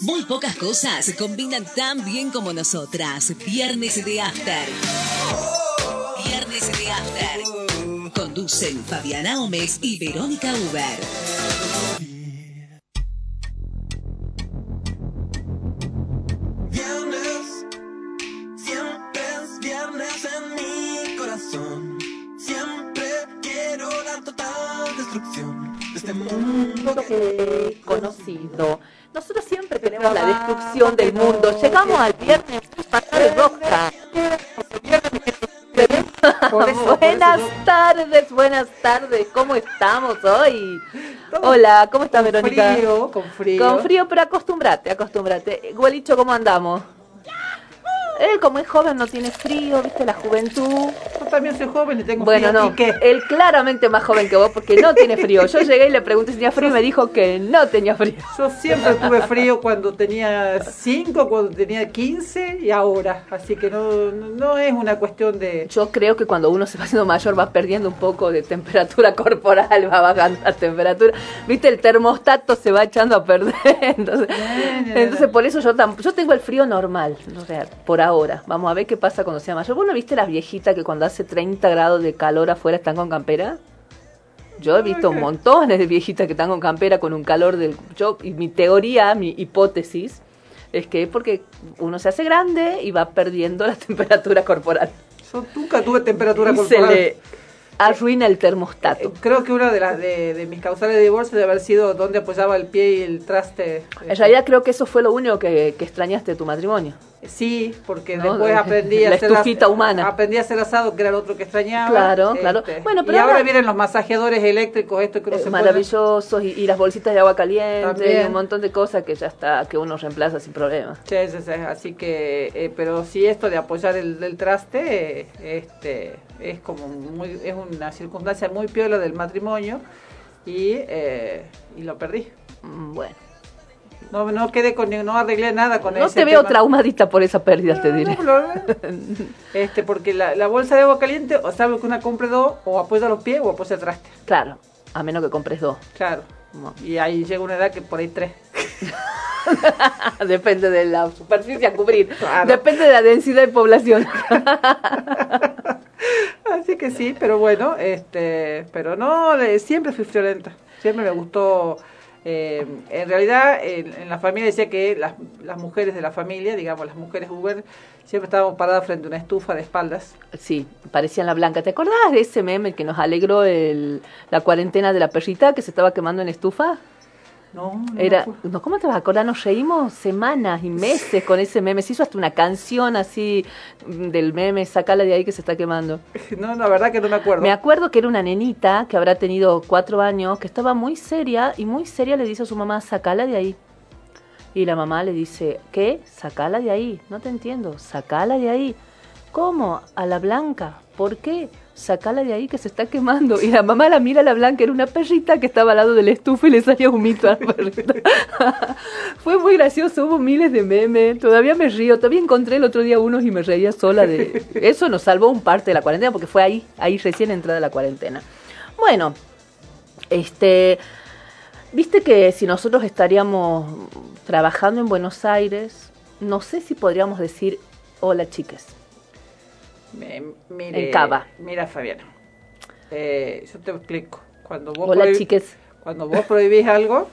Muy pocas cosas se combinan tan bien como nosotras. Viernes de After. Viernes de After. Conducen Fabiana Gómez y Verónica Uber. Buenas tardes, buenas tardes. ¿Cómo estamos hoy? Hola, ¿cómo estás, Verónica? Frío, con frío. Con frío, pero acostúmbrate, acostúmbrate. Gualicho, ¿cómo andamos? Él como es joven no tiene frío, viste la juventud. Yo también soy joven y tengo bueno, frío. no, ¿Y qué? él claramente más joven que vos porque no tiene frío. Yo llegué y le pregunté si tenía frío y me dijo que no tenía frío. Yo siempre tuve frío cuando tenía 5, cuando tenía 15 y ahora. Así que no, no, no es una cuestión de... Yo creo que cuando uno se va haciendo mayor va perdiendo un poco de temperatura corporal, va bajando la temperatura. Viste, el termostato se va echando a perder. Entonces, entonces por eso yo. Yo tengo el frío normal, o sea, por ahora. Vamos a ver qué pasa cuando sea mayor. ¿Vos no viste las viejitas que cuando hace 30 grados de calor afuera están con campera? Yo he visto montones de viejitas que están con campera con un calor del... Yo, y mi teoría, mi hipótesis, es que es porque uno se hace grande y va perdiendo la temperatura corporal. Yo nunca tuve temperatura y corporal. Se le arruina el termostato. Creo que una de, las de, de, mis causales de divorcio debe haber sido donde apoyaba el pie y el traste. En realidad creo que eso fue lo único que, que extrañaste de tu matrimonio. Sí, porque ¿No? después aprendí la a hacer estufita humana. Aprendí a hacer asado, que era lo otro que extrañaba. Claro, claro. Este, bueno, pero y ahora, ahora, vienen los masajeadores eléctricos, esto que no eh, se maravillosos y, y, las bolsitas de agua caliente También. y un montón de cosas que ya está que uno reemplaza sin problema. Sí, sí, sí. Así que, eh, pero sí esto de apoyar el, el traste, eh, este, es como muy, es una circunstancia muy piola del matrimonio y, eh, y lo perdí. Mm, Bueno. No, no quedé con no arreglé nada con no ese te veo tema. traumadita por esa pérdida, no, te diré. No, este, porque la, la, bolsa de agua caliente, o sabe que una compre dos, o apoya los pies o apoya el traste. Claro, a menos que compres dos. Claro. No. Y ahí llega una edad que por ahí tres. Depende de la superficie a cubrir. Claro. Depende de la densidad de población. Así que sí, pero bueno, este, pero no, siempre fui friolenta. Siempre me gustó. Eh, en realidad, en, la familia decía que las, las, mujeres de la familia, digamos, las mujeres Uber, siempre estábamos paradas frente a una estufa de espaldas. Sí, parecían la blanca. ¿Te acordás de ese meme que nos alegró el, la cuarentena de la perrita que se estaba quemando en estufa? No, no Era, no, ¿Cómo te vas a acordar? Nos reímos semanas y meses con ese meme. Se hizo hasta una canción así del meme, sacala de ahí que se está quemando. No, la verdad que no me acuerdo. Me acuerdo que era una nenita que habrá tenido cuatro años, que estaba muy seria y muy seria le dice a su mamá, sacala de ahí. Y la mamá le dice, ¿qué? Sacala de ahí. No te entiendo, sacala de ahí. ¿Cómo? A la blanca. ¿Por qué? Sacala de ahí que se está quemando. Y la mamá la mira a la blanca, era una perrita que estaba al lado del estufa y le salía humito a la perrita. Fue muy gracioso, hubo miles de memes. Todavía me río, todavía encontré el otro día unos y me reía sola de. Eso nos salvó un parte de la cuarentena porque fue ahí, ahí recién entrada la cuarentena. Bueno, este. Viste que si nosotros estaríamos trabajando en Buenos Aires, no sé si podríamos decir hola chicas. Me, mire, en Cava. Mira, Fabiana, eh, yo te explico. Cuando vos Hola, chiques. Cuando vos prohibís algo,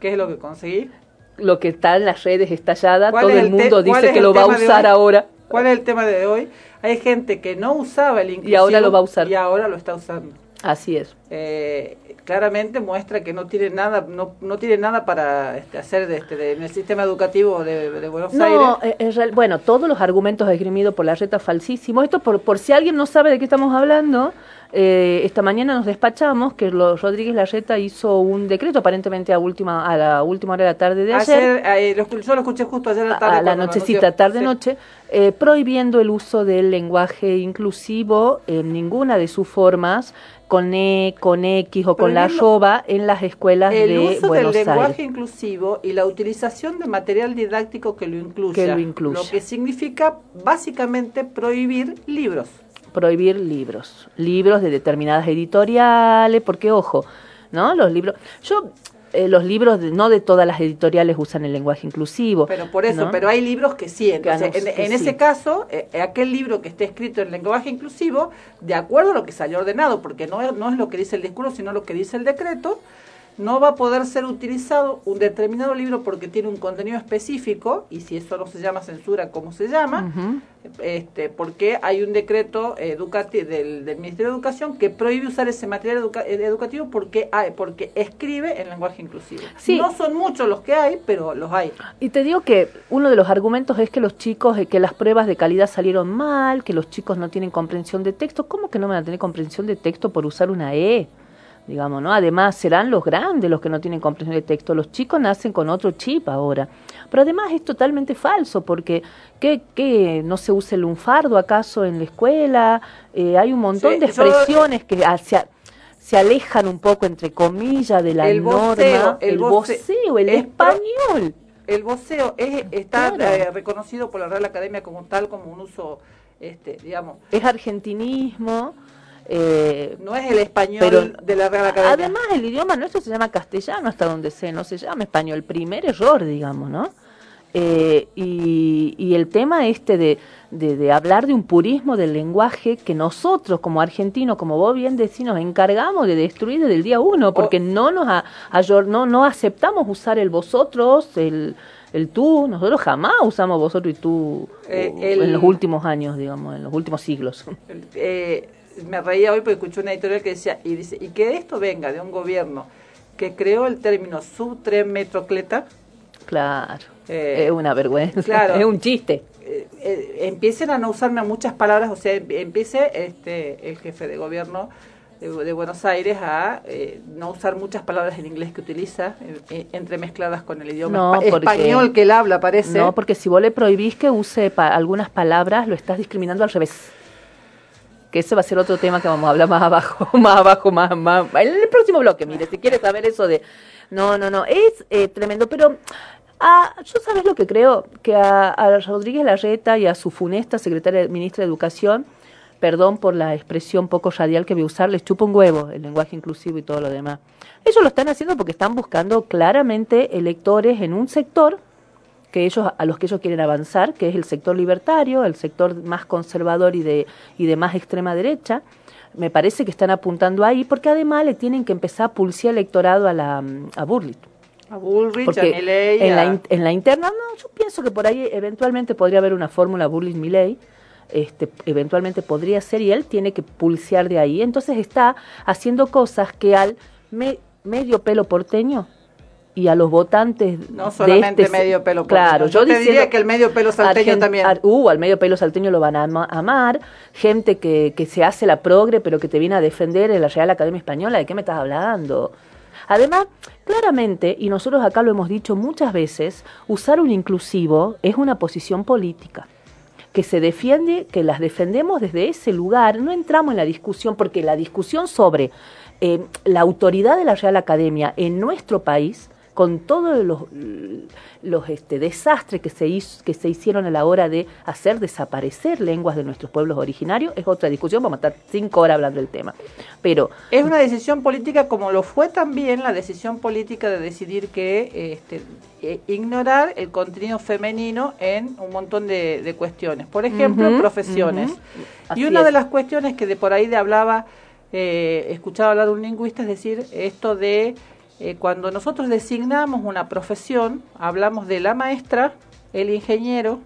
¿qué es lo que conseguís? Lo que está en las redes estallada, todo el, el mundo dice que lo va a usar ahora. ¿Cuál es el tema de hoy? Hay gente que no usaba el inclusivo y ahora lo va a usar. Y ahora lo está usando. Así es. Eh, claramente muestra que no tiene nada, no, no tiene nada para este, hacer de, este, de, en el sistema educativo de, de Buenos no, Aires. En real, bueno, todos los argumentos esgrimidos por la reta falsísimos. Esto por, por si alguien no sabe de qué estamos hablando. Eh, esta mañana nos despachamos que lo, Rodríguez Larreta hizo un decreto aparentemente a última a la última hora de la tarde de ayer. ayer eh, lo, yo lo escuché justo ayer a la tarde. A la nochecita, tarde-noche, sí. eh, prohibiendo el uso del lenguaje inclusivo en ninguna de sus formas con E, con X o con la arroba en las escuelas el de uso Buenos del lenguaje Aires. inclusivo y la utilización de material didáctico que lo incluya, Que lo incluya. lo que significa básicamente prohibir libros. Prohibir libros, libros de determinadas editoriales, porque ojo, ¿no? Los libros. Yo eh, los libros, de- no de todas las editoriales usan el lenguaje inclusivo. Pero por eso, ¿no? pero hay libros que sí. Entonces, Que en, no- que en sí. ese caso, eh, aquel libro que esté escrito en lenguaje inclusivo, de acuerdo a lo que salió ordenado, porque no es, no es lo que dice el discurso, sino lo que dice el decreto, no va a poder ser utilizado un determinado libro porque tiene un contenido específico, y si eso no se llama censura, ¿cómo se llama? Este, porque hay un decreto educati del, del Ministerio de Educación que prohíbe usar ese material educa- eh, educativo porque hay, porque escribe en lenguaje inclusivo. Sí. No son muchos los que hay, pero los hay. Y te digo que uno de los argumentos es que los chicos, eh, que las pruebas de calidad salieron mal, que los chicos no tienen comprensión de texto. ¿Cómo que no van a tener comprensión de texto por usar una E? Digamos, ¿no? Además, serán los grandes los que no tienen comprensión de texto. Los chicos nacen con otro chip ahora. Pero además es totalmente falso, porque ¿qué, qué no se usa el lunfardo acaso en la escuela? Eh, hay un montón Sí, de yo- expresiones que hacia- se alejan un poco, entre comillas, de la El voceo, norma. el el voce- voceo, el es español. El voceo es, está Claro. eh, reconocido por la Real Academia como tal, como un uso, este, digamos, es argentinismo. Eh, no es el español pero de la Real Academia. además el idioma nuestro se llama castellano hasta donde sé, no se llama español. Primer error, digamos, ¿no? Eh, y, y el tema este de, de, de hablar de un purismo del lenguaje que nosotros como argentinos, como vos bien decís, nos encargamos de destruir desde el día uno, porque no nos a- no, no aceptamos usar el vosotros, el, el tú, nosotros jamás usamos vosotros y tú Eh, el- en los últimos años, digamos, en los últimos siglos. eh, me reía hoy porque escuché una editorial que decía, y dice, y que esto venga de un gobierno que creó el término subtremetrocleta, Claro, Eh, es una vergüenza, claro. es un chiste. eh, eh, empiecen a no usarme muchas palabras, o sea, em- empiece este el jefe de gobierno de, de Buenos Aires a eh, no usar muchas palabras en inglés que utiliza, entremezcladas con el idioma No, espa- porque- español que él habla, parece. No, porque si vos le prohibís que use pa- algunas palabras, lo estás discriminando al revés. Que ese va a ser otro tema que vamos a hablar más abajo, más abajo, más, más. En el próximo bloque, mire, si quieres saber eso de. No, no, no, es eh, tremendo, pero. ah, yo sabes lo que creo, que a, a Rodríguez Larreta y a su funesta secretaria ministra de Educación, perdón por la expresión poco radial que voy a usar, les chupa un huevo el lenguaje inclusivo y todo lo demás. Ellos lo están haciendo porque están buscando claramente electores en un sector que ellos a los que ellos quieren avanzar, que es el sector libertario, el sector más conservador y de y de más extrema derecha. Me parece que están apuntando ahí porque además le tienen que empezar a pulsar electorado a la a Burlit. A Bullrich, a Milei, en, la, en la interna, no, yo pienso que por ahí eventualmente podría haber una fórmula Burlis-Milley, este, eventualmente podría ser y él tiene que pulsear de ahí. Entonces está haciendo cosas que al me- medio pelo porteño y a los votantes no de solamente este se- medio pelo. Claro, yo, te diría que el medio pelo salteño también. ar- uh, al medio pelo salteño lo van a ama- amar. Gente que, que se hace la progre, pero que te viene a defender en la Real Academia Española. ¿De qué me estás hablando? Además, claramente, y nosotros acá lo hemos dicho muchas veces, usar un inclusivo es una posición política que se defiende, que las defendemos desde ese lugar, no entramos en la discusión, porque la discusión sobre eh, la autoridad de la Real Academia en nuestro país, con todos los, los este, desastres que se, hizo, que se hicieron a la hora de hacer desaparecer lenguas de nuestros pueblos originarios, es otra discusión, vamos a estar cinco horas hablando del tema. Pero Es una decisión política como lo fue también la decisión política de decidir que este, eh, ignorar el contenido femenino en un montón de, de cuestiones. Por ejemplo, Ujú, profesiones. Y una es. de las cuestiones que de por ahí de hablaba, eh, escuchaba hablar un lingüista, es decir, esto de eh, cuando nosotros designamos una profesión, hablamos de la maestra, el ingeniero,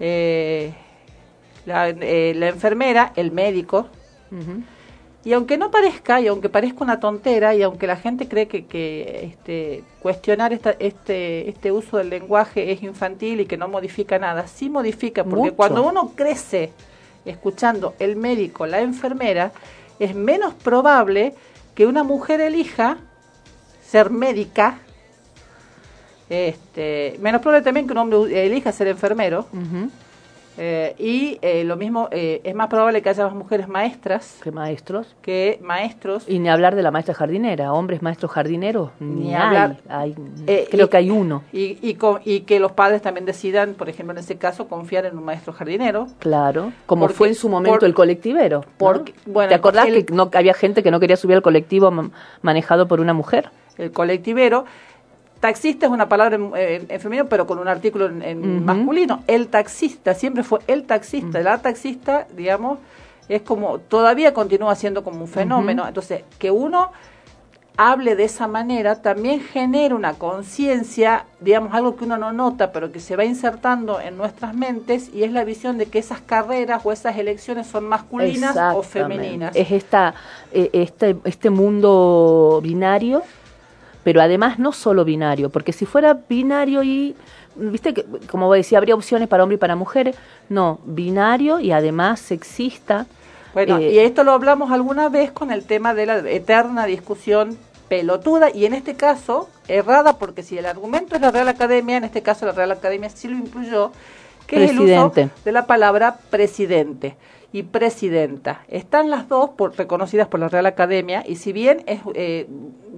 eh, la, eh, la enfermera, el médico, y aunque no parezca, y aunque parezca una tontera, y aunque la gente cree que, que este, cuestionar esta, este, este uso del lenguaje es infantil y que no modifica nada, sí modifica, porque Mucho. cuando uno crece escuchando el médico, la enfermera, es menos probable que una mujer elija ser médica, este, menos probable también que un hombre elija ser enfermero, eh, y eh, lo mismo, eh, es más probable que haya más mujeres maestras que maestros. que maestros. Y ni hablar de la maestra jardinera, hombres maestros jardineros, Ni ni, hablar. hay, hay- Eh, creo y- que hay uno. Y, y, con- y que los padres también decidan, por ejemplo, en ese caso, confiar en un maestro jardinero. Claro, como Porque- fue en su momento por- el colectivero. ¿no? porque- bueno, ¿Te acordás el- que no había gente que no quería subir al colectivo ma- manejado por una mujer? El colectivero. Taxista es una palabra en, en- en femenino, pero con un artículo en, masculino. El taxista, siempre fue el taxista. La taxista, digamos, es como, todavía continúa siendo como un fenómeno. Entonces, que uno hable de esa manera también genera una conciencia, digamos, algo que uno no nota, pero que se va insertando en nuestras mentes, y es la visión de que esas carreras o esas elecciones son masculinas o femeninas. Es esta, eh, este, este mundo binario, pero además no solo binario, porque si fuera binario y, viste que, como decía, habría opciones para hombre y para mujer, no, binario y además sexista. Bueno, eh, y esto lo hablamos alguna vez con el tema de la eterna discusión pelotuda y en este caso errada porque si el argumento es la Real Academia, en este caso la Real Academia sí lo incluyó, que es el uso de la palabra presidente y presidenta. Están las dos por, reconocidas por la Real Academia y si bien es, eh,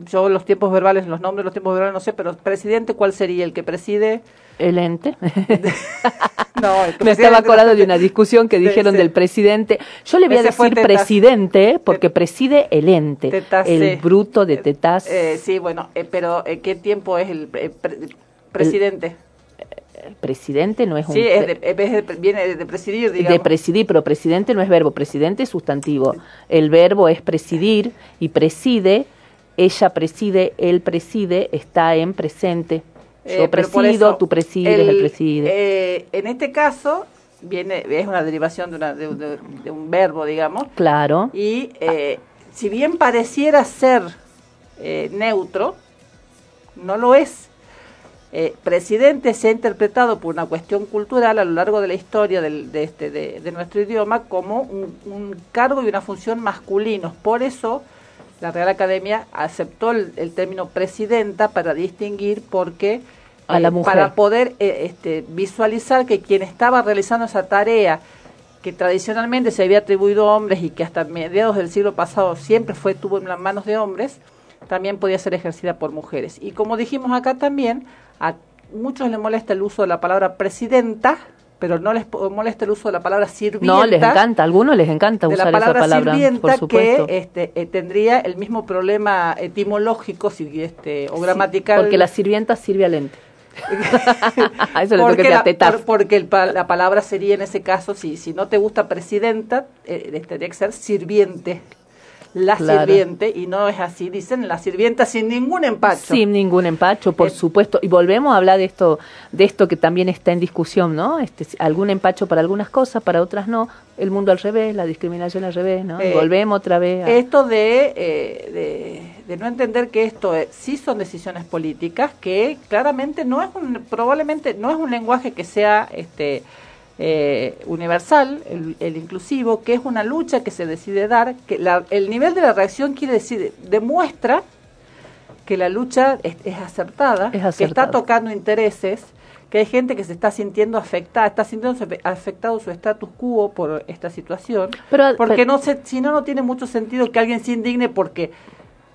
yo los tiempos verbales, los nombres de los tiempos verbales no sé, pero presidente, ¿cuál sería el que preside? El ente. No, el Me estaba acordando de una discusión que dijeron del presidente. Yo le voy a decir presidente porque preside el ente. El bruto de tetas. Eh, sí, bueno, eh, pero eh, ¿qué tiempo es el eh, pre- presidente? el presidente no es un Sí, es de- es de- viene de, presidir, digamos. de presidir, pero presidente no es verbo, presidente es sustantivo. El verbo es presidir y preside, ella preside, él preside, está en presente. Eh, Yo presido, eso, tú presides, él preside. eh, en este caso, viene es una derivación de, una- de- de- de un verbo, digamos, claro, y eh, si bien pareciera ser eh, neutro, no lo es. Eh, presidente se ha interpretado por una cuestión cultural a lo largo de la historia del- de, este, de, de nuestro idioma como un, un cargo y una función masculinos. Por eso la Real Academia aceptó el, el término presidenta para distinguir porque A la eh, mujer. para poder eh, este, visualizar que quien estaba realizando esa tarea que tradicionalmente se había atribuido a hombres y que hasta mediados del siglo pasado siempre fue tuvo en las manos de hombres, también podía ser ejercida por mujeres. Y como dijimos acá también, a muchos les molesta el uso de la palabra presidenta, pero no les molesta el uso de la palabra sirvienta. no, les encanta, a algunos les encanta de usar la palabra esa palabra, sirvienta por supuesto. que este, eh, tendría el mismo problema etimológico si, este, o gramatical. Porque la sirvienta sirve al ente. A eso le porque toca la, por- porque el la palabra sería en ese caso, si, si no te gusta presidenta, eh, tendría que ser sirviente. La Claro. sirviente, y no es así, dicen la sirvienta sin ningún empacho. Sin ningún empacho, por Eh, supuesto. Y volvemos a hablar de esto, de esto que también está en discusión, ¿no? Este, algún empacho para algunas cosas, para otras no. El mundo al revés, la discriminación al revés, ¿no? Eh, volvemos otra vez. a- Esto de, eh, de, de no entender que esto es- sí son decisiones políticas, que claramente no es un, probablemente no es un lenguaje que sea este eh, universal, el, el inclusivo, que es una lucha que se decide dar, que la- el nivel de la reacción quiere decir, demuestra que la lucha es, es acertada, Es que está tocando intereses, que hay gente que se está sintiendo afectada, está sintiendo afectado su status quo por esta situación, Pero- porque pero- no se, si no, no tiene mucho sentido que alguien se indigne porque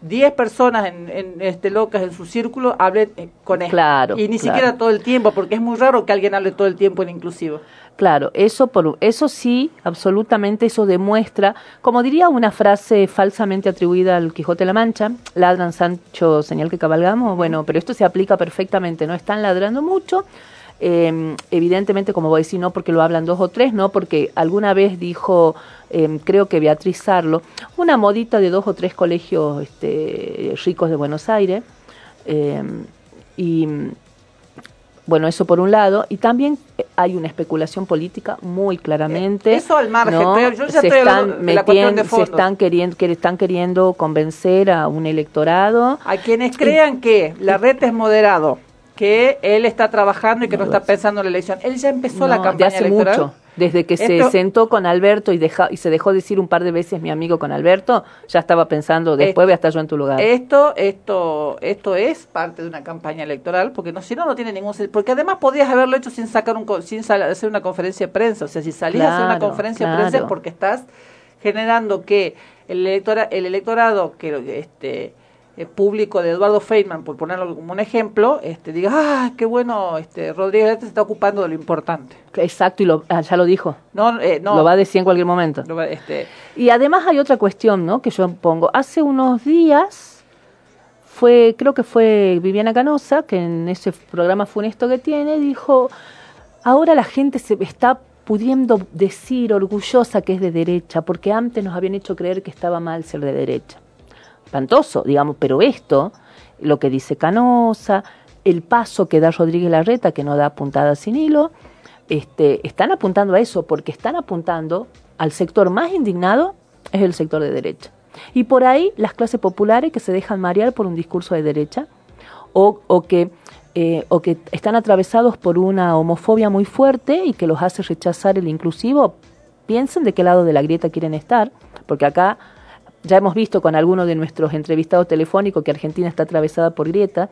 10 personas en, en, este locas en su círculo hablen eh, con él. Claro, Y ni claro. siquiera todo el tiempo, porque es muy raro que alguien hable todo el tiempo en inclusivo. Claro, eso por eso sí, absolutamente eso demuestra, como diría una frase falsamente atribuida al Quijote de la Mancha, ladran Sancho, señal que cabalgamos, bueno, pero esto se aplica perfectamente, no están ladrando mucho, eh, evidentemente como voy a decir, no porque lo hablan dos o tres, no porque alguna vez dijo, eh, creo que Beatriz Sarlo, una modita de dos o tres colegios este, ricos de Buenos Aires, eh, y bueno, eso por un lado, y también eh, hay una especulación política muy claramente. Eh, eso al margen, ¿no? pero yo ya se estoy están hablando de la cuestión de se están queriendo, que están queriendo convencer a un electorado. A quienes crean que la red es moderado, que él está trabajando y que no, No, está pensando en la elección. Él ya empezó la campaña de hace electoral. mucho. Desde que se sentó con Alberto y, deja, y se dejó decir un par de veces mi amigo con Alberto, ya estaba pensando, después voy a estar yo en tu lugar. Esto, esto, esto es parte de una campaña electoral, porque no, si no, no tiene ningún sentido. Porque además podrías haberlo hecho sin sacar un, sin sal- hacer una conferencia de prensa. O sea, si salías a hacer una Claro, conferencia de prensa es porque estás generando que el, electora, el electorado que este eh, público de Eduardo Feynman, por ponerlo como un ejemplo, este diga, ah, qué bueno, este Rodríguez se está ocupando de lo importante. Exacto, y lo, ah, ya lo dijo. No, eh, no. Lo va a decir en cualquier momento. este, Y además hay otra cuestión, ¿no? Que yo pongo. Hace unos días fue, creo que fue Viviana Canosa, que en ese programa funesto que tiene, dijo, ahora la gente se está pudiendo decir orgullosa que es de derecha, porque antes nos habían hecho creer que estaba mal ser de derecha. Espantoso, digamos, pero esto, lo que dice Canosa, el paso que da Rodríguez Larreta, que no da puntada sin hilo, este, están apuntando a eso, porque están apuntando al sector más indignado, es el sector de derecha. Y por ahí las clases populares que se dejan marear por un discurso de derecha o, que eh, o que están atravesados por una homofobia muy fuerte y que los hace rechazar el inclusivo, piensen de qué lado de la grieta quieren estar, porque acá ya hemos visto con algunos de nuestros entrevistados telefónicos que Argentina está atravesada por grieta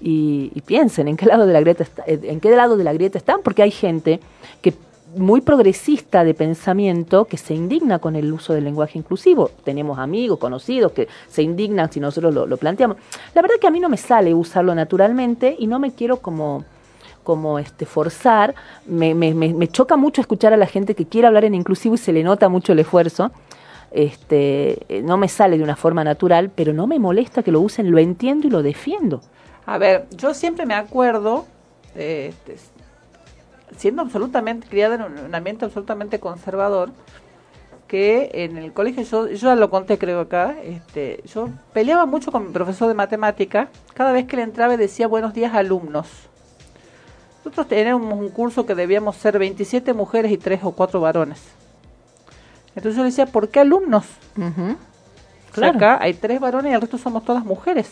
y, piensen en qué lado de la grieta está, en qué lado de la grieta están, porque hay gente que muy progresista de pensamiento que se indigna con el uso del lenguaje inclusivo. Tenemos amigos, conocidos que se indignan si nosotros lo, lo planteamos. La verdad que a mí no me sale usarlo naturalmente y no me quiero como como este forzar, me, me, me, choca mucho escuchar a la gente que quiere hablar en inclusivo y se le nota mucho el esfuerzo. Este, no me sale de una forma natural, pero no me molesta que lo usen, lo entiendo y lo defiendo. A ver, yo siempre me acuerdo, eh, siendo absolutamente criada en un ambiente absolutamente conservador, que en el colegio, yo, yo ya lo conté creo acá, este, yo peleaba mucho con mi profesor de matemática, cada vez que le entraba decía buenos días alumnos. Nosotros teníamos un curso que debíamos ser 27 mujeres y 3 o 4 varones. Entonces yo le decía, ¿por qué alumnos? Uh -huh. claro. acá hay 3 varones y el resto somos todas mujeres.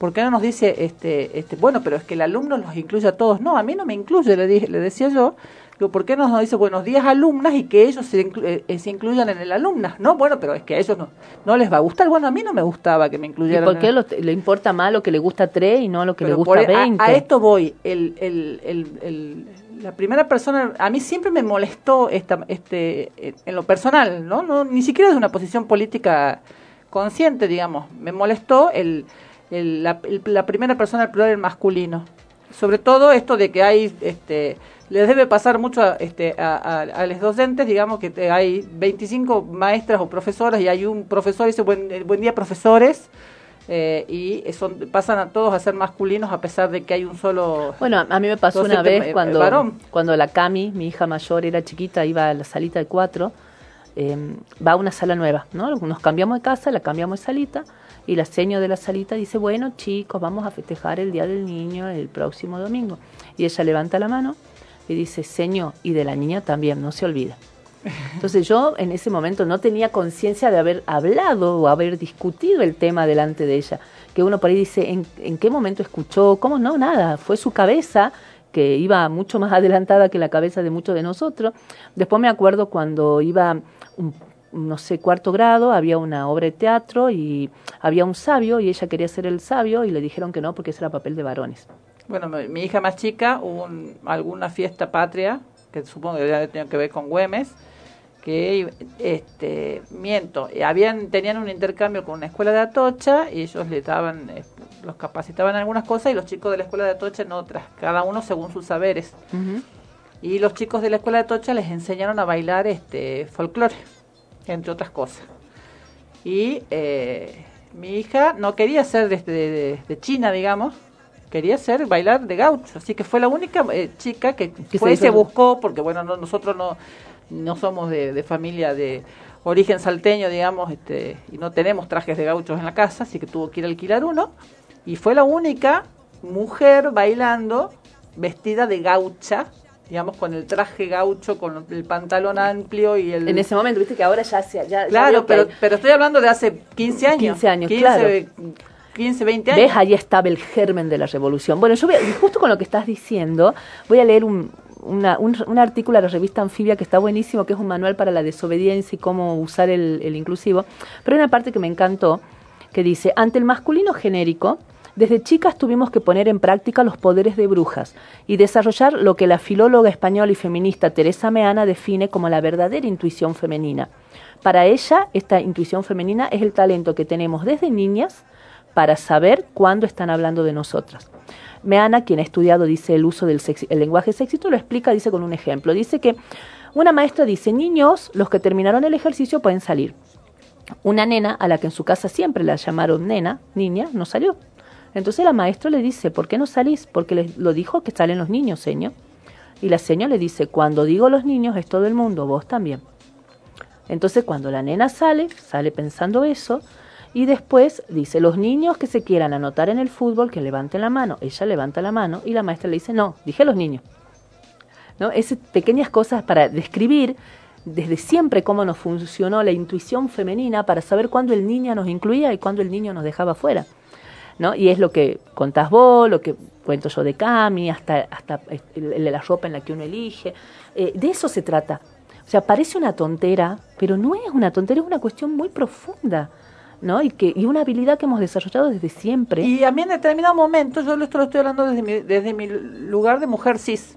¿por qué no nos dice, este, este, bueno, pero es que el alumno los incluye a todos? No, a mí no me incluye, le, dije, le decía yo, digo, ¿por qué no nos dice buenos días alumnas y que ellos se, inclu eh, se incluyan en el alumnas? No, bueno, pero es que a ellos no, no les va a gustar. Bueno, a mí no me gustaba que me incluyeran. ¿Y por qué lo, le importa más lo que le gusta a tres y no lo que pero le gusta a 20? A, a, esto voy, el, el, el, el la primera persona, a mí siempre me molestó esta, este, en lo personal, ¿no? no ni siquiera de una posición política consciente, digamos, me molestó el el, la, primera persona del plural masculino. Sobre todo esto de que hay, este, les debe pasar mucho a, este, a, los docentes, digamos que hay 25 maestras o profesoras y hay un profesor y dice buen, buen día profesores. Eh, y son, pasan a todos a ser masculinos a pesar de que hay un solo bueno a mí me pasó una vez cuando varón. cuando la Cami mi hija mayor era chiquita iba a la salita de cuatro eh, va a una sala nueva no nos cambiamos de casa la cambiamos de salita y la seño de la salita dice, bueno chicos, vamos a festejar el Día del Niño el próximo domingo. Y ella levanta la mano y dice, señor, y de la niña también, no se olvida. Entonces yo en ese momento no tenía conciencia de haber hablado o haber discutido el tema delante de ella. Que uno por ahí dice, ¿en, qué momento escuchó? ¿Cómo no? Nada, fue su cabeza que iba mucho más adelantada que la cabeza de muchos de nosotros. Después me acuerdo cuando iba un no sé, cuarto grado, había una obra de teatro y había un sabio y ella quería ser el sabio y le dijeron que no porque ese era papel de varones. Bueno, mi hija más chica hubo un, alguna fiesta patria, que supongo que tenía que ver con Güemes, que, este, miento, habían, tenían un intercambio con una escuela de Atocha y ellos le daban, los capacitaban en algunas cosas y los chicos de la escuela de Atocha en otras, cada uno según sus saberes. Uh -huh. Y los chicos de la escuela de Atocha les enseñaron a bailar este folclore entre otras cosas. Y eh, mi hija no quería ser de, de, de, China, digamos, quería ser bailar de gaucho, así que fue la única eh, chica que, fue se, se buscó, porque bueno, no, nosotros no, no somos de, de, familia de origen salteño, digamos, este, y no tenemos trajes de gauchos en la casa, así que tuvo que ir a alquilar uno, y fue la única mujer bailando vestida de gaucha digamos, con el traje gaucho, con el pantalón amplio y el... En ese momento, viste que ahora ya se... Ya, claro, ya pero, pero estoy hablando de hace 15 años. 15 años, 15, claro. 15, 20 años. ¿Ves? Ahí estaba el germen de la revolución. Bueno, yo voy, justo con lo que estás diciendo, voy a leer un, una, un, artículo de la revista Anfibia que está buenísimo, que es un manual para la desobediencia y cómo usar el, el inclusivo. Pero hay una parte que me encantó, que dice, ante el masculino genérico, desde chicas tuvimos que poner en práctica los poderes de brujas y desarrollar lo que la filóloga española y feminista Teresa Meana define como la verdadera intuición femenina. Para ella, esta intuición femenina es el talento que tenemos desde niñas para saber cuándo están hablando de nosotras. Meana, quien ha estudiado, dice, el uso del sexy, el lenguaje sexito, lo explica, dice con un ejemplo. Dice que una maestra dice, niños, los que terminaron el ejercicio pueden salir. una nena a la que en su casa siempre la llamaron nena, niña, no salió. Entonces la maestra le dice, ¿por qué no salís? Porque les, lo dijo que salen los niños, señor. Y la señora le dice, cuando digo los niños es todo el mundo, vos también. Entonces cuando la nena sale, sale pensando eso, y después dice, los niños que se quieran anotar en el fútbol, que levanten la mano. Ella levanta la mano y la maestra le dice, no, dije los niños. ¿No? Esas pequeñas cosas para describir desde siempre cómo nos funcionó la intuición femenina para saber cuándo el niño nos incluía y cuándo el niño nos dejaba fuera. ¿no? Y es lo que contás vos, lo que cuento yo de Cami, hasta, hasta la ropa en la que uno elige. Eh, de eso se trata. O sea, parece una tontera, pero no es una tontera, es una cuestión muy profunda. ¿No? Y, que, y una habilidad que hemos desarrollado desde siempre. Y a mí en determinado momento, yo esto lo estoy hablando desde mi, desde mi lugar de mujer cis,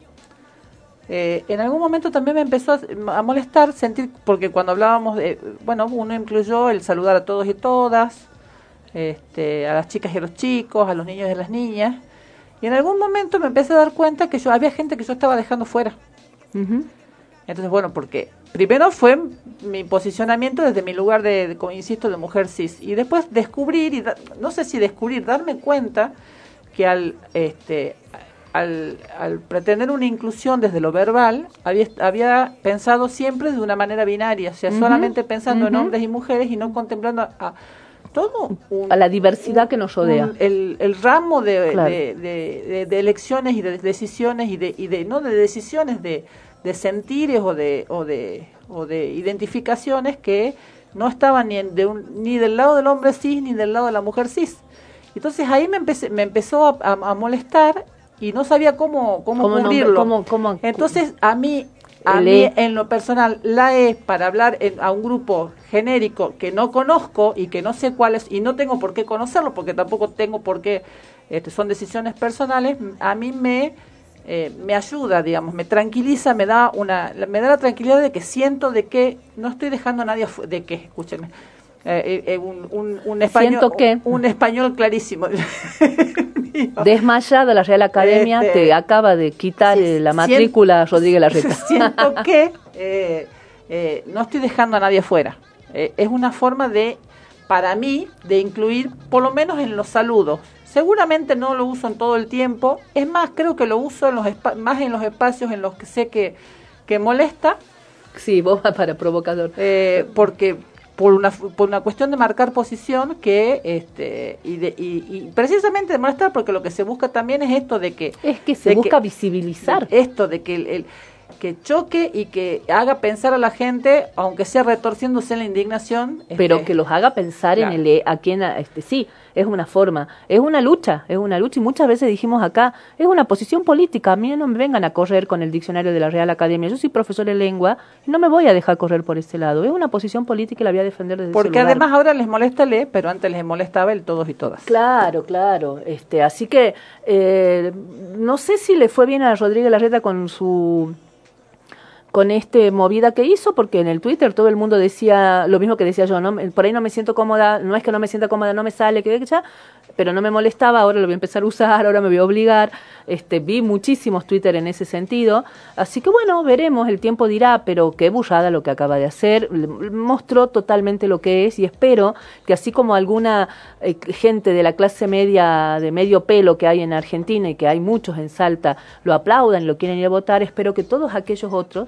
eh, en algún momento también me empezó a, molestar sentir, porque cuando hablábamos de, bueno, uno incluyó el saludar a todos y todas, este, a las chicas y a los chicos, a los niños y a las niñas, y en algún momento me empecé a dar cuenta que yo había gente que yo estaba dejando fuera. Entonces, bueno, porque primero fue mi posicionamiento desde mi lugar de, insisto, de mujer cis. Y después descubrir, y no sé si descubrir, darme cuenta que al, este, al, al, pretender una inclusión desde lo verbal, había, había pensado siempre de una manera binaria, o sea, solamente pensando en hombres y mujeres y no contemplando a, todo a la diversidad que nos rodea. el, el, ramo de, de, de, elecciones y de decisiones y de, y de no de decisiones de de sentires o de, o de, o de identificaciones que no estaban ni, de un, ni del lado del hombre cis ni del lado de la mujer cis. Entonces ahí me, empecé, me empezó a, molestar y no sabía cómo, cómo, cubrirlo. Entonces a mí, a mí en lo personal, la E para hablar a un grupo genérico que no conozco y que no sé cuál es y no tengo por qué conocerlo porque tampoco tengo por qué, este, son decisiones personales, a mí me eh, me ayuda, digamos, me tranquiliza, me da una, me da la tranquilidad de que siento de que no estoy dejando a nadie, de que, escúchenme, eh, eh, un, un, español, un español clarísimo. Desmayada la Real Academia este, te acaba de quitar la matrícula Rodríguez Larreta. Siento que no estoy dejando a nadie afuera. es una forma de, para mí, de incluir, por lo menos en los saludos, Seguramente no lo uso en todo el tiempo. Es más, creo que lo uso en los más en los espacios en los que sé que, que molesta. Sí, vos para provocador. Eh, porque por una, por una cuestión de marcar posición que este y, de, y, precisamente de molestar porque lo que se busca también es esto de que es que se busca visibilizar esto de que el, que choque y que haga pensar a la gente, aunque sea retorciéndose en la indignación. Pero este, que los haga pensar en el a quien, este, sí, es una forma, es una lucha, es una lucha. Y muchas veces dijimos acá, es una posición política, a mí no me vengan a correr con el diccionario de la Real Academia, yo soy profesor de lengua y no me voy a dejar correr por ese lado, es una posición política y la voy a defender desde Porque además ahora les molesta el pero antes les molestaba el todos y todas. Claro, claro, este, así que eh, no sé si le fue bien a Rodríguez Larreta con su con este movida que hizo, porque en el Twitter todo el mundo decía lo mismo que decía yo, ¿no? por ahí no me siento cómoda, no es que no me sienta cómoda, no me sale, que ya, pero no me molestaba, ahora lo voy a empezar a usar, ahora me voy a obligar, este, vi muchísimos Twitter en ese sentido, así que bueno, veremos, el tiempo dirá, pero qué burrada lo que acaba de hacer, mostró totalmente lo que es y espero que así como alguna eh, gente de la clase media, de medio pelo que hay en Argentina y que hay muchos en Salta, lo aplaudan, lo quieren ir a votar, espero que todos aquellos otros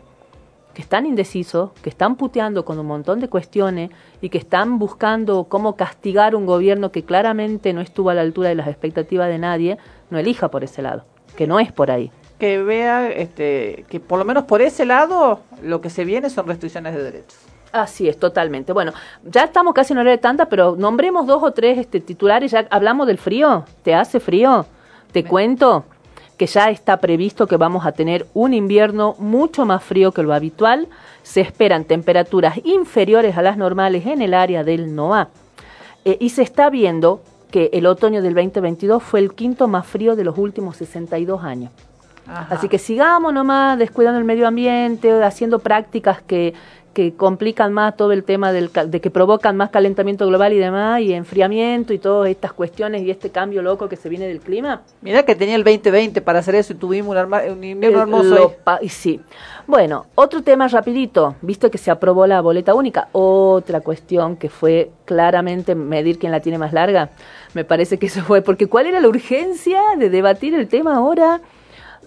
que están indecisos, que están puteando con un montón de cuestiones y que están buscando cómo castigar un gobierno que claramente no estuvo a la altura de las expectativas de nadie, no elija por ese lado, que no es por ahí. Que vea este, que por lo menos por ese lado lo que se viene son restricciones de derechos. Así es, totalmente. Bueno, ya estamos casi en hora de tanta, pero nombremos dos o tres este, titulares. Ya hablamos del frío. ¿Te hace frío? ¿Te cuento? Que ya está previsto que vamos a tener un invierno mucho más frío que lo habitual. Se esperan temperaturas inferiores a las normales en el área del NOA. Eh, y se está viendo que el otoño del 2022 fue el quinto más frío de los últimos 62 años. Ajá. Así que sigamos nomás descuidando el medio ambiente, haciendo prácticas que, que complican más todo el tema del, de que provocan más calentamiento global y demás, y enfriamiento y todas estas cuestiones y este cambio loco que se viene del clima. Mirá que tenía el 2020 para hacer eso y tuvimos un, arma- un invierno Eh, hermoso. y sí. Bueno, otro tema rapidito, visto que se aprobó la boleta única, otra cuestión que fue claramente medir quién la tiene más larga. Me parece que eso fue, porque ¿cuál era la urgencia de debatir el tema ahora?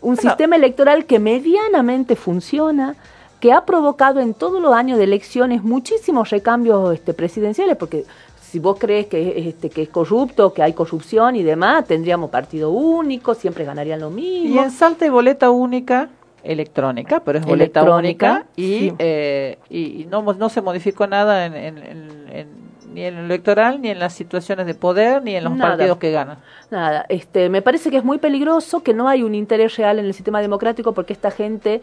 Un sistema electoral que medianamente funciona, que ha provocado en todos los años de elecciones muchísimos recambios este, presidenciales, porque si vos crees que, es, este, que es corrupto, que hay corrupción y demás, tendríamos partido único, siempre ganarían lo mismo. Y en Salta hay boleta única electrónica, pero es boleta Electrónica, única y, sí. eh, y, no, no se modificó nada en, en- en- en- ni en lo electoral, ni en las situaciones de poder, ni en los Nada. partidos que ganan. Nada, este, me parece que es muy peligroso, que no hay un interés real en el sistema democrático porque esta gente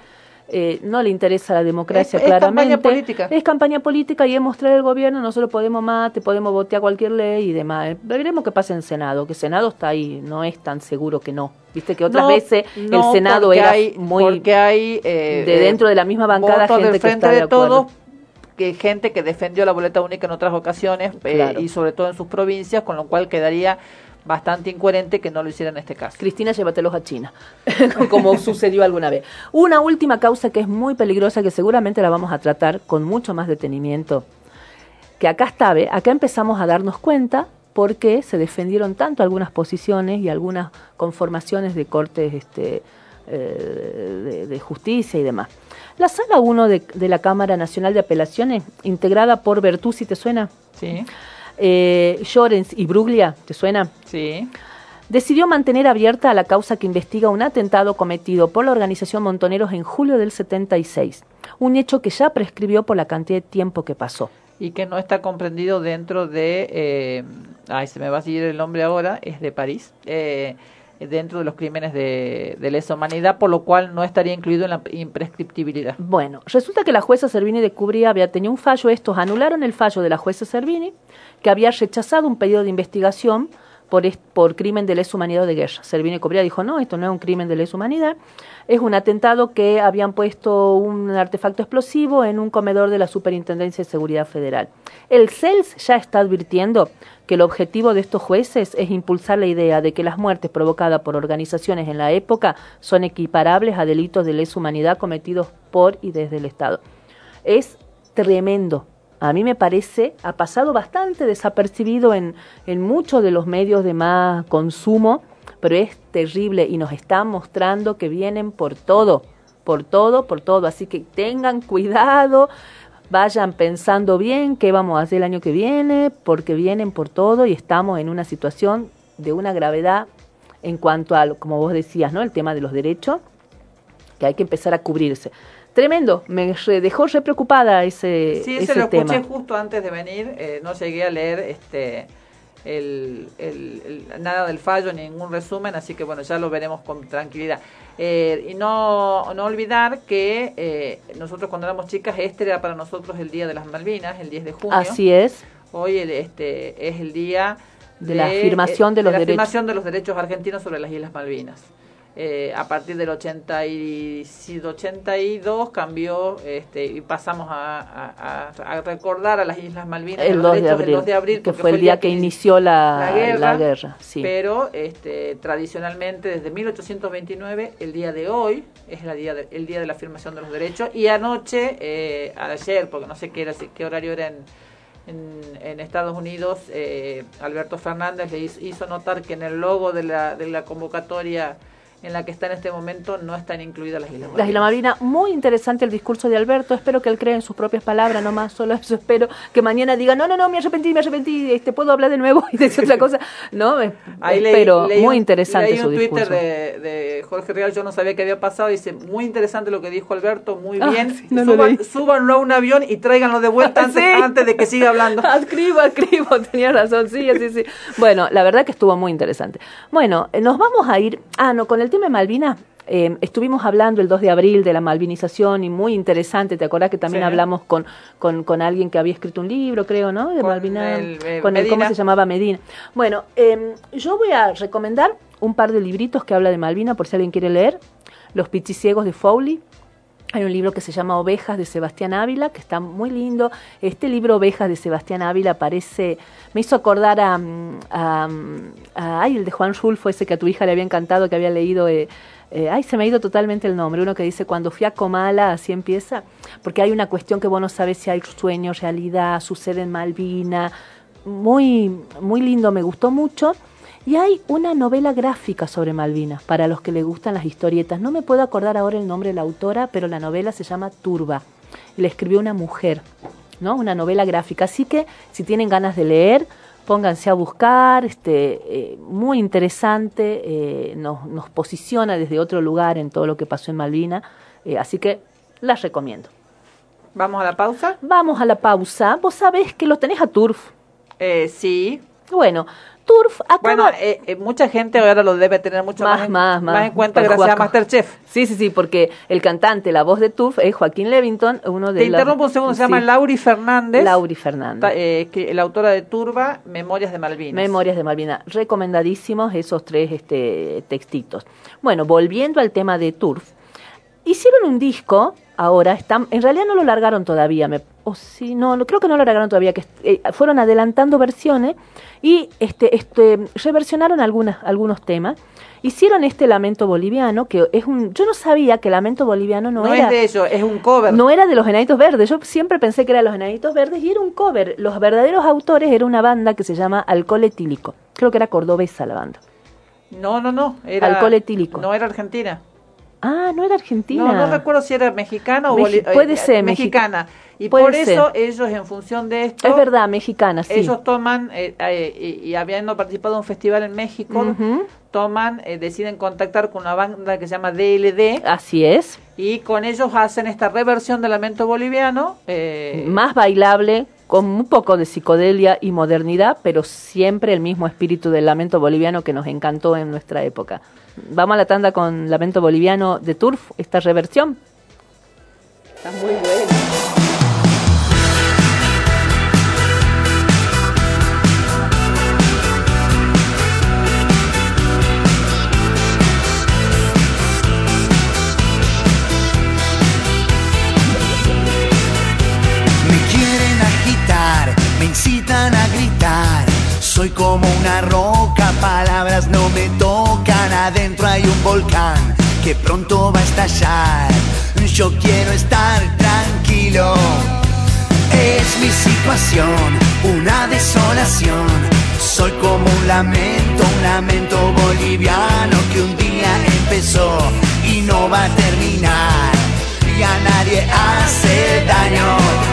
eh, no le interesa la democracia Es- es claramente. campaña política. Es campaña política y es mostrar el gobierno, nosotros podemos más, te podemos votar cualquier ley y demás. Veremos qué pasa en Senado, que Senado está ahí, no es tan seguro que no. Viste que otras No, veces no, el Senado era hay, muy... porque hay eh, de dentro de la misma bancada gente que está de de todos acuerdo. Que gente que defendió la boleta única en otras ocasiones eh, y sobre todo en sus provincias con lo cual quedaría bastante incoherente que no lo hiciera en este caso Cristina, llévatelos a China, como sucedió alguna vez. Una última causa que es muy peligrosa, que seguramente la vamos a tratar con mucho más detenimiento, que acá está, ¿ve? acá empezamos a darnos cuenta porque se defendieron tanto algunas posiciones y algunas conformaciones de cortes este, eh, de, de justicia y demás. La sala 1 de, de la Cámara Nacional de Apelaciones, integrada por Bertuzzi, ¿te suena? sí Eh, Llorens y Bruglia, ¿te suena? sí decidió mantener abierta la causa que investiga un atentado cometido por la organización Montoneros en julio del 76, un hecho que ya prescribió por la cantidad de tiempo que pasó. y que no está comprendido dentro de eh, ay se me va a seguir el nombre ahora es de París eh, dentro de los crímenes de, de lesa humanidad por lo cual no estaría incluido en la imprescriptibilidad. Bueno, resulta que la jueza Servini de Cubría había tenido un fallo, estos anularon el fallo de la jueza Servini, que había rechazado un pedido de investigación por, por crimen de lesa humanidad de guerra. Servini de Cubría dijo, no, esto no es un crimen de lesa humanidad, es un atentado que habían puesto un artefacto explosivo en un comedor de la Superintendencia de Seguridad Federal. El CELS ya está advirtiendo que el objetivo de estos jueces es impulsar la idea de que las muertes provocadas por organizaciones en la época son equiparables a delitos de lesa humanidad cometidos por y desde el Estado. Es tremendo. A mí me parece, ha pasado bastante desapercibido en, en muchos de los medios de más consumo, pero es terrible y nos está mostrando que vienen por todo, por todo, por todo. Así que tengan cuidado, vayan pensando bien qué vamos a hacer el año que viene, porque vienen por todo y estamos en una situación de una gravedad en cuanto a, como vos decías, ¿no? El tema de los derechos, que hay que empezar a cubrirse. Tremendo, me re- dejó re preocupada ese, Sí, ese ese lo tema. escuché justo antes de venir. eh, no llegué a leer este el, el- el- nada del fallo, ningún resumen, así que bueno, ya lo veremos con tranquilidad. Eh, y no, no olvidar que eh, nosotros cuando éramos chicas, este era para nosotros el Día de las Malvinas, el 10 de junio. Así es. Hoy el- este es el día De la afirmación de los la derechos. afirmación de los derechos argentinos sobre las Islas Malvinas. Eh, a partir del 80 y, sí, 82 cambió este, y pasamos a, a- a- a recordar a las Islas Malvinas El los 2 de, abril, del 2 de abril, que fue el día que inició la, la guerra, la guerra, sí. pero este, tradicionalmente desde 1829 el día de hoy es la día de- el día de la afirmación de los derechos y anoche eh, ayer porque no sé qué era qué horario era en en, en Estados Unidos eh, Alberto Fernández le hizo, hizo notar que en el logo de la, de la convocatoria en la que está en este momento no están incluidas las Islas Las Islas Malvinas, muy interesante el discurso de Alberto. Espero que él crea en sus propias palabras, no más. Solo eso espero que mañana diga, no, no, no, me arrepentí, me arrepentí, este, puedo hablar de nuevo y decir otra cosa. No, Ahí leí- espero, leí muy un- interesante leí su un discurso. Twitter de, de Jorge Real, yo no sabía qué había pasado, dice, muy interesante lo que dijo Alberto, muy Ah, bien, sí, no Suban- leí. súbanlo a un avión y tráiganlo de vuelta antes, Sí. antes de que siga hablando. Escribo, escribo, tenía razón, sí, sí, sí. Bueno, la verdad que estuvo muy interesante. Bueno, eh, nos vamos a ir, ah, no, con el tema de Malvinas, eh, estuvimos hablando el 2 de abril de la malvinización y muy interesante, ¿te acordás que también Sí. hablamos con, con, con alguien que había escrito un libro, creo, ¿no? De Con Malvinas, el, eh, con el, ¿cómo se llamaba? Medina. Bueno, eh, yo voy a recomendar un par de libritos que habla de Malvinas, por si alguien quiere leer. Los Pichiciegos de Fowley. Hay un libro que se llama Ovejas de Sebastián Ávila, que está muy lindo. Este libro Ovejas de Sebastián Ávila parece, me hizo acordar a, mm, mm, ay, el de Juan Rulfo, ese que a tu hija le había encantado, que había leído, eh, eh, ay, se me ha ido totalmente el nombre, uno que dice, cuando fui a Comala, así empieza, porque hay una cuestión que vos no sabes si hay sueño, realidad, sucede en Malvina, muy, muy lindo, me gustó mucho. Y hay una novela gráfica sobre Malvinas, para los que les gustan las historietas. No me puedo acordar ahora el nombre de la autora, pero la novela se llama Turba. Y la escribió una mujer, ¿no? Una novela gráfica. Así que, si tienen ganas de leer, pónganse a buscar. Este, eh, muy interesante, eh, nos, nos posiciona desde otro lugar en todo lo que pasó en Malvinas. Eh, así que, las recomiendo. Vamos a la pausa. Vamos a la pausa. Vos sabés que lo tenés a Turf. Eh, sí. Bueno, Turf acaba... Bueno, eh, eh, mucha gente ahora lo debe tener mucho más, Más, en, más, más. en cuenta gracias a Masterchef. Sí, sí, sí, porque el cantante, la voz de Turf es Joaquín Levington, uno de Te las- interrumpo un segundo, se llama Lauri Fernández. Lauri Fernández. Eh, que- la autora de Turba, Memorias de Malvinas. Memorias de Malvina. Recomendadísimos esos tres este, textitos. Bueno, volviendo al tema de Turf, hicieron un disco, ahora están, en realidad no lo largaron todavía, me, o sí, no, no, creo que no lo largaron todavía, que eh, fueron adelantando versiones y este, este, reversionaron algunas, algunos temas. Hicieron este Lamento Boliviano, que es un, yo no sabía que Lamento Boliviano no, no era... es de ellos, es un cover. No era de los Enanitos Verdes, yo siempre pensé que era los Enanitos Verdes y era un cover. Los verdaderos autores era una banda que se llama Alcohol Etílico. Creo que era cordobesa la banda. No, no, no. Era, Alcohol etílico. No era argentina. Ah, no era Argentina. No, no recuerdo si era mexicana o boli- puede eh, ser, mexicana. Y puede por eso ser. ellos, en función de esto, Es verdad, mexicana, sí. ellos toman, eh, eh, y, y habiendo participado en un festival en México. Toman, eh, deciden contactar con una banda que se llama DLD Así es. y con ellos hacen esta reversión del lamento boliviano. eh, Más bailable, con un poco de psicodelia y modernidad, pero siempre el mismo espíritu del lamento boliviano que nos encantó en nuestra época. Vamos a la tanda con Lamento Boliviano de Turf, esta reversión. Está muy buena. Soy como una roca, palabras no me tocan. Adentro hay un volcán que pronto va a estallar. Yo quiero estar tranquilo. Es mi situación, una desolación. Soy como un lamento, un lamento boliviano que un día empezó y no va a terminar. Y a nadie hace daño.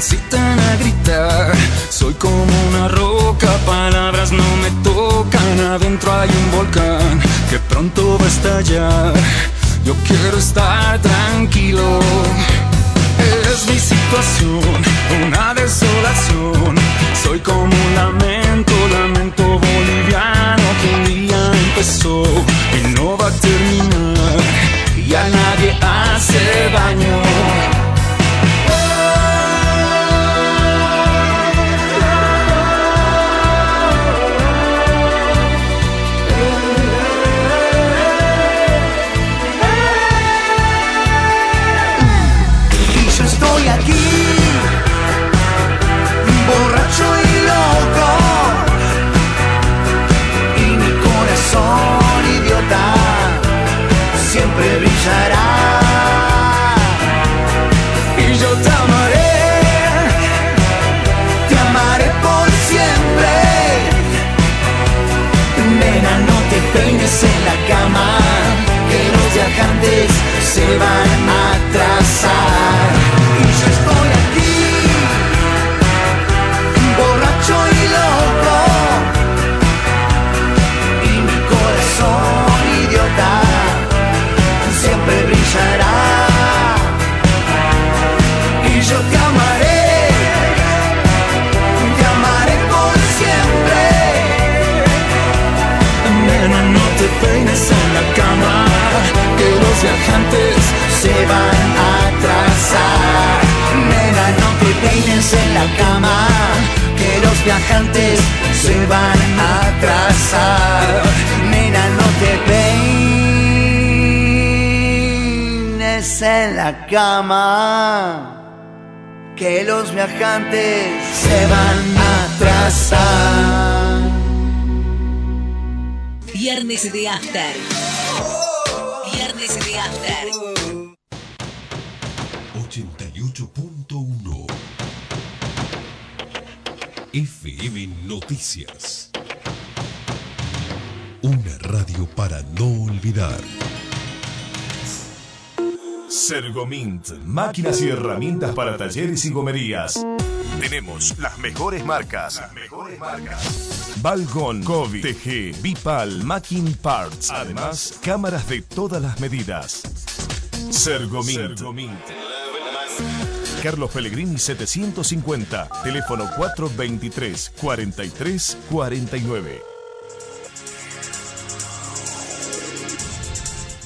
Incitan a gritar. Soy como una roca, palabras no me tocan. Adentro hay un volcán que pronto va a estallar. Yo quiero estar tranquilo. Es mi situación, una desolación. Soy como un lamento, lamento boliviano que un día empezó y no va a terminar. Y a nadie hace daño. se van a atrasar. Nena, no te peines en la cama, que los viajantes se van a atrasar. Nena, no te peines en la cama. Que los viajantes se van a atrasar. Viernes de After. Viernes de After. 88.1 FM Noticias. Una radio para no olvidar. Sergomint, máquinas y herramientas para talleres y gomerías. Tenemos las mejores marcas. Las mejores marcas. Balgon, Kobe, TG, Bipal, Macking Parts. Además, cámaras de todas las medidas. Sergomint. Carlos Pellegrini 750, teléfono 423 43 49.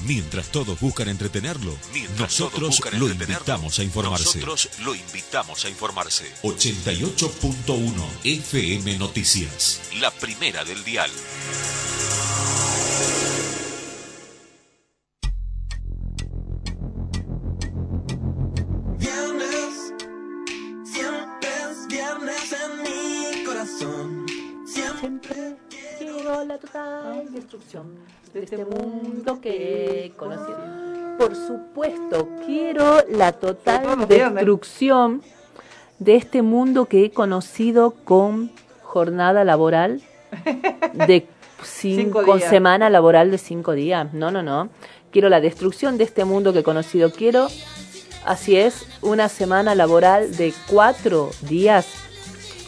Mientras todos buscan entretenerlo, nosotros lo invitamos a informarse. Nosotros lo invitamos a informarse. 88.1 FM Noticias. La primera del dial. La total destrucción de este mundo que he conocido. Por supuesto, quiero la total destrucción de este mundo que he conocido con jornada laboral de cin- Cinco con semana laboral de cinco días. No, no, no. Quiero la destrucción de este mundo que he conocido. Quiero, así es, una semana laboral de cuatro días,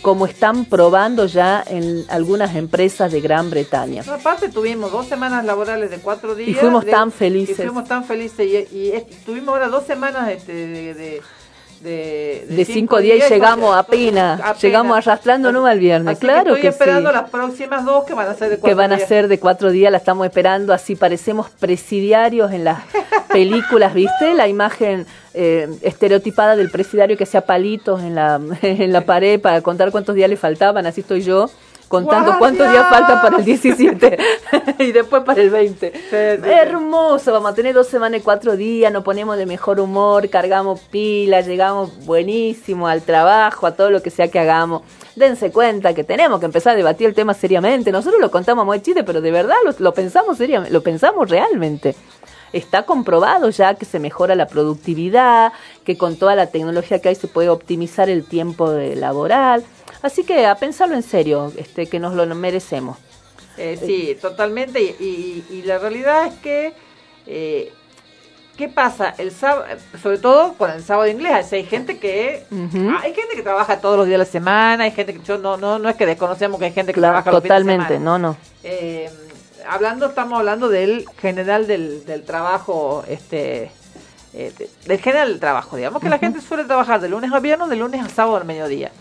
como están probando ya en algunas empresas de Gran Bretaña. No, aparte tuvimos dos semanas laborales de cuatro días. Y fuimos de- tan felices. Y fuimos tan felices. Y, tuvimos ahora dos semanas este, de, de, de, De cinco días y llegamos apenas, llegamos arrastrándonos al viernes, Así claro que que estoy esperando sí. las próximas dos que van a ser de cuatro que van a días. ser de cuatro días, la estamos esperando, así parecemos presidiarios en las películas, ¿viste? La imagen eh, estereotipada del presidiario que hacía palitos en la, en la pared para contar cuántos días le faltaban, así estoy yo, contando ¡Guardia! cuántos días faltan para el 17 y después para el 20. Sí, sí, sí. Hermoso, vamos a tener dos semanas y cuatro días, nos ponemos de mejor humor, cargamos pilas, llegamos buenísimo al trabajo, a todo lo que sea que hagamos. Dense cuenta que tenemos que empezar a debatir el tema seriamente. Nosotros lo contamos muy chiste, pero de verdad lo, lo pensamos seriamente, lo pensamos realmente. Está comprobado ya que se mejora la productividad, que con toda la tecnología que hay se puede optimizar el tiempo de laboral. Así que a pensarlo en serio, este, que nos lo merecemos. Eh, sí, totalmente. Y, y- y la realidad es que, eh, ¿qué pasa? El sábado, sobre todo con el sábado inglés, hay gente que Ujú. hay gente que trabaja todos los días de la semana, hay gente que yo no no no es que desconocemos que hay gente que Claro, trabaja los fines de totalmente, semana. no, no. Eh, hablando, estamos hablando del general del, del trabajo, este, eh, de- del general del trabajo, digamos que la gente suele trabajar de lunes a viernes, de lunes a sábado al mediodía.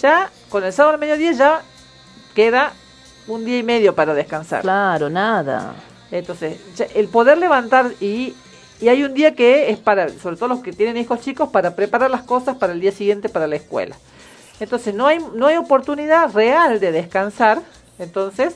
Ya con el sábado al mediodía ya queda un día y medio para descansar. Claro, nada. Entonces, el poder levantar y, y hay un día que es para, sobre todo los que tienen hijos chicos, para preparar las cosas para el día siguiente para la escuela. Entonces, no hay, no hay oportunidad real de descansar. Entonces,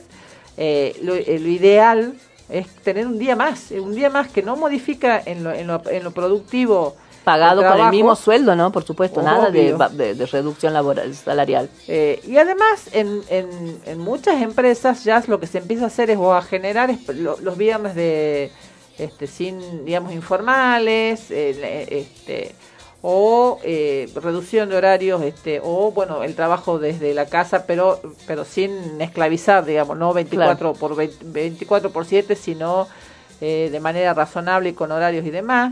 eh, lo, eh, lo ideal es tener un día más, un día más que no modifica en lo, en lo, en lo productivo. Pagado con el mismo sueldo, ¿no? Por supuesto, nada de, de- de reducción laboral, salarial. Eh, y además, en, en, en muchas empresas ya lo que se empieza a hacer es o a generar es- lo- los viernes de este sin digamos informales, eh, le- este o eh, reducción de horarios, este o bueno el trabajo desde la casa, pero pero sin esclavizar, digamos, no 24 por 20 24 por 7, sino eh, de manera razonable y con horarios y demás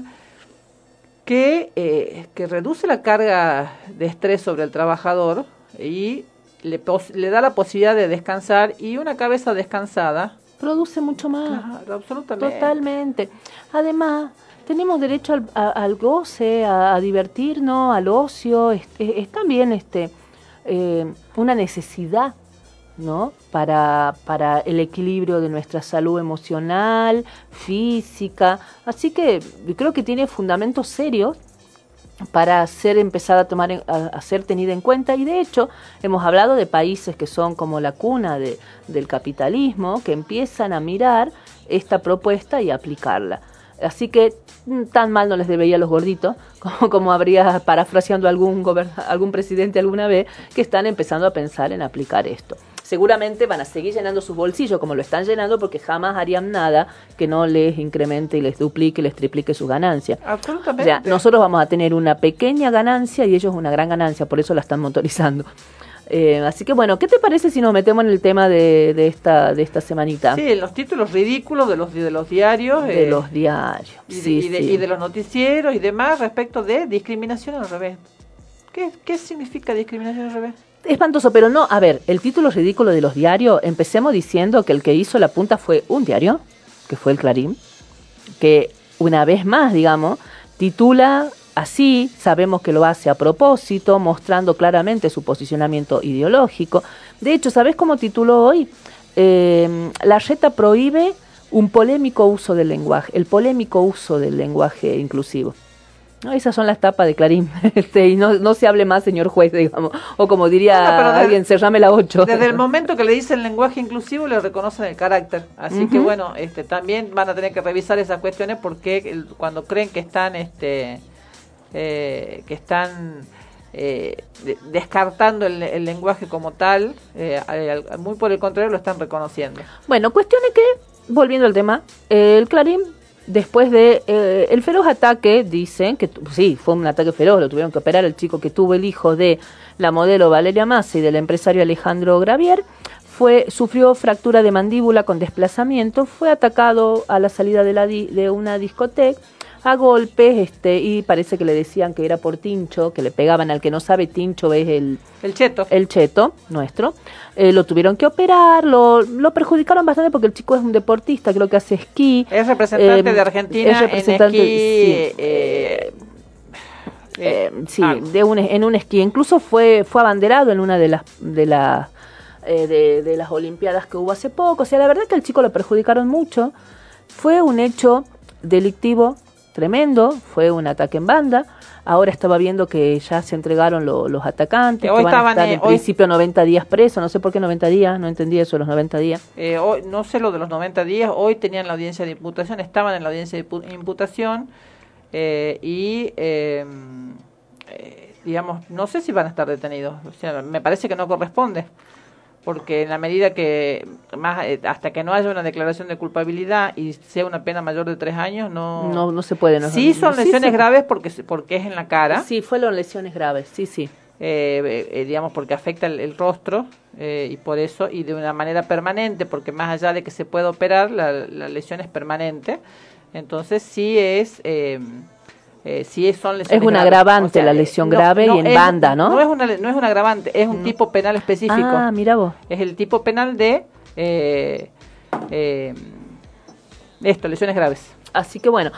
que, eh, que reduce la carga de estrés sobre el trabajador y le, pos- le da la posibilidad de descansar y una cabeza descansada. Produce mucho más. Claro, absolutamente. Totalmente. Además, tenemos derecho al, a- al goce, a, a divertirnos, al ocio. Es, es- es también este, eh, una necesidad, ¿no? Para, para el equilibrio de nuestra salud emocional, física. Así que creo que tiene fundamentos serios para ser empezada a tomar a, a ser tenida en cuenta y de hecho hemos hablado de países que son como la cuna de- del capitalismo que empiezan a mirar esta propuesta y aplicarla así que mm, tan mal no les debería a los gorditos como, como habría parafraseando algún algún presidente alguna vez que están empezando a pensar en aplicar esto seguramente van a seguir llenando sus bolsillos como lo están llenando porque jamás harían nada que no les incremente y les duplique, les triplique sus ganancias. O Absolutamente. sea, nosotros vamos a tener una pequeña ganancia y ellos una gran ganancia, por eso la están motorizando. Eh, así que bueno, ¿qué te parece si nos metemos en el tema de, de esta de esta semanita? Sí, los títulos ridículos de los, de los diarios. De eh, los diarios. y de, sí, y de- sí. y de los noticieros y demás respecto de discriminación al revés. ¿Qué, qué significa discriminación al revés? Espantoso, pero no, a ver, el título ridículo de los diarios, empecemos diciendo que el que hizo la punta fue un diario, que fue el Clarín, que una vez más, digamos, titula así, sabemos que lo hace a propósito, mostrando claramente su posicionamiento ideológico. De hecho, ¿sabes cómo tituló hoy? Eh, la reta prohíbe un polémico uso del lenguaje, el polémico uso del lenguaje inclusivo. No, esas son las tapas de Clarín. Este, y no, no se hable más, señor juez, digamos. O como diría Bueno, de- alguien, cerrame la 8. Desde el momento que le dicen lenguaje inclusivo le reconocen el carácter. Así que bueno, este también van a tener que revisar esas cuestiones porque cuando creen que están este eh, que están eh, de- descartando el, el lenguaje como tal, eh, muy por el contrario lo están reconociendo. Bueno, cuestión es que, volviendo al tema, el Clarín, después de eh, el feroz ataque, dicen que sí, fue un ataque feroz, lo tuvieron que operar el chico que tuvo el hijo de la modelo Valeria Massa y del empresario Alejandro Gravier, fue, sufrió fractura de mandíbula con desplazamiento, fue atacado a la salida de, la di- de una discoteca a golpes este y parece que le decían que era por tincho, que le pegaban al que no sabe tincho es el El cheto. el cheto nuestro, eh, lo tuvieron que operar, lo, lo perjudicaron bastante porque el chico es un deportista, creo que hace esquí. Es representante Eh, de Argentina es representante, en esquí. sí, eh, eh, eh, sí, de un, en un esquí. Incluso fue, fue abanderado en una de las de las eh, de, de las Olimpiadas que hubo hace poco. O sea, la verdad que al chico lo perjudicaron mucho. Fue un hecho delictivo tremendo, fue un ataque en banda. Ahora estaba viendo que ya se entregaron lo- los atacantes, Que que hoy a estaban, estar eh, en hoy- principio 90 días presos. No sé por qué 90 días, no entendí eso de los 90 días. Eh, hoy, no sé lo de los 90 días, hoy tenían la audiencia de imputación, estaban en la audiencia de impu- imputación eh, y, eh, eh, digamos, no sé si van a estar detenidos. O sea, me parece que no corresponde, porque en la medida que, más eh, hasta que no haya una declaración de culpabilidad y sea una pena mayor de tres años, no... No, no se puede. No, sí son lesiones sí. graves porque, porque es en la cara. Sí, fueron lesiones graves, sí, sí. eh, eh, eh, digamos porque afecta el, el rostro eh, y por eso y de una manera permanente porque más allá de que se pueda operar la, la lesión es permanente entonces sí es eh, sí son lesiones Es un graves. agravante O sea, la eh, lesión grave y en es- banda, ¿no? no es una no es un agravante es un tipo penal específico Ah, mira vos. es el tipo penal de eh, eh, esto lesiones graves Así que bueno,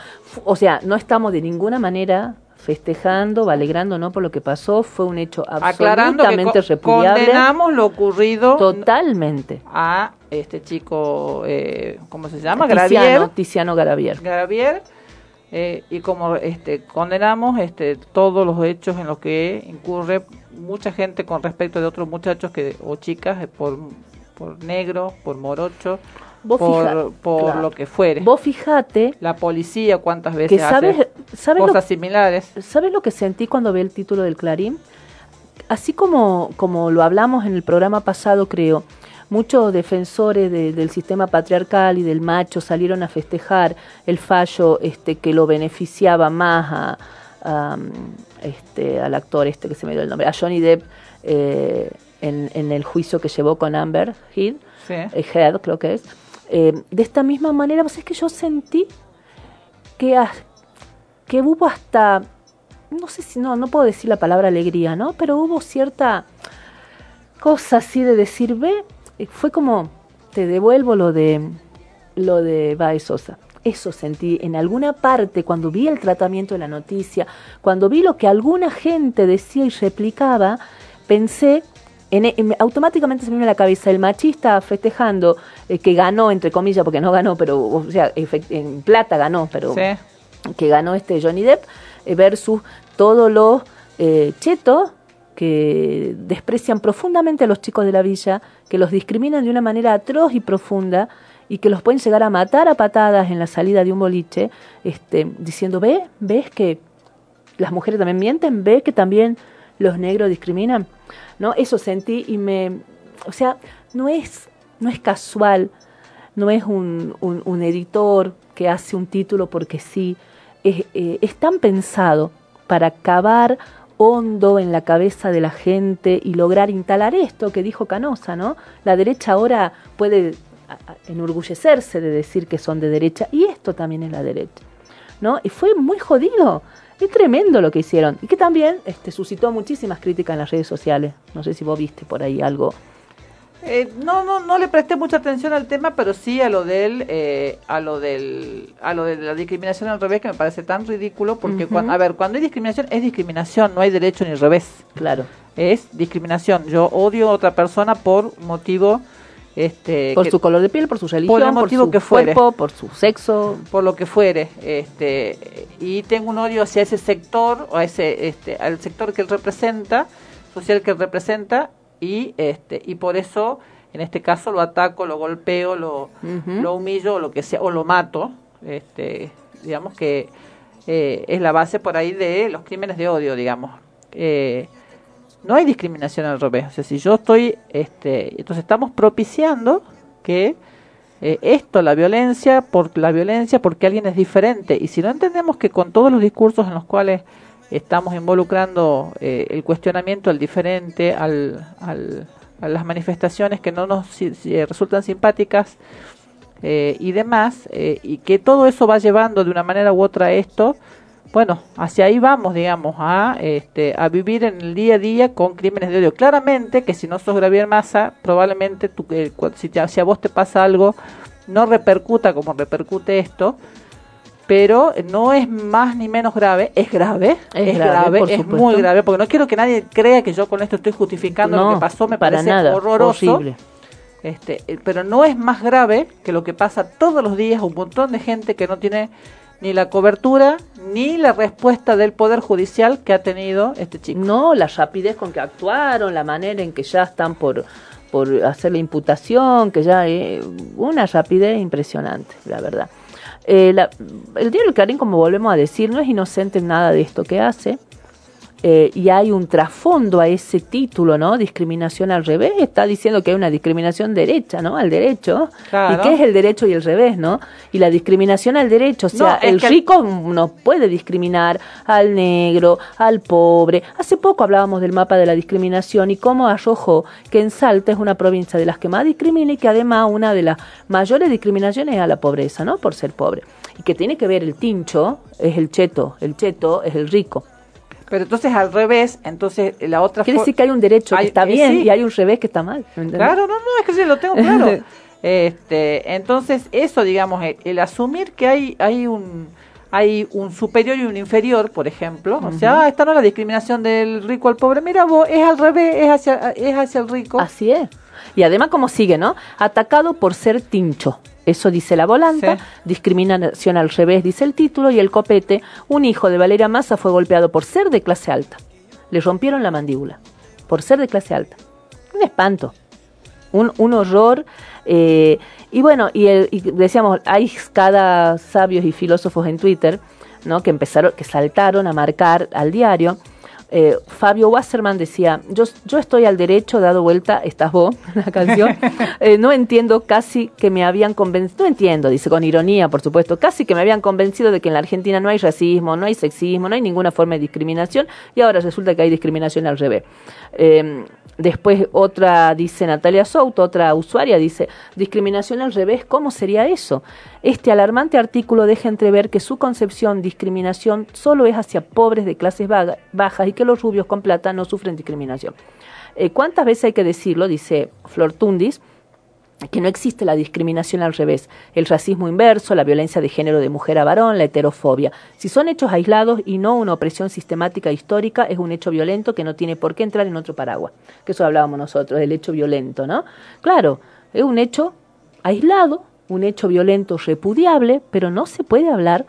o sea, no estamos de ninguna manera festejando no por lo que pasó, fue un hecho aclarando que absolutamente repudiable. condenamos lo ocurrido Totalmente. a este chico, eh, ¿cómo se llama? Tiziano, Gravier. Tiziano. Gravier. Eh, y como este condenamos este todos los hechos en los que incurre mucha gente con respecto de otros muchachos que o chicas eh, por por negro, por morocho, Vos por, por claro. lo que fuere. Vos fijate La policía cuántas que veces sabes, hace sabes, lo, cosas similares. ¿sabes lo que sentí cuando vi el título del Clarín? Así como, como lo hablamos en el programa pasado, creo, muchos defensores de- del sistema patriarcal y del macho salieron a festejar el fallo este, que lo beneficiaba más a, a, este, al actor este que se me dio el nombre, a Johnny Depp eh, en, en el juicio que llevó con Amber Heard, Sí. eh, Heard creo que es. Eh, de esta misma manera, pues es que yo sentí que, que hubo hasta, no sé si, no, no puedo decir la palabra alegría, ¿no? Pero hubo cierta cosa así de decir, ve, fue como, te devuelvo lo de, lo de Bae Sosa. Eso sentí en alguna parte cuando vi el tratamiento de la noticia, cuando vi lo que alguna gente decía y replicaba, pensé, en, en- automáticamente se me vino a la cabeza el machista festejando eh, que ganó, entre comillas, porque no ganó, pero, o sea, en plata ganó, pero Sí. que ganó este Johnny Depp eh, versus todos los eh, chetos que desprecian profundamente a los chicos de la villa, que los discriminan de una manera atroz y profunda y que los pueden llegar a matar a patadas en la salida de un boliche, este, diciendo, ve, ves que las mujeres también mienten, ve que también los negros discriminan, ¿no? Eso sentí y me, o sea, no es, no es casual, no es un, un, editor que hace un título porque sí, es, eh, es tan pensado para cavar hondo en la cabeza de la gente y lograr instalar esto que dijo Canosa, ¿no? La derecha ahora puede enorgullecerse de decir que son de derecha y esto también es la derecha, ¿no? Y fue muy jodido. Es tremendo lo que hicieron y que también este, suscitó muchísimas críticas en las redes sociales. No sé si vos viste por ahí algo. Eh, no, no, no le presté mucha atención al tema, pero sí a lo del, eh, a lo del, a lo de la discriminación al revés que me parece tan ridículo porque, cuan- a ver, cuando hay discriminación es discriminación, no hay derecho ni revés. Claro. Es discriminación. Yo odio a otra persona por motivo, este, Por que- su color de piel, por su religión, por, motivo su que fuere. cuerpo, por su sexo. por lo que fuere, este, y tengo un odio hacia ese sector o a ese, este, al sector que él representa, social que él representa, y este, y por eso, en este caso, lo ataco, lo golpeo, lo, lo humillo, o lo que sea, o lo mato, este, digamos que eh, es la base por ahí de los crímenes de odio, digamos. Eh, no hay discriminación al revés. O sea, si yo estoy, este, entonces estamos propiciando que eh, esto, la violencia, por la violencia, porque alguien es diferente. Y si no entendemos que con todos los discursos en los cuales estamos involucrando eh, el cuestionamiento al diferente, al, al- a las manifestaciones que no nos si- si, resultan simpáticas eh, y demás, eh, y que todo eso va llevando de una manera u otra a esto, bueno, hacia ahí vamos, digamos, a, este, a vivir en el día a día con crímenes de odio. Claramente que si no sos Javier Massa, probablemente tú, eh, si, si a vos te pasa algo, no repercuta como repercute esto, pero no es más ni menos grave, es grave, Es grave, es muy grave, porque no quiero que nadie crea que yo con esto estoy justificando lo que pasó, me para parece nada, horroroso. Este, eh, pero no es más grave que lo que pasa todos los días un montón de gente que no tiene ni la cobertura ni la respuesta del poder judicial que ha tenido este chico. No, la rapidez con que actuaron, la manera en que ya están por, por hacer la imputación, que ya es una rapidez impresionante, la verdad. Eh, la- el diario El como volvemos a decir, no es inocente en nada de esto que hace. Eh, y hay un trasfondo a ese título, ¿no? Discriminación al revés. Está diciendo que hay una discriminación derecha, ¿no? Al derecho. Claro. ¿Y qué es el derecho y el revés, no? Y la discriminación al derecho. O sea, No, el rico no puede discriminar al negro, al pobre. Hace poco hablábamos del mapa de la discriminación y cómo arrojó que en Salta es una provincia de las que más discrimina y que además una de las mayores discriminaciones es a la pobreza, ¿no? Por ser pobre. Y que tiene que ver el tincho, es el cheto, el cheto es el rico. Pero entonces al revés, entonces la otra Quiere decir que hay un derecho que está eh, bien sí. y hay un revés que está mal. Claro, no, no, es que sí, lo tengo claro. este, entonces, eso, digamos, el, el asumir que hay, hay un hay un superior y un inferior, por ejemplo. O sea, ah, esta no es la discriminación del rico al pobre. Mira vos, es al revés, es hacia, es hacia el rico. Así es. Y además, como sigue, ¿no? Atacado por ser tincho. Eso dice la volanta. Sí. Discriminación al revés, dice el título. Y el copete. Un hijo de Valeria Massa fue golpeado por ser de clase alta. Le rompieron la mandíbula. Por ser de clase alta. Un espanto. Un, un horror. eh, y bueno, y, el- y decíamos, hay cada sabios y filósofos en Twitter, ¿no? Que empezaron, que saltaron a marcar al diario. Eh, Fabio Wasserman decía, yo, yo estoy al derecho, dado vuelta, estás vos, la canción, Eh, no entiendo casi que me habían convencido, no entiendo, dice con ironía, por supuesto, casi que me habían convencido de que en la Argentina no hay racismo, no hay sexismo, no hay ninguna forma de discriminación, y ahora resulta que hay discriminación al revés. Eh, Después otra dice Natalia Souto, otra usuaria dice, discriminación al revés, ¿cómo sería eso? Este alarmante artículo deja entrever que su concepción discriminación solo es hacia pobres de clases bajas y que los rubios con plata no sufren discriminación. Eh, ¿Cuántas veces hay que decirlo? Dice Flor Tundis, que no existe la discriminación al revés, el racismo inverso, la violencia de género de mujer a varón, la heterofobia. Si son hechos aislados y no una opresión sistemática histórica, es un hecho violento que no tiene por qué entrar en otro paraguas. Que eso hablábamos nosotros, del hecho violento, ¿no? Claro, es un hecho aislado, un hecho violento repudiable, pero no se puede hablar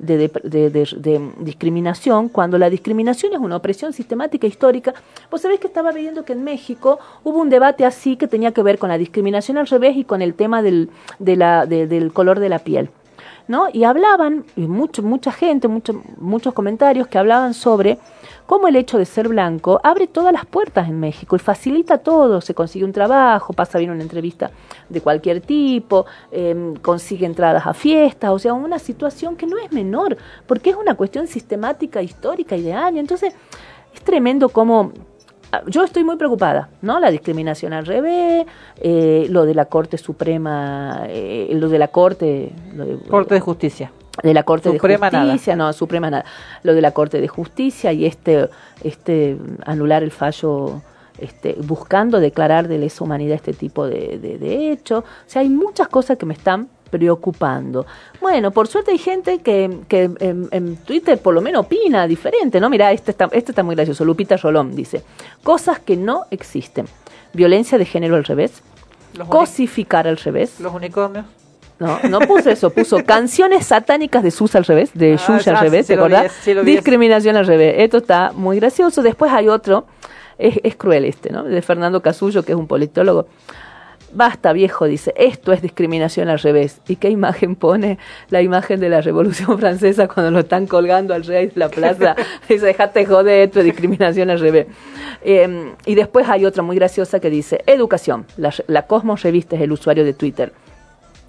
de, de- de- de- discriminación cuando la discriminación es una opresión sistemática histórica. Vos sabés que estaba viendo que en México hubo un debate así que tenía que ver con la discriminación al revés y con el tema del, de la, de- del color de la piel. ¿no? Y hablaban, y mucho, mucha gente, mucho- muchos comentarios que hablaban sobre cómo el hecho de ser blanco abre todas las puertas en México y facilita todo. Se consigue un trabajo, pasa bien una entrevista de cualquier tipo, eh, consigue entradas a fiestas, o sea, una situación que no es menor, porque es una cuestión sistemática, histórica y de años. Entonces, es tremendo cómo Ah, yo estoy muy preocupada, ¿no? La discriminación al revés, eh, lo de la Corte Suprema, eh, lo de la Corte, lo de, Corte de Justicia. De la Corte Suprema de nada. Justicia, no, Suprema nada, lo de la Corte de Justicia y este, este anular el fallo, este, buscando declarar de lesa humanidad este tipo de, de, de hecho. O sea, hay muchas cosas que me están preocupando. Bueno, por suerte hay gente que, que en, en Twitter por lo menos opina diferente, ¿no? Mira, este está, este está muy gracioso. Lupita Rolón dice, cosas que no existen. Violencia de género al revés, Los, cosificar al revés. los unicornios. No, no puso eso, puso canciones satánicas de Sus al revés, de Ah, Yuya al revés, sí ¿te lo vi, acordás? sí. Discriminación al revés. Esto está muy gracioso. Después hay otro, es, es cruel este, ¿no? De Fernando Casullo, que es un politólogo. Basta, viejo, dice, esto es discriminación al revés. ¿Y qué imagen pone? La imagen de la Revolución Francesa cuando lo están colgando al rey de la plaza. dice, dejate joder, esto es discriminación al revés. Eh, y después hay otra muy graciosa que dice, educación. La, la Cosmos Revista es el usuario de Twitter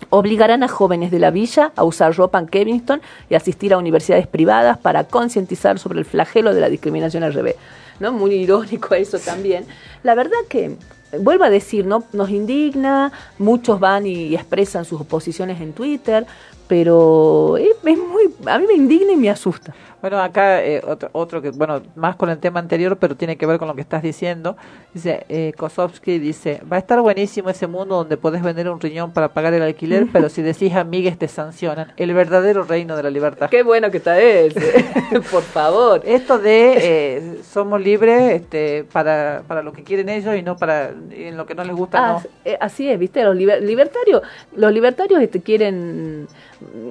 obligarán a jóvenes de la villa a usar ropa en Kevinston y asistir a universidades privadas para concientizar sobre el flagelo de la discriminación al revés. ¿No? Muy irónico eso también. La verdad que, vuelvo a decir, ¿no? nos indigna, muchos van y expresan sus oposiciones en Twitter, pero es, muy, a mí me indigna y me asusta. Bueno, acá eh, otro, otro que, bueno, más con el tema anterior, pero tiene que ver con lo que estás diciendo. Dice, eh, Kosovsky dice, va a estar buenísimo ese mundo donde podés vender un riñón para pagar el alquiler, pero si decís amigues te sancionan. El verdadero reino de la libertad. Qué bueno que está ese, por favor. Esto de eh, somos libres este, para, para lo que quieren ellos y no para en lo que no les gusta, Ah, no. eh, así es, ¿viste? Los liber- libertarios, los libertarios este, quieren,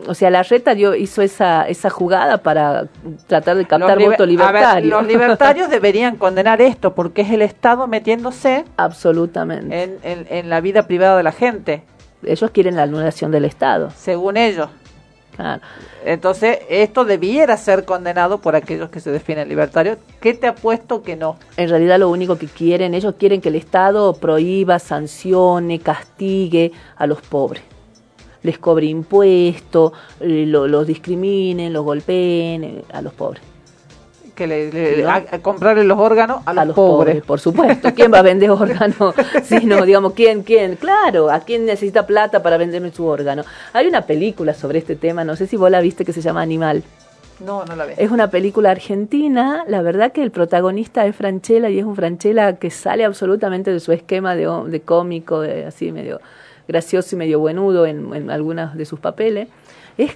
o sea, la reta dio, hizo esa, esa jugada para tratar de captar liber- voto ver, libertario. los libertarios deberían condenar esto porque es el Estado metiéndose Absolutamente. en, en, en la vida privada de la gente, Ellos quieren la anulación del Estado. según ellos. Claro. Entonces, esto debiera ser condenado por aquellos que se definen libertarios. ¿Qué te apuesto que no? En realidad lo único que quieren, ellos quieren que el Estado prohíba, sancione, castigue a los pobres. Les cobre impuestos, eh, lo- los discriminen, los golpeen eh, a los pobres. Que le, le- ¿No? a, a comprarle los órganos a los, a los pobres. pobres. por supuesto. ¿Quién va a vender órganos? Sí, no, digamos, ¿quién, quién? Claro, ¿a quién necesita plata para venderme su órgano? Hay una película sobre este tema, no sé si vos la viste, que se llama Animal. No, no la ves. Es una película argentina, la verdad que el protagonista es Franchella y es un Franchella que sale absolutamente de su esquema de, de cómico, de así medio gracioso y medio buenudo en, en algunos de sus papeles. Es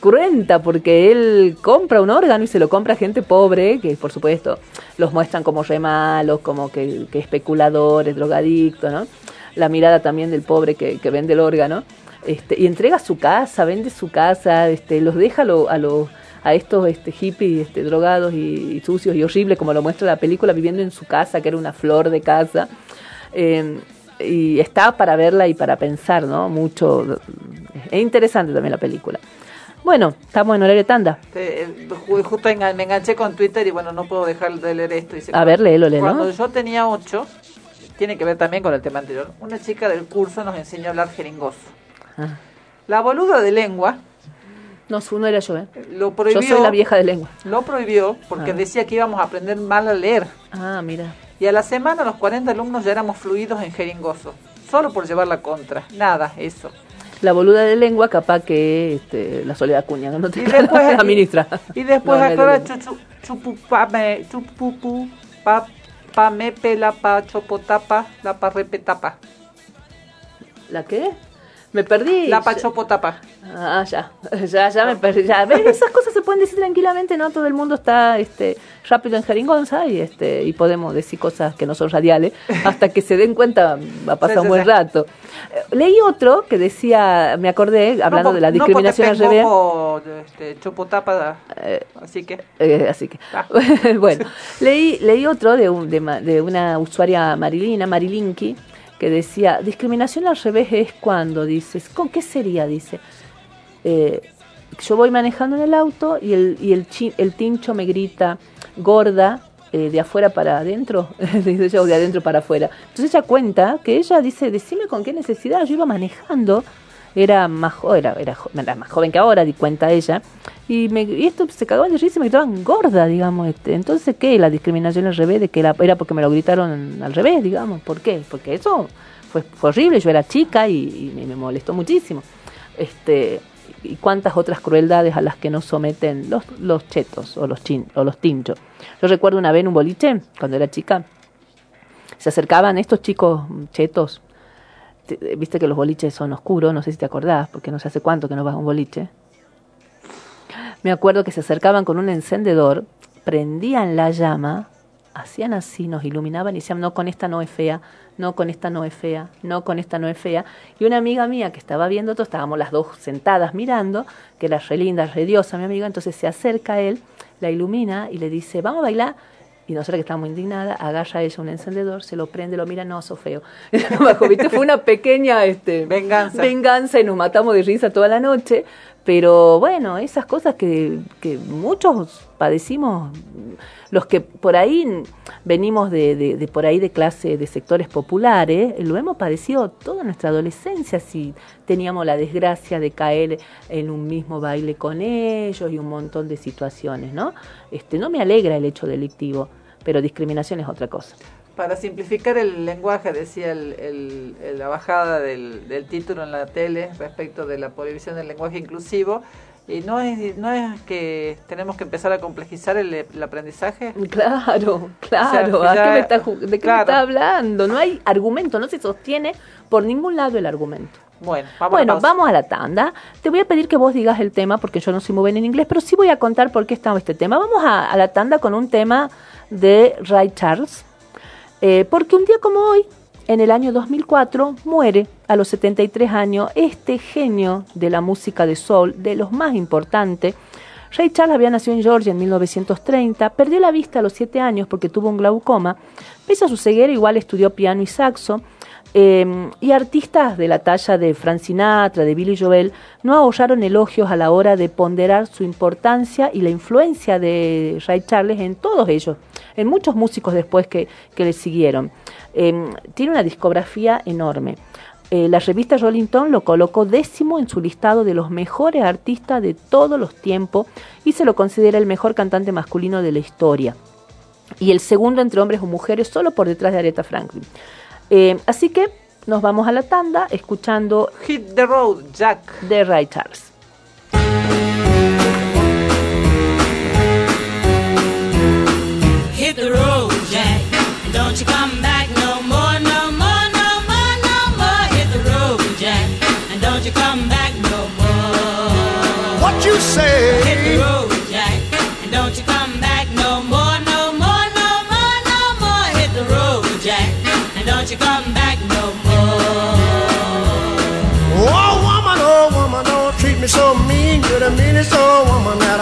cruenta porque él compra un órgano y se lo compra a gente pobre, que por supuesto los muestran como re malos, como que, que especuladores, drogadictos, ¿no? La mirada también del pobre que, vende el órgano. Este, y entrega su casa, vende su casa, este, los deja a, lo- a los a estos este, hippies este, drogados y, y sucios y horribles, como lo muestra la película, viviendo en su casa, que era una flor de casa. Eh, y está para verla y para pensar, ¿no? Mucho. Es interesante también la película. Bueno, estamos en horario tanda. Eh, ju- justo engan- me enganché con Twitter y bueno, no puedo dejar de leer esto. Dice, A ver, léelo, léelo. Cuando yo tenía ocho, tiene que ver también con el tema anterior, una chica del curso nos enseñó a hablar jeringoso. Ah. La boluda de lengua No, su no era yo, ¿eh? lo prohibió. Yo soy la vieja de lengua. Lo prohibió porque Ah. decía que íbamos a aprender mal a leer. Ah, mira. Y a la semana los 40 alumnos ya éramos fluidos en jeringoso. Solo por llevar la contra. Nada, eso. La boluda de lengua, capaz que este, la Soledad Cuña, no te Y después, la ministra. Y después No, chuchu, chupupame, chupupu, pa, pa mepe, la pa chopotapa, la pa repetapa. ¿La qué? Me perdí. La pachopo tapa. Ah, ya, ya, ya me perdí. Ya. ¿Ves? Esas cosas se pueden decir tranquilamente, no todo el mundo está este, rápido en jeringonza y, este, y podemos decir cosas que no son radiales. Hasta que se den cuenta va a pasar Sí, un buen sí. rato. Eh, Leí otro que decía, me acordé, hablando No, de la no, discriminación al porque revés. este, Eh, así que... Eh, así que, Ah. bueno, leí, leí otro de, un- de, de una usuaria marilina, Marilinki, que decía, discriminación al revés es cuando, dices, ¿con qué sería? Dice, eh, yo voy manejando en el auto y el, y el, chi- el tincho me grita, gorda, eh, de afuera para adentro, dice yo, de adentro para afuera. Entonces ella cuenta que ella dice, decime con qué necesidad, yo iba manejando, era más, jo- era, más joven que ahora, di cuenta ella, y, me, y esto se cagaban de risa y me gritaban gorda, digamos. Este. Entonces, ¿qué? La discriminación al revés, de que era, porque me lo gritaron al revés, digamos. ¿Por qué? Porque eso fue, horrible, yo era chica y, me molestó muchísimo. Este, y cuántas otras crueldades a las que nos someten los, los chetos o los, chin, o los tinchos. Yo recuerdo una vez en un boliche, cuando era chica, se acercaban estos chicos chetos. Te- Viste que los boliches son oscuros, no sé si te acordás, porque no sé hace cuánto que no vas a un boliche. Me acuerdo que se acercaban con un encendedor, prendían la llama, hacían así, nos iluminaban y decían, no, con esta no es fea, no, con esta no es fea, no, con esta no es fea. Y una amiga mía que estaba viendo todo, estábamos las dos sentadas mirando, que era re linda, mi amiga, entonces se acerca a él, la ilumina y le dice, vamos a bailar. Y nosotros que estábamos indignadas, agarra ella un encendedor, se lo prende, lo mira, no, sos feo. Bajo, ¿viste? Fue una pequeña este, Venganza. venganza y nos matamos de risa toda la noche. Pero bueno, esas cosas que, que muchos padecimos, los que por ahí venimos de, de- de por ahí de clase de sectores populares, lo hemos padecido toda nuestra adolescencia si teníamos la desgracia de caer en un mismo baile con ellos y un montón de situaciones, ¿no? Este, no me alegra el hecho delictivo, pero discriminación es otra cosa. Para simplificar el lenguaje, decía el- la bajada del, del título en la tele respecto de la prohibición del lenguaje inclusivo, y no es, no es que tenemos que empezar a complejizar el, el aprendizaje. Claro, claro. O sea, ¿a qué me está ¿De qué claro. me está hablando? No hay argumento, no se sostiene por ningún lado el argumento. Bueno, vamos a Bueno, la pausa. vamos a la tanda. Te voy a pedir que vos digas el tema porque yo no soy muy buena en inglés, pero sí voy a contar por qué está este tema. Vamos a, a la tanda con un tema de Ray Charles. Eh, porque un día como hoy, en el año 2004, muere a los 73 años este genio de la música de soul, de los más importantes. Ray Charles había nacido en Georgia en 1930, perdió la vista a los 7 años porque tuvo un glaucoma. Pese a su ceguera, igual estudió piano y saxo. Eh, y artistas de la talla de Frank Sinatra, de Billy Joel, no ahorraron elogios a la hora de ponderar su importancia y la influencia de Ray Charles en todos ellos, en muchos músicos después que, que le siguieron. Eh, tiene una discografía enorme. Eh, la revista Rolling Stone lo colocó décimo en su listado de los mejores artistas de todos los tiempos y se lo considera el mejor cantante masculino de la historia. Y el segundo entre hombres o mujeres, solo por detrás de Aretha Franklin. Eh, así que nos vamos a la tanda escuchando Hit the Road, Jack. de Ray Charles. Hit the road, Jack. Don't you come back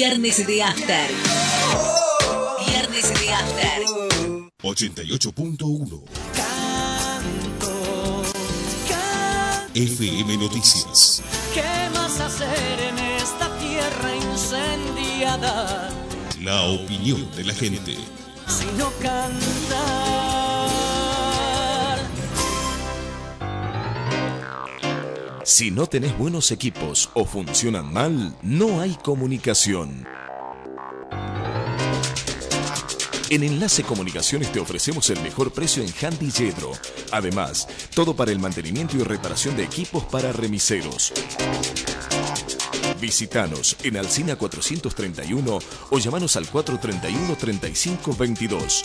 Viernes de After. Viernes de After. 88.1 FM Noticias. ¿Qué más hacer en esta tierra incendiada? La opinión de la gente. Sino cantar. Si no tenés buenos equipos o funcionan mal, no hay comunicación. En Enlace Comunicaciones te ofrecemos el mejor precio en Handy Yedro. Además, todo para el mantenimiento y reparación de equipos para remiseros. Visítanos en Alcina 431 o llamanos al 431 3522.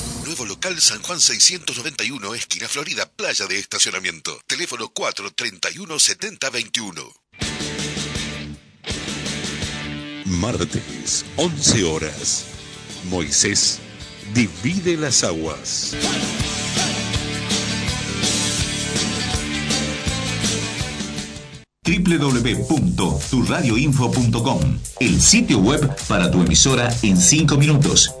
Local San Juan 691, esquina Florida, playa de estacionamiento. Teléfono 431 7021. Martes, 11 horas. Moisés divide las aguas. www.turradioinfo.com, el sitio web para tu emisora en 5 minutos.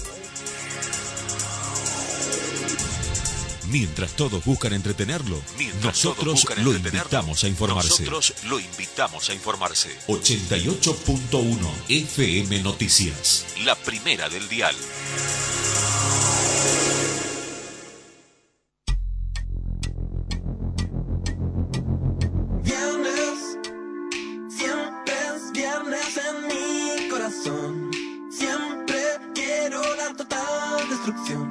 Mientras todos buscan entretenerlo, nosotros lo invitamos a informarse. Nosotros lo invitamos a informarse. 88.1 FM Noticias. La primera del dial. Viernes, siempre es viernes en mi corazón. Siempre quiero la total destrucción de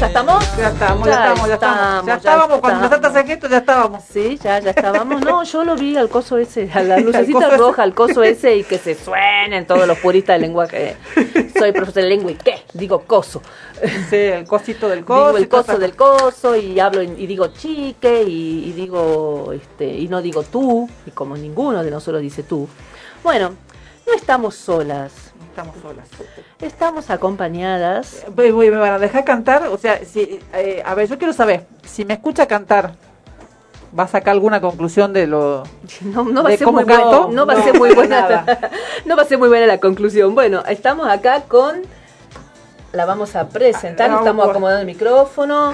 ¿Ya estamos? Ya estamos, ya estamos, ya estamos. Ya estábamos, cuando empezaste a hacer gesto, ya estábamos. Sí, ya, ya estábamos. No, yo lo vi al coso ese, a la lucecita roja, al coso ese y que se suenen todos los puristas del lenguaje. Soy profesor de lengua y qué, digo coso. Sí, el cosito del coso. Digo el coso del coso y hablo y digo chique y, y digo este y no digo tú y como ninguno de nosotros dice tú. Bueno, no estamos solas. Estamos solas. Estamos acompañadas. Voy- voy- ¿Me van a dejar cantar? O sea, si, eh, a ver, yo quiero saber, si me escucha cantar, ¿va a sacar alguna conclusión de lo No, no va a ser cómo muy buena, canto? no va a ser muy buena. nada. no va a ser muy buena la conclusión. Bueno, estamos acá con la vamos a presentar, Ah, estamos acomodando el micrófono.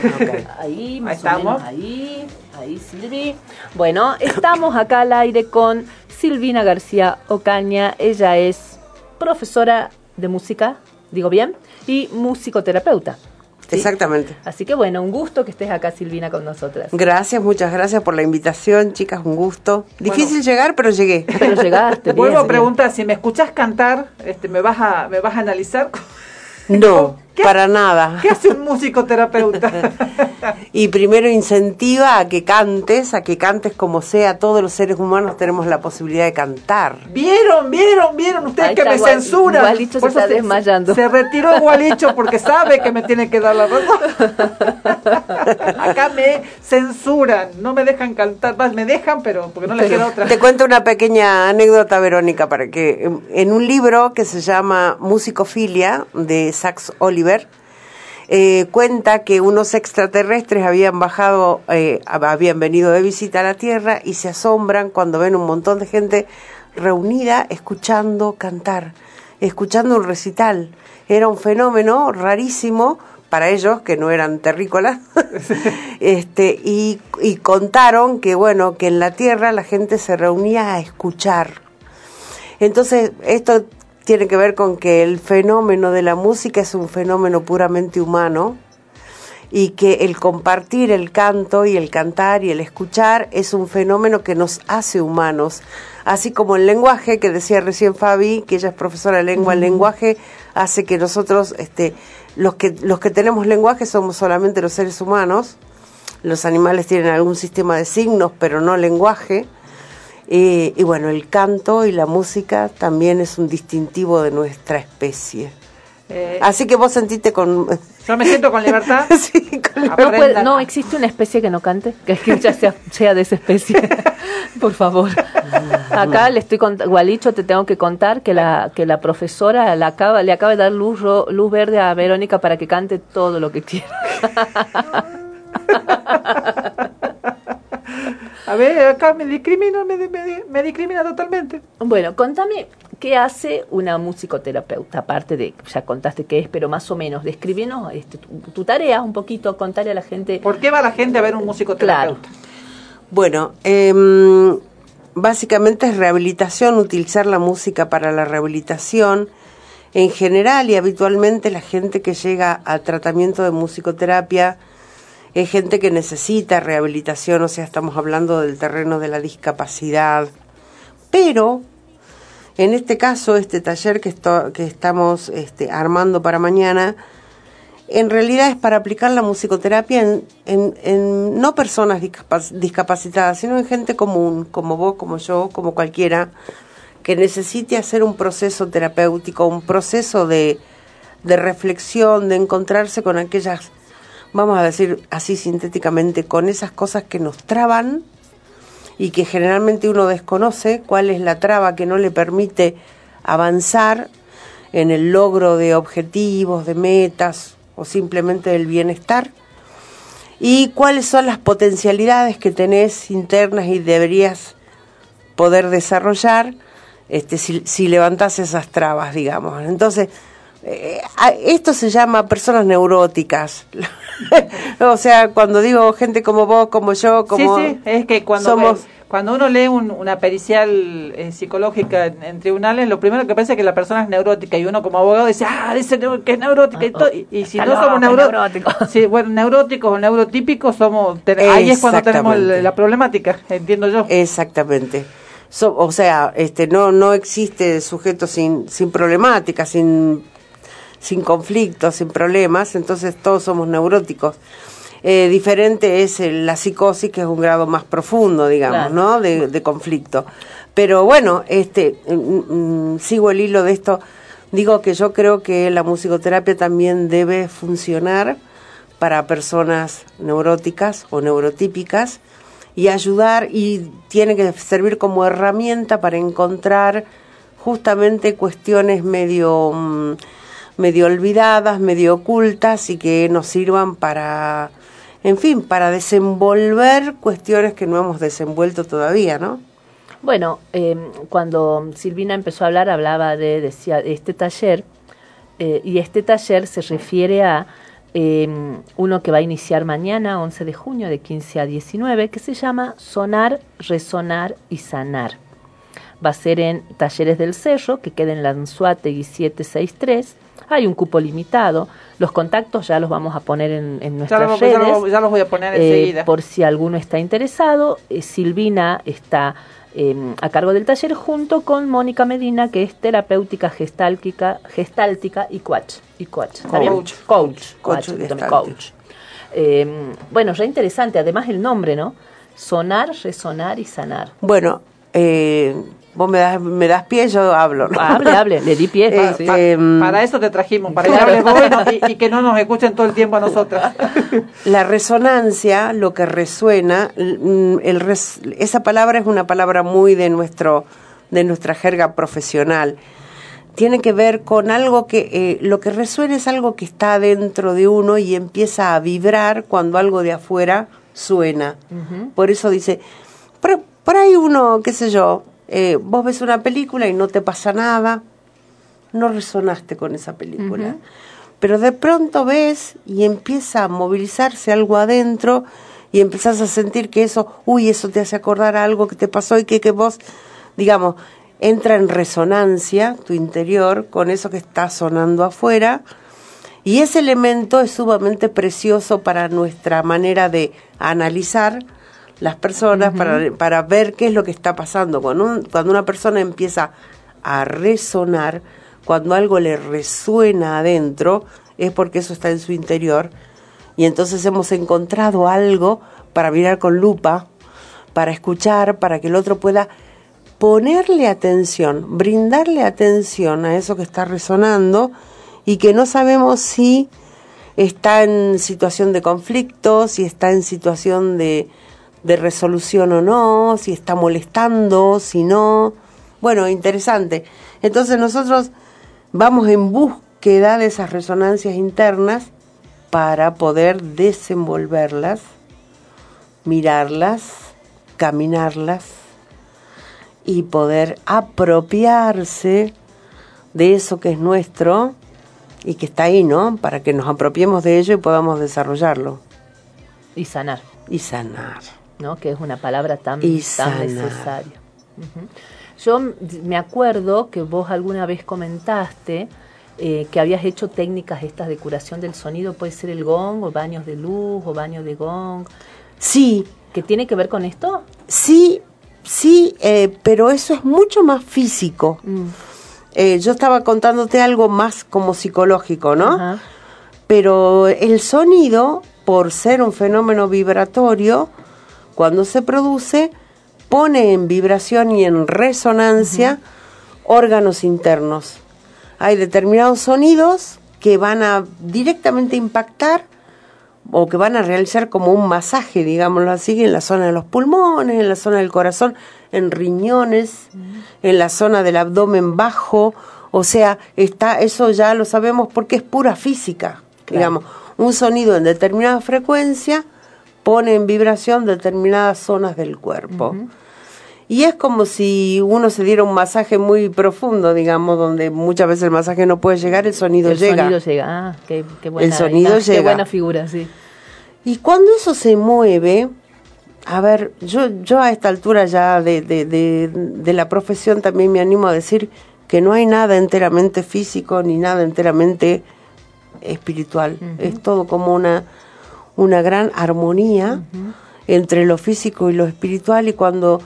Ahí, más Ahí estamos. ahí, ahí Silvi. Bueno, estamos acá al aire con Silvina García Ocaña. Ella es profesora de música, digo bien, y musicoterapeuta. ¿sí? Exactamente. Así que bueno, un gusto que estés acá, Silvina, con nosotras. Gracias, muchas gracias por la invitación, chicas, un gusto. Difícil llegar, pero llegué. Pero llegaste. Vuelvo a preguntar, si me escuchas cantar, este, ¿me vas a, me vas a analizar? No, para nada. ¿Qué hace un musicoterapeuta? Y primero incentiva a que cantes, a que cantes como sea. Todos los seres humanos tenemos la posibilidad de cantar. ¿Vieron, vieron, vieron ustedes Ahí que me Gual- censuran? Gualicho Por se está desmayando. Se retiró Gualicho porque sabe que me tiene que dar la razón. Acá me censuran, no me dejan cantar, más me dejan, pero porque no les queda otra. Te cuento una pequeña anécdota, Verónica, para que en- en un libro que se llama Musicofilia de Sax Oliver, eh, cuenta que unos extraterrestres habían bajado, eh, habían venido de visita a la Tierra y se asombran cuando ven un montón de gente reunida escuchando cantar, escuchando un recital. Era un fenómeno rarísimo para ellos que no eran terrícolas este y, y contaron que bueno que en la tierra la gente se reunía a escuchar entonces esto tiene que ver con que el fenómeno de la música es un fenómeno puramente humano y que el compartir el canto y el cantar y el escuchar es un fenómeno que nos hace humanos. Así como el lenguaje, que decía recién Fabi, que ella es profesora de lengua, el lenguaje hace que nosotros, este, los que, los que tenemos lenguaje somos solamente los seres humanos, los animales tienen algún sistema de signos, pero no lenguaje. Eh, y bueno, el canto y la música también es un distintivo de nuestra especie. Eh, Así que vos sentiste con... yo me siento con libertad. sí, con No, puede- Aprendan. no existe una especie que no cante, que que ya sea, sea de esa especie. Por favor. Acá le estoy cont- Gualicho, te tengo que contar que la que la profesora la acaba, le acaba de dar luz ro- luz verde a Verónica para que cante todo lo que quiera. A ver, acá me discrimina, me, me, me discrimina totalmente. Bueno, contame qué hace una musicoterapeuta, aparte de, ya contaste qué es, pero más o menos, describinos este, tu, tu tarea un poquito, contarle a la gente. ¿Por qué va la gente a ver un musicoterapeuta? Bueno, em, básicamente es rehabilitación, utilizar la música para la rehabilitación. En general y habitualmente la gente que llega al tratamiento de musicoterapia es gente que necesita rehabilitación, o sea, estamos hablando del terreno de la discapacidad. Pero, en este caso, este taller que, estamos este, armando para mañana, en realidad es para aplicar la musicoterapia en, no personas discapac- discapacitadas, sino en gente común, como vos, como yo, como cualquiera, que necesite hacer un proceso terapéutico, un proceso de, de reflexión, de encontrarse con aquellas, vamos a decir así sintéticamente, con esas cosas que nos traban y que generalmente uno desconoce cuál es la traba que no le permite avanzar en el logro de objetivos, de metas o simplemente del bienestar y cuáles son las potencialidades que tenés internas y deberías poder desarrollar este, si, si levantás esas trabas, digamos. Entonces, eh, esto se llama personas neuróticas. o sea, cuando digo gente como vos, como yo, como... sí, sí, es que cuando, somos- cuando uno lee un- una pericial eh, psicológica en, en tribunales, lo primero que piensa es que la persona es neurótica y uno como abogado dice, ah, dice que es neurótica y, to- y, y si no somos neuro- neurótico. sí, bueno, neuróticos o neurotípicos, somos te- ahí es cuando tenemos el- Exactamente. la problemática, entiendo yo. Exactamente. So- o sea, este, no, no existe sujeto sin, sin problemática, sin, sin conflictos, sin problemas, entonces todos somos neuróticos. Eh, diferente es el- la psicosis, que es un grado más profundo, digamos, Claro. ¿no? De, de conflicto. Pero bueno, este, mm, mm, sigo el hilo de esto. Digo que yo creo que la musicoterapia también debe funcionar para personas neuróticas o neurotípicas y ayudar y tiene que servir como herramienta para encontrar justamente cuestiones medio mm, medio olvidadas, medio ocultas y que nos sirvan para en fin, para desenvolver cuestiones que no hemos desenvuelto todavía, ¿no? Bueno, eh, cuando Silvina empezó a hablar, hablaba de, decía, este taller, eh, y este taller se refiere a eh, uno que va a iniciar mañana, 11 de junio, de 15 a 19, que se llama Sonar, Resonar y Sanar. Va a ser en Talleres del Cerro, que queda en Lanzuategui 763, Hay un cupo limitado. Los contactos ya los vamos a poner en, en Ya, nuestras lo- ya redes. lo- ya los voy a poner Eh, enseguida. por si alguno está interesado, eh, Silvina está eh, a cargo del taller junto con Mónica Medina, que es terapéutica gestáltica, gestáltica y coach. Y coach. Coach. Coach. Coach coach, coach. Eh, bueno, re interesante, además el nombre, ¿no? Sonar, resonar y sanar. Bueno, eh, vos me das, me das pie, yo hablo. ¿no? Hable, hable, le di pie. Eh, sí. eh, Para eso te trajimos, para Claro. que hables vos y, no- y- y que no nos escuchen todo el tiempo a nosotras. La resonancia, lo que resuena, mm, el res- esa palabra es una palabra muy de nuestro, de nuestra jerga profesional. Tiene que ver con algo que eh, lo que resuena es algo que está dentro de uno y empieza a vibrar cuando algo de afuera suena. Por eso dice, por, por ahí uno, qué sé yo, eh, vos ves una película y no te pasa nada, no resonaste con esa película. Pero de pronto ves y empieza a movilizarse algo adentro y empezás a sentir que eso, uy, eso te hace acordar a algo que te pasó y que, que vos, digamos, entra en resonancia tu interior con eso que está sonando afuera. Y ese elemento es sumamente precioso para nuestra manera de analizar las personas, para, para ver qué es lo que está pasando. Cuando, un- cuando una persona empieza a resonar, cuando algo le resuena adentro, es porque eso está en su interior. Y entonces hemos encontrado algo para mirar con lupa, para escuchar, para que el otro pueda ponerle atención, brindarle atención a eso que está resonando y que no sabemos si está en situación de conflicto, si está en situación de, de resolución o no, si está molestando, si no. Bueno, interesante. Entonces nosotros vamos en búsqueda de esas resonancias internas para poder desenvolverlas, mirarlas, caminarlas y poder apropiarse de eso que es nuestro y que está ahí, ¿no? Para que nos apropiemos de ello y podamos desarrollarlo. Y sanar. Y sanar. ¿No? Que es una palabra tan, Y tan necesaria. Yo me acuerdo que vos alguna vez comentaste eh, que habías hecho técnicas estas de curación del sonido, puede ser el gong o baños de luz o baños de gong. Sí. ¿Que tiene que ver con esto? Sí, sí, eh, pero eso es mucho más físico. Eh, yo estaba contándote algo más como psicológico, ¿no? Pero el sonido, por ser un fenómeno vibratorio, cuando se produce, pone en vibración y en resonancia órganos internos. Hay determinados sonidos que van a directamente impactar o que van a realizar como un masaje, digámoslo así, en la zona de los pulmones, en la zona del corazón, en riñones, en la zona del abdomen bajo, o sea, está eso ya lo sabemos porque es pura física, digamos, un sonido en determinada frecuencia pone en vibración determinadas zonas del cuerpo. Y es como si uno se diera un masaje muy profundo, digamos, donde muchas veces el masaje no puede llegar, el sonido el llega. sonido llega. Ah, qué, qué buena El sonido imagen, Qué llega. buena figura, sí. Y cuando eso se mueve, a ver, yo, yo a esta altura ya de, de, de, de la profesión también me animo a decir que no hay nada enteramente físico ni nada enteramente espiritual. Es todo como una, una gran armonía entre lo físico y lo espiritual y cuando,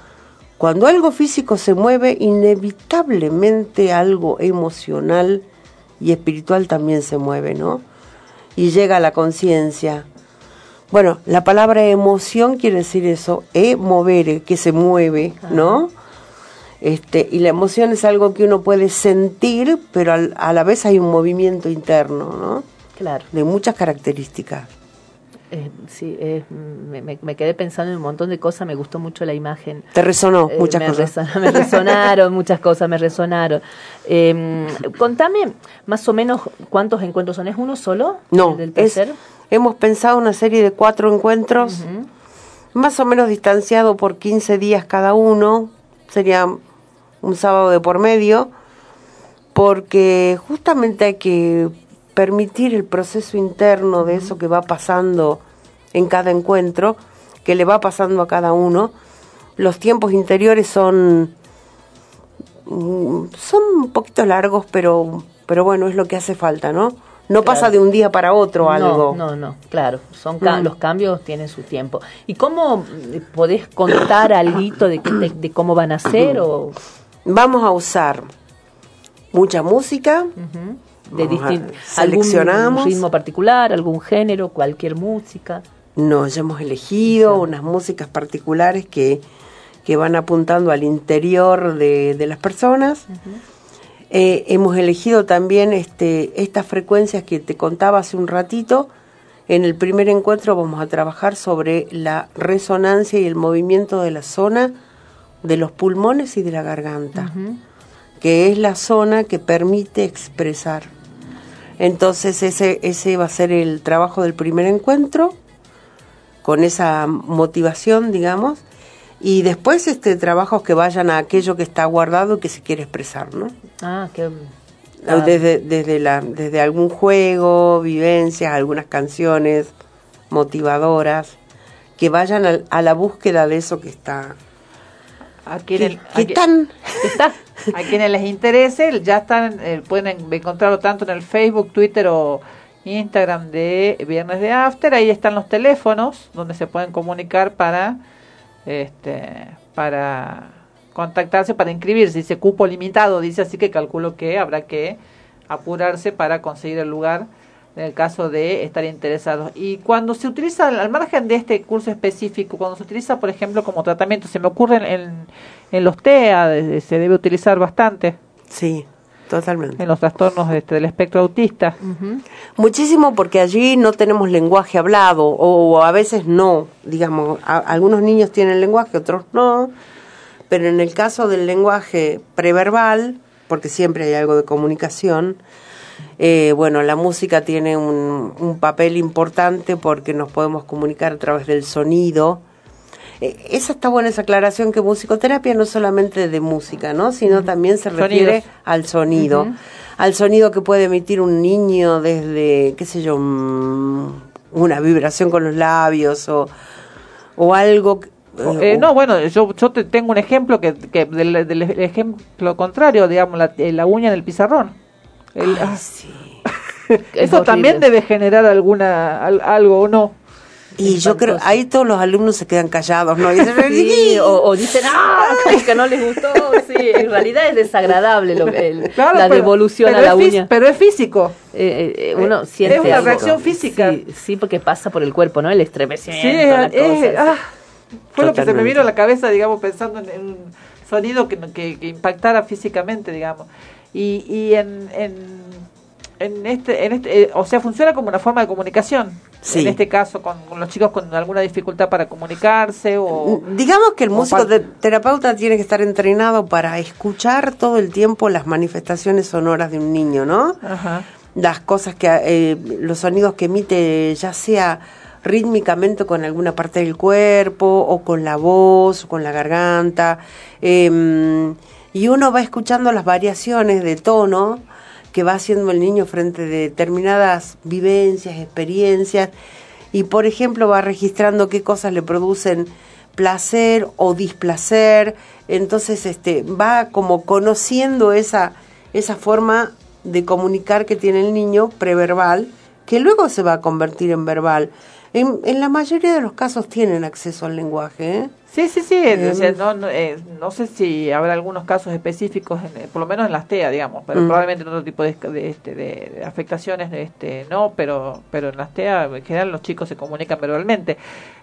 cuando algo físico se mueve, inevitablemente algo emocional y espiritual también se mueve, ¿no? Y llega a la conciencia. Bueno, la palabra emoción quiere decir eso, e movere, que se mueve, ¿no? Este, y la emoción es algo que uno puede sentir, pero al- a la vez hay un movimiento interno, ¿no? Claro. De muchas características. Eh, sí, eh, me, me- me quedé pensando en un montón de cosas, me gustó mucho la imagen. Te resonó Eh, muchas me cosas. reson- me resonaron muchas cosas, me resonaron. Eh, contame más o menos cuántos encuentros son. ¿Es uno solo? No, ¿El del es, hemos pensado una serie de cuatro encuentros, más o menos distanciado por 15 días cada uno, sería un sábado de por medio, porque justamente hay que permitir el proceso interno de eso que va pasando en cada encuentro, que le va pasando a cada uno. Los tiempos interiores son, mm, son un poquito largos, pero pero bueno, es lo que hace falta, ¿no? No pasa de un día para otro no, algo. No, no, claro. Son ca- Mm. Los cambios tienen su tiempo. ¿Y cómo eh, podés contar algo de, de, de cómo van a ser? O, Vamos a usar mucha música. Seleccionamos. algún ritmo particular, algún género, cualquier música. Nos hemos elegido unas músicas particulares que, que van apuntando al interior de, de las personas. Eh, hemos elegido también este, estas frecuencias que te contaba hace un ratito. En el primer encuentro vamos a trabajar sobre la resonancia y el movimiento de la zona de los pulmones y de la garganta, que es la zona que permite expresar. Entonces ese, ese va a ser el trabajo del primer encuentro, con esa motivación, digamos, y después este trabajos que vayan a aquello que está guardado y que se quiere expresar, ¿no? Ah, qué... O Desde, desde, la, desde algún juego, vivencias, algunas canciones motivadoras, que vayan al- a, la búsqueda de eso que está... A quienes, que qui- tan- a quienes les interese, ya están, eh, pueden encontrarlo tanto en el Facebook, Twitter o Instagram de Viernes de After. Ahí están los teléfonos donde se pueden comunicar para, este, para contactarse, para inscribirse. Dice cupo limitado, dice así que calculo que habrá que apurarse para conseguir el lugar en el caso de estar interesados. Y cuando se utiliza, al margen de este curso específico, cuando se utiliza, por ejemplo, como tratamiento, se me ocurre en, en, en los TEA, se debe utilizar bastante. Sí, totalmente. En los trastornos este, del espectro autista. Muchísimo porque allí no tenemos lenguaje hablado o a veces no, digamos, a- algunos niños tienen lenguaje, otros no, pero en el caso del lenguaje preverbal, porque siempre hay algo de comunicación, eh, bueno, la música tiene un, un papel importante porque nos podemos comunicar a través del sonido. Eh, esa está buena esa aclaración que musicoterapia no solamente de música, ¿no? Sino también se refiere Sonidos. al sonido, al sonido que puede emitir un niño desde, qué sé yo, mm, una vibración con los labios o, o algo. que- Eh, no, bueno, yo, yo te tengo un ejemplo que, que del, del ejemplo contrario, digamos, la, eh, la uña en el pizarrón. El- ah. Eso también debe generar alguna al- algo o no. Y yo creo, ahí todos los alumnos se quedan callados, ¿no? Y dicen, Sí, o, o dicen, ah, que no les gustó. Sí, en realidad es desagradable lo, el- Claro, la pero- devolución pero a la es uña. pero es físico. Eh, eh, uno Es siente una algo. reacción física. Sí, sí, porque pasa por el cuerpo, ¿no? El estremecimiento. Sí, la es- cosa, ah, fue lo que se me vino a la cabeza, digamos, pensando en, un sonido que, no- que, que impactara físicamente, digamos. Y, y en, en, en este, en este eh, o sea, funciona como una forma de comunicación. Sí. En este caso, con, con los chicos con alguna dificultad para comunicarse o... Digamos que el músico terapeuta tiene que estar entrenado para escuchar todo el tiempo las manifestaciones sonoras de un niño, ¿no? Ajá. Las cosas que, eh, los sonidos que emite, ya sea rítmicamente con alguna parte del cuerpo, o con la voz, o con la garganta, em, y uno va escuchando las variaciones de tono que va haciendo el niño frente a determinadas vivencias, experiencias, y por ejemplo va registrando qué cosas le producen placer o displacer, entonces este va como conociendo esa esa forma de comunicar que tiene el niño preverbal, que luego se va a convertir en verbal. En, en la mayoría de los casos tienen acceso al lenguaje, ¿eh? Sí, sí, sí. Em. o sea, no, no, eh, no sé si habrá algunos casos específicos, en- eh, por lo menos en las TEA, digamos, pero Mm. probablemente en otro tipo de, de, este, de, afectaciones este, no, pero, pero en las TEA en general los chicos se comunican verbalmente.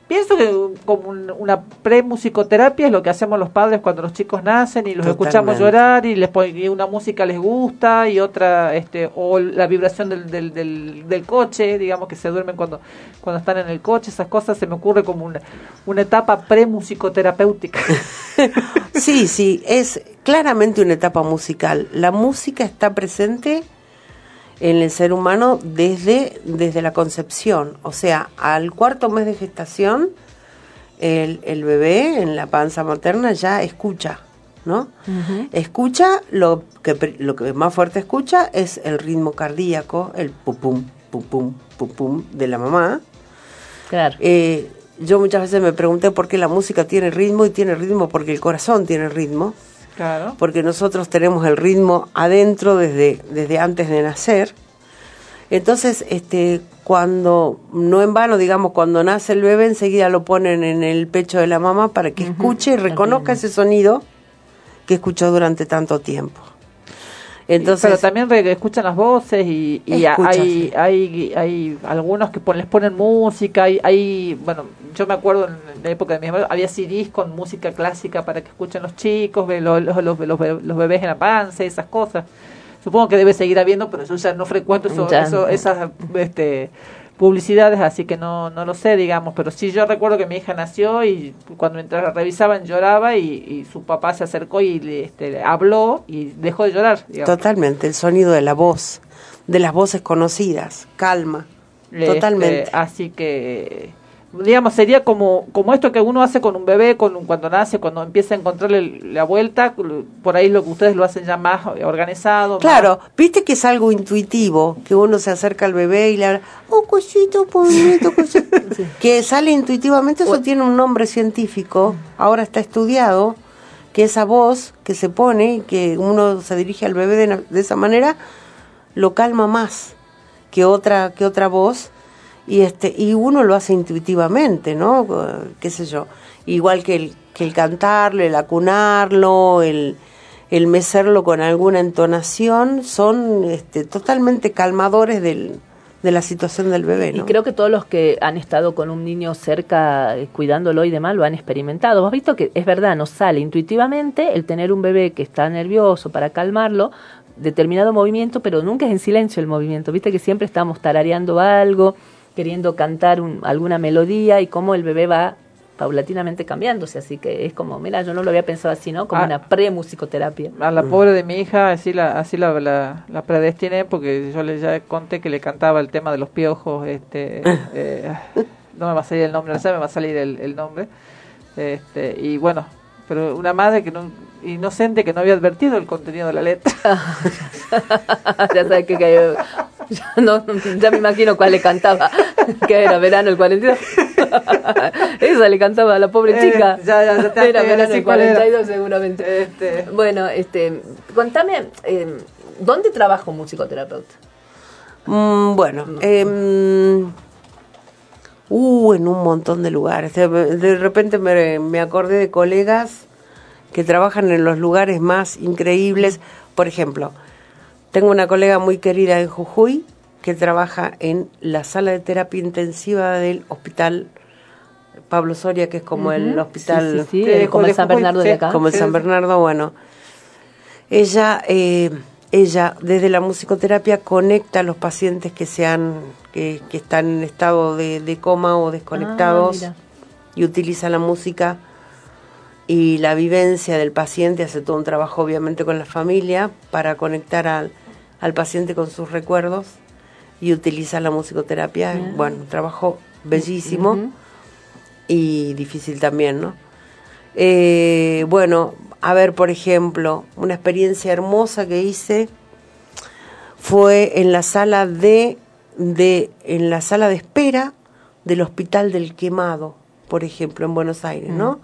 Pienso que como un- una pre-musicoterapia es lo que hacemos los padres cuando los chicos nacen y los escuchamos llorar y les pon- y una música les gusta y otra, este, o la vibración del, del, del, del coche, digamos que se duermen cuando, cuando están en el coche, esas cosas se me ocurre como una, una etapa pre-musicoterapéutica. Sí, sí, es claramente una etapa musical. La música está presente en el ser humano desde, desde la concepción. O sea, al cuarto mes de gestación, el, el bebé en la panza materna ya escucha, ¿no? Escucha, lo que, lo que más fuerte escucha es el ritmo cardíaco, el pum pum, pum pum, pum pum de la mamá. Claro. Eh, yo muchas veces me pregunté por qué la música tiene ritmo y tiene ritmo porque el corazón tiene ritmo. Claro. porque nosotros tenemos el ritmo adentro desde, desde antes de nacer. Entonces, este, cuando, no en vano, digamos, cuando nace el bebé, enseguida lo ponen en el pecho de la mamá para que escuche y reconozca ese sonido que escuchó durante tanto tiempo. Entonces, pero también re- escuchan las voces y, hay, hay hay algunos que pon- les ponen música hay, hay bueno yo me acuerdo en la época de mi hermano había CDs con música clásica para que escuchen los chicos los, los, los, los be- los bebés en la panza esas cosas. Supongo que debe seguir habiendo pero yo ya no frecuento eso, eso- esas este publicidades así que no no lo sé digamos pero sí yo recuerdo que mi hija nació y cuando mientras la revisaban lloraba y, y su papá se acercó y le, este, le habló y dejó de llorar digamos. totalmente, el sonido de la voz, de las voces conocidas, calma, Este, totalmente. así que, digamos, sería como, como esto que uno hace con un bebé con un- cuando nace, cuando empieza a encontrarle la vuelta, por ahí lo que ustedes lo hacen ya más organizado. Claro, viste que es algo intuitivo, que uno se acerca al bebé y le habla, oh, cosito, pobrecito, cosito. que sale intuitivamente, eso tiene un nombre científico, ahora está estudiado, que esa voz que se pone y que uno se dirige al bebé de, de esa manera, lo calma más que otra, que otra voz, y este, y uno lo hace intuitivamente, ¿no? Qué sé yo. Igual que el, que el cantarlo, el acunarlo, el, el mecerlo con alguna entonación, son este, totalmente calmadores del, de la situación del bebé, Y ¿no? creo que todos los que han estado con un niño cerca, eh, cuidándolo y demás, lo han experimentado. Has visto que es verdad, nos sale intuitivamente el tener un bebé que está nervioso para calmarlo, determinado movimiento, pero nunca es en silencio el movimiento. Viste que siempre estamos tarareando algo, queriendo cantar un- alguna melodía y cómo el bebé va paulatinamente cambiándose. Así que es como, mira, yo no lo había pensado así, ¿no? Como Ah. una pre-musicoterapia. A la pobre de mi hija, así la, así la, la, la predestiné porque yo le ya conté que le cantaba el tema de los piojos, este, eh, no me va a salir el nombre, no sé, me va a salir el, el nombre, este, y bueno, pero una madre que no, inocente que no había advertido el contenido de la letra. ya sabes que, que- ya, no, ya me imagino cuál le cantaba, que era verano el 42. Esa le cantaba a la pobre Eh, chica. ya, ya, ya te- era verano el cuál era. 42 seguramente. Este, Bueno, este, contame, eh, ¿dónde trabaja un musicoterapeuta? Mm, bueno, em, uh, en un montón de lugares. De, de repente me, me acordé de colegas que trabajan en los lugares más increíbles. Por ejemplo, tengo una colega muy querida en Jujuy que trabaja en la sala de terapia intensiva del hospital Pablo Soria, que es como el hospital... Sí, sí, sí, el- como el San Bernardo de acá. Como el San. Bernardo, bueno. Ella, eh, ella desde la musicoterapia conecta a los pacientes que sean, que, que están en estado de, de coma o desconectados Ah, y utiliza la música y la vivencia del paciente, hace todo un trabajo obviamente con la familia para conectar al, al paciente con sus recuerdos y utiliza la musicoterapia. Bien. Bueno, un trabajo bellísimo y difícil también, ¿no? Eh, bueno, a ver, por ejemplo, una experiencia hermosa que hice fue en la sala de, de en la sala de espera del Hospital del Quemado, por ejemplo, en Buenos Aires, ¿no?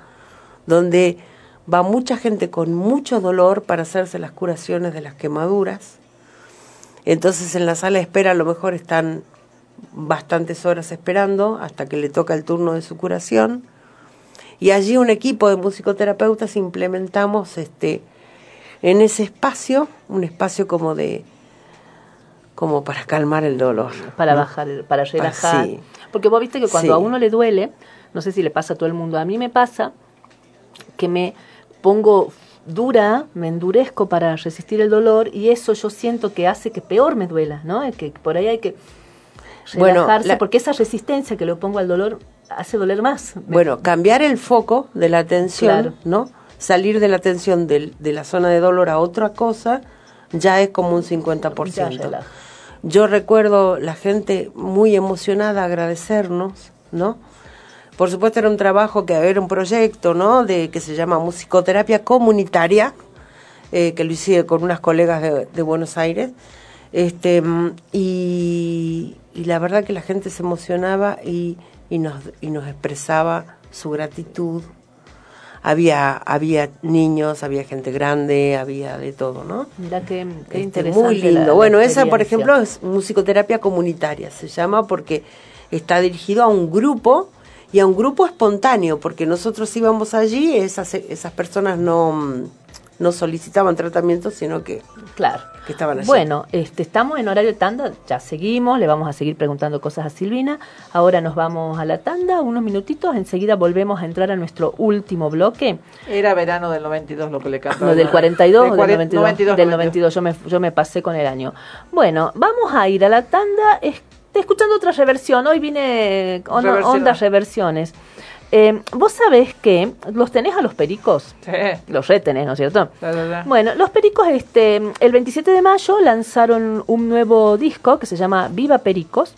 Donde va mucha gente con mucho dolor para hacerse las curaciones de las quemaduras. Entonces en la sala de espera a lo mejor están bastantes horas esperando hasta que le toca el turno de su curación. Y allí un equipo de musicoterapeutas implementamos este en ese espacio, un espacio como de como para calmar el dolor. Para ¿no? bajar, para relajar. sí. Porque vos viste que cuando Sí. a uno le duele, no sé si le pasa a todo el mundo, a mí me pasa que me pongo dura, me endurezco para resistir el dolor y eso yo siento que hace que peor me duela, ¿no? Que por ahí hay que Bueno, relajarse la- porque esa resistencia que le pongo al dolor hace doler más. Bueno, cambiar el foco de la atención, Claro. ¿no? Salir de la atención del- de la zona de dolor a otra cosa ya es como un 50%. Ya relaja. Yo recuerdo la gente muy emocionada agradecernos, ¿no? Por supuesto era un trabajo que era un proyecto, ¿no? De que se llama musicoterapia comunitaria, eh, que lo hice con unas colegas de, de Buenos Aires, este y, y la verdad que la gente se emocionaba y, y nos y nos expresaba su gratitud. había, había niños, había gente grande, había de todo, ¿no? Mira qué, qué Este, interesante. Muy lindo. la bueno, esa, por ejemplo, es musicoterapia comunitaria, se llama porque está dirigido a un grupo y a un grupo espontáneo, porque nosotros íbamos allí, esas, esas personas no, no solicitaban tratamiento, sino que, Claro. que estaban allí. Bueno, este, estamos en horario de tanda, ya seguimos, le vamos a seguir preguntando cosas a Silvina. Ahora nos vamos a la tanda, unos minutitos, enseguida volvemos a entrar a nuestro último bloque. Era verano del 92 lo que le cantaba. No, del 42 o del cuare- 92. 92, del 92, yo me, yo me pasé con el año. Bueno, vamos a ir a la tanda es- escuchando otra reversión. Hoy vine onda, Reversionar. ondas reversiones. Eh, Vos sabés que los tenés a los pericos. Sí. Los retenés, ¿no es cierto? Bueno, los Pericos, este, el 27 de mayo lanzaron un nuevo disco que se llama Viva Pericos,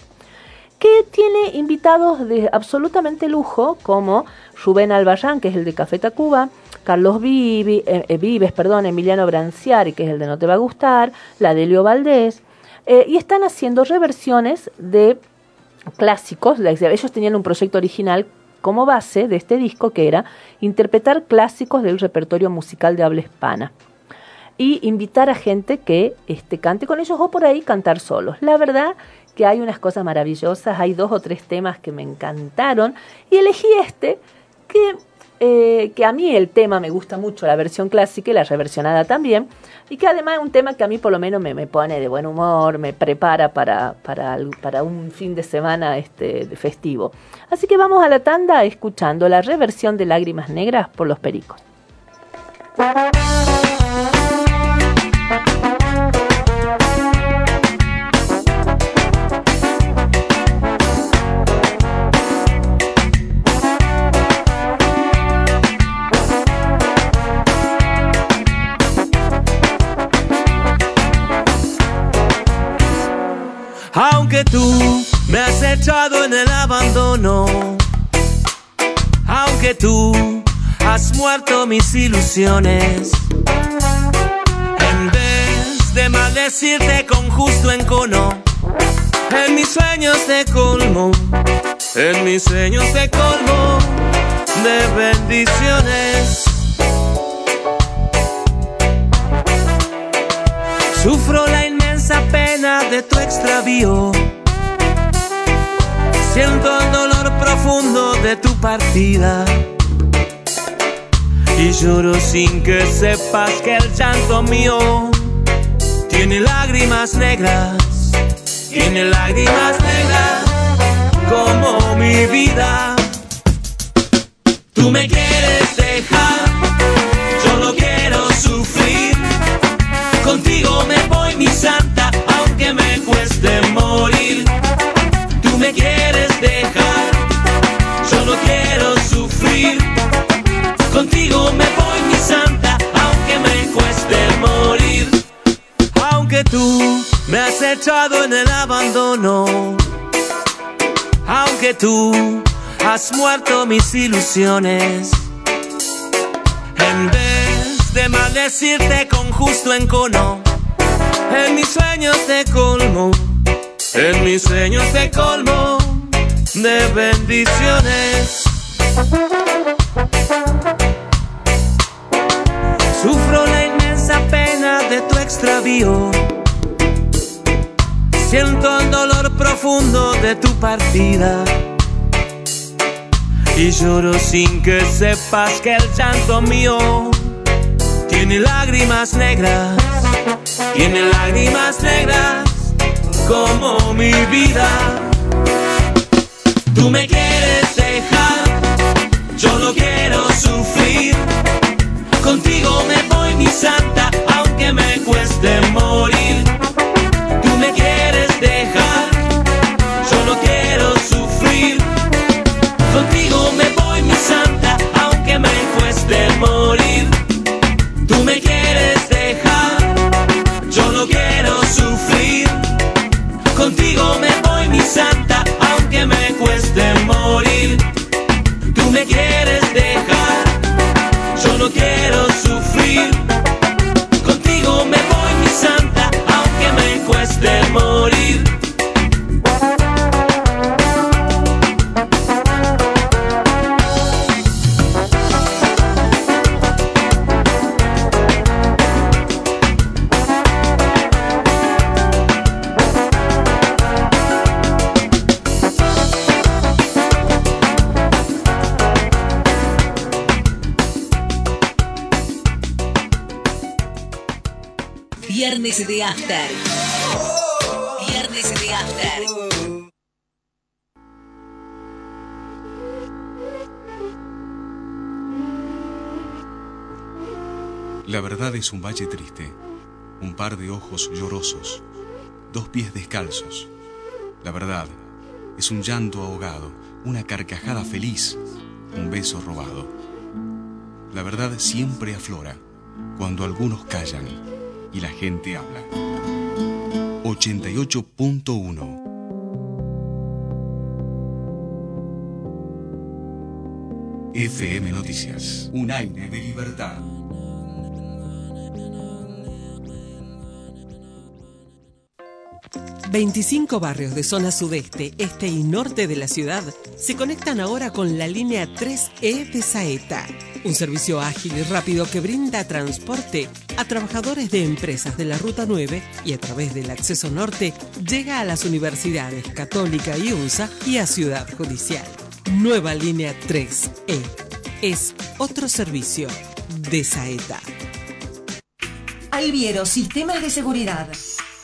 que tiene invitados de absolutamente lujo como Rubén Albarrán, que es el de Café Tacuba, Carlos Vivi, eh, eh, Vives, perdón, Emiliano Branciari, que es el de No Te Va a Gustar, la de Leo Valdés, eh, y están haciendo reversiones de clásicos. Ellos tenían un proyecto original como base de este disco que era interpretar clásicos del repertorio musical de habla hispana y invitar a gente que este, cante con ellos o por ahí cantar solos. La verdad que hay unas cosas maravillosas, hay dos o tres temas que me encantaron y elegí este que, eh, que a mí el tema me gusta mucho, la versión clásica y la reversionada también, y que además es un tema que a mí por lo menos me, me pone de buen humor, me prepara para, para, para un fin de semana este, festivo. Así que vamos a la tanda escuchando la reversión de Lágrimas Negras por los Pericos. Aunque tú me has echado en el abandono, aunque tú has muerto mis ilusiones, en vez de maldecirte con justo encono, en mis sueños te colmo, en mis sueños te colmo de bendiciones. Sufro la inmensa pena de tu extravío. Siento el dolor profundo de tu partida. Y lloro sin que sepas que el llanto mío tiene lágrimas negras. Tiene lágrimas negras como mi vida. Tú me quieres dejar, yo no quiero sufrir. Contigo me voy, mi santa, me quieres dejar, yo no quiero sufrir. Contigo me voy, mi santa, aunque me cueste morir. Aunque tú me has echado en el abandono. Aunque tú has muerto mis ilusiones. En vez de maldecirte con justo encono, en mis sueños te colmo, en mis sueños te colmo de bendiciones. Sufro la inmensa pena de tu extravío. Siento el dolor profundo de tu partida. Y lloro sin que sepas que el llanto mío tiene lágrimas negras, tiene lágrimas negras como mi vida. Tú me quieres dejar, yo no quiero sufrir. Contigo me voy, mi santa, aunque me cueste morir. Es un valle triste, un par de ojos llorosos, dos pies descalzos. La verdad es un llanto ahogado, una carcajada feliz, un beso robado. La verdad siempre aflora cuando algunos callan y la gente habla. 88.1 FM Noticias. Un aire de libertad. ...25 barrios de zona sudeste, este y norte de la ciudad... ...se conectan ahora con la línea 3E de Saeta... ...un servicio ágil y rápido que brinda transporte... ...a trabajadores de empresas de la Ruta 9... ...y a través del acceso norte... ...llega a las universidades Católica y UNSA... ...y a Ciudad Judicial. Nueva línea 3E... ...es otro servicio de Saeta. Alviero Sistemas de Seguridad.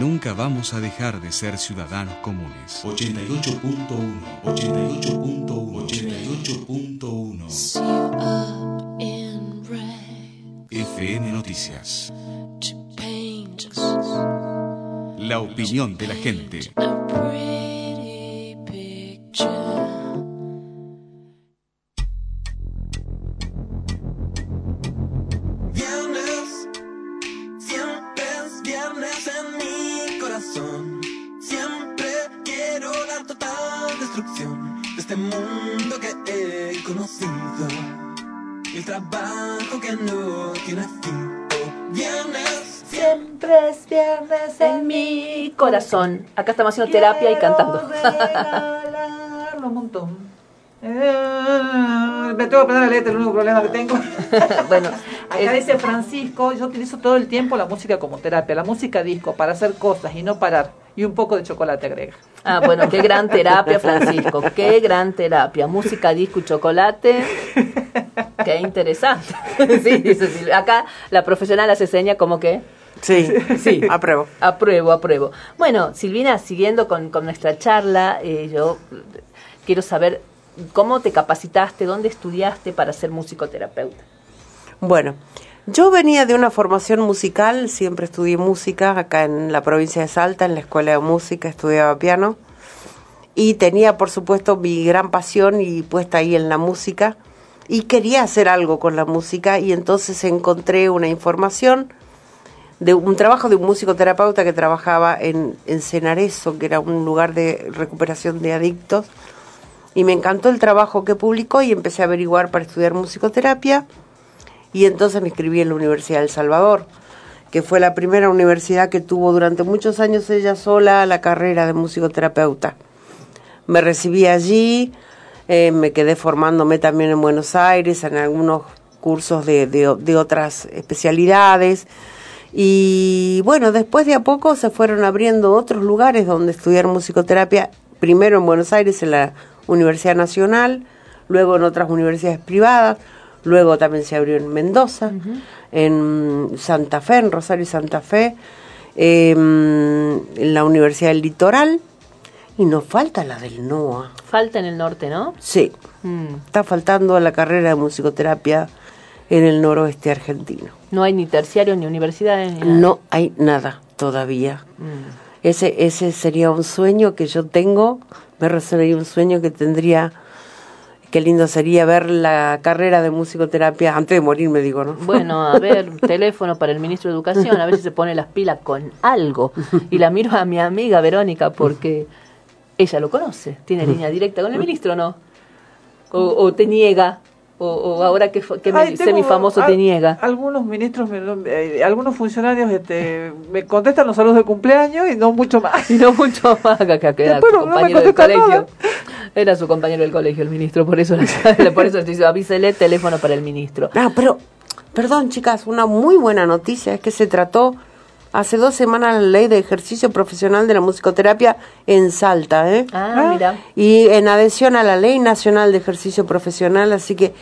Nunca vamos a dejar de ser ciudadanos comunes. 88.1, 88.1, 88.1. FM Noticias. La opinión de la gente. De este mundo que he conocido. El trabajo que no tiene fin. Oh, Viernes, Siempre es viernes en mi corazón. Acá estamos haciendo terapia y cantando. regalarlo un montón. Eh, me tengo que aprender la letra, el único problema que tengo. bueno, Acá es- dice Francisco, yo utilizo todo el tiempo la música como terapia, la música disco, para hacer cosas y no parar. Y un poco de chocolate agrega. Ah, bueno, qué gran terapia, Francisco. Qué gran terapia. Música, disco y chocolate. Qué interesante. Sí, dice Silvia. Acá la profesional hace seña como que. Sí, sí. apruebo. Apruebo, apruebo. Bueno, Silvina, siguiendo con, con nuestra charla, eh, yo quiero saber cómo te capacitaste, dónde estudiaste para ser musicoterapeuta. Bueno, yo venía de una formación musical, siempre estudié música acá en la provincia de Salta, en la escuela de música, estudiaba piano. Y tenía por supuesto mi gran pasión y puesta ahí en la música. Y quería hacer algo con la música y entonces encontré una información de un trabajo de un musicoterapeuta que trabajaba en, en Cenarezo, que era un lugar de recuperación de adictos, y me encantó el trabajo que publicó y empecé a averiguar para estudiar musicoterapia y entonces me inscribí en la Universidad del Salvador, que fue la primera universidad que tuvo durante muchos años ella sola la carrera de musicoterapeuta. Me recibí allí, eh, me quedé formándome también en Buenos Aires, en algunos cursos de, de, de otras especialidades. Y bueno, después de a poco se fueron abriendo otros lugares donde estudiar musicoterapia, primero en Buenos Aires, en la Universidad Nacional, luego en otras universidades privadas, luego también se abrió en Mendoza, en Santa Fe, en Rosario y Santa Fe, eh, en la Universidad del Litoral, y nos falta la del NOA. Falta en el norte, ¿no? Sí, Mm. está faltando la carrera de musicoterapia en el noroeste argentino. No hay ni terciario ni universidades. Ni nada. No hay nada todavía. Mm. Ese, ese sería un sueño que yo tengo, me resonaría un sueño que tendría, qué lindo sería ver la carrera de musicoterapia antes de morir, me digo, ¿no? Bueno, a ver, teléfono para el ministro de Educación, a ver si se pone las pilas con algo. Y la miro a mi amiga Verónica porque ella lo conoce, tiene línea directa con el ministro, ¿no? O, o te niega. o, o ahora que, que Ay, me- tengo semifamoso al- te niega? Algunos ministros, me- eh, algunos funcionarios este, me contestan los saludos de cumpleaños y no mucho más. Y no mucho más que, que Después no- me contestan colegio. Era su compañero del colegio, el ministro, por eso, por eso dice, avísele teléfono para el ministro. Ah, pero, perdón chicas, una muy buena noticia es que se trató hace dos semanas la ley de ejercicio profesional de la musicoterapia en Salta, ¿eh? Ah, mira. Y en adhesión a la ley nacional de ejercicio profesional, así que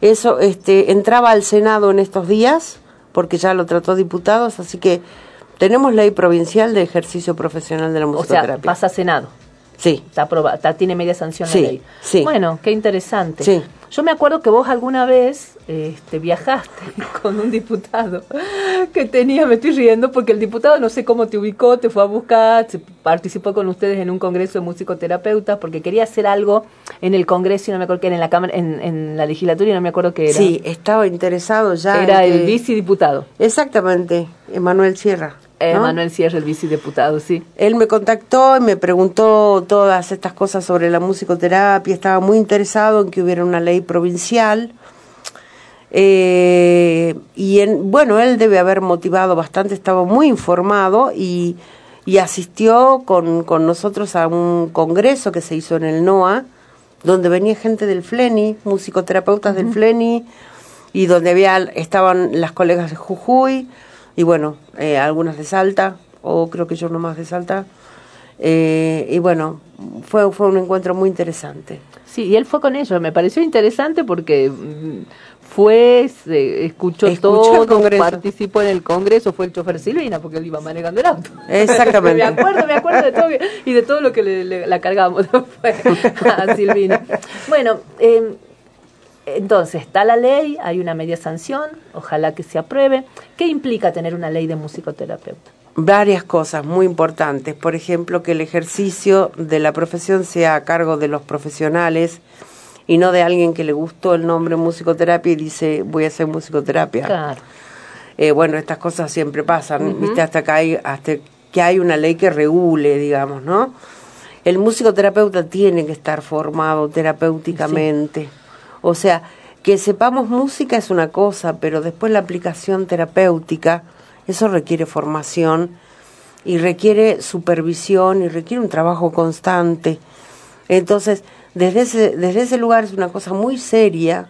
eso este, entraba al Senado en estos días, porque ya lo trató diputados, así que tenemos ley provincial de ejercicio profesional de la O sea, musicoterapia. pasa a Senado. Sí. Está aprobada, está- tiene media sanción Sí, la ley. sí. Bueno, qué interesante. Sí. Yo me acuerdo que vos alguna vez este, viajaste con un diputado que tenía, me estoy riendo porque el diputado no sé cómo te ubicó, te fue a buscar, participó con ustedes en un congreso de musicoterapeutas porque quería hacer algo en el congreso y no me acuerdo que era en la cámara, en, en la legislatura y no me acuerdo qué era. Sí, estaba interesado ya. Era el vicediputado. Exactamente, Emanuel Sierra. Eh, ¿no? Manuel Sierra, el vicediputado, sí. Él me contactó y me preguntó todas estas cosas sobre la musicoterapia. Estaba muy interesado en que hubiera una ley provincial. Eh, y en, bueno, él debe haber motivado bastante, estaba muy informado y, y asistió con, con nosotros a un congreso que se hizo en el NOA, donde venía gente del FLENI, musicoterapeutas del FLENI, y donde había estaban las colegas de Jujuy y bueno, eh, algunas de Salta, o creo que yo nomás de Salta. Eh, y bueno, fue, fue un encuentro muy interesante. Sí, y él fue con ellos. Me pareció interesante porque mm, fue, se escuchó, Escuchó todo, participó en el congreso, fue el chofer Silvina porque él iba manejando el auto. Exactamente. me acuerdo, me acuerdo de todo y de todo lo que le, le- la cargamos a Silvina. Bueno, eh, entonces está la ley, hay una media sanción, ojalá que se apruebe. ¿Qué implica tener una ley de musicoterapeuta? Varias cosas muy importantes. Por ejemplo, que el ejercicio de la profesión sea a cargo de los profesionales y no de alguien que le gustó el nombre musicoterapia y dice voy a hacer musicoterapia. Claro. Eh, bueno, estas cosas siempre pasan. ¿viste? Hasta que, hay, hasta que hay una ley que regule, digamos, ¿no? El musicoterapeuta tiene que estar formado terapéuticamente. O sea, que sepamos música es una cosa, pero después la aplicación terapéutica, eso requiere formación y requiere supervisión y requiere un trabajo constante. Entonces, desde ese, desde ese lugar es una cosa muy seria.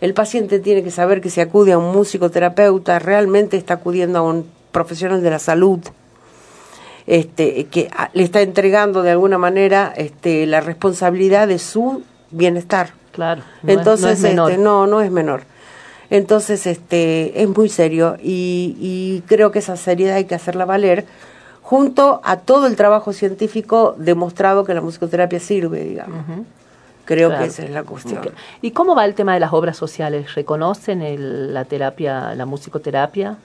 El paciente tiene que saber que si acude a un musicoterapeuta, realmente está acudiendo a un profesional de la salud, este, que le está entregando de alguna manera este, la responsabilidad de su bienestar. Claro. no es- Entonces, no es menor. este, no, no es menor. Entonces, este, es muy serio y, y creo que esa seriedad hay que hacerla valer junto a todo el trabajo científico demostrado que la musicoterapia sirve, digamos. Creo Claro. que esa es la cuestión. ¿Y cómo va el tema de las obras sociales? ¿Reconocen el- la terapia, la musicoterapia?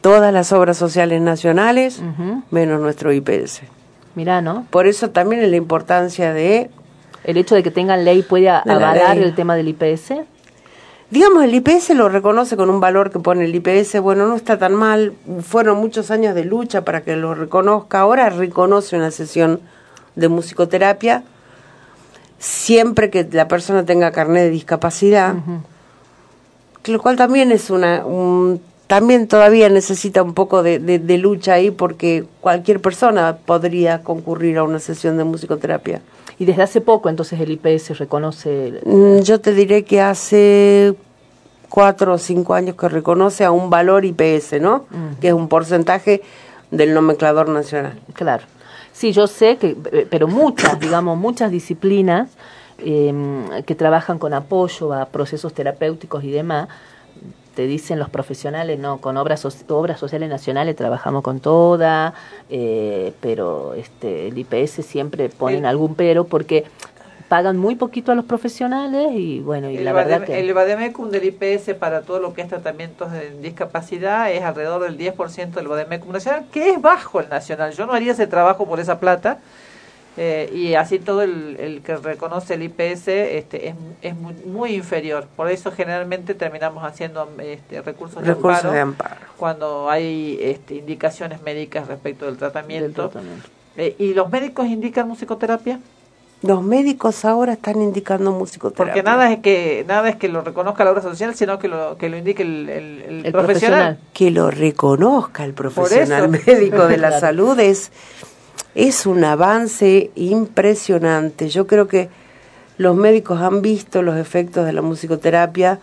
Todas las obras sociales nacionales, menos nuestro IPS. Mirá, ¿no? Por eso también es la importancia de El hecho de que tengan ley puede De la avalar ley. el tema del IPS. Digamos, el IPS lo reconoce con un valor que pone el IPS, bueno, no está tan mal, fueron muchos años de lucha para que lo reconozca, ahora reconoce una sesión de musicoterapia, siempre que la persona tenga carnet de discapacidad, lo cual también es una, un- también todavía necesita un poco de, de- de lucha ahí porque cualquier persona podría concurrir a una sesión de musicoterapia. Y desde hace poco, entonces, el IPS reconoce... el- Mm, Yo te diré que hace cuatro o cinco años que reconoce a un valor IPS, ¿no? Que es un porcentaje del nomenclador nacional. Claro. Sí, yo sé que, pero muchas, digamos, muchas disciplinas eh, que trabajan con apoyo a procesos terapéuticos y demás, te dicen los profesionales, no, con obras, obras sociales nacionales trabajamos con toda, eh, pero este, el IPS siempre ponen algún pero porque pagan muy poquito a los profesionales y bueno, y El, la verdad Badem- que... el Bademecum del IPS para todo lo que es tratamientos de discapacidad es alrededor del 10% del Bademecum nacional, que es bajo el nacional. Yo no haría ese trabajo por esa plata. Eh, y así todo el, el que reconoce el IPS este, es, es muy, muy inferior. Por eso generalmente terminamos haciendo este, recursos, de, Recursos amparo de amparo. cuando hay este, indicaciones médicas respecto del tratamiento. tratamiento. Eh, ¿Y los médicos indican musicoterapia? Los médicos ahora están indicando musicoterapia. Porque nada es que nada es que lo reconozca la obra social, sino que lo que lo indique el, el- el profesional. Que lo reconozca el profesional médico de la Claro. salud es, es un avance impresionante. Yo creo que los médicos han visto los efectos de la musicoterapia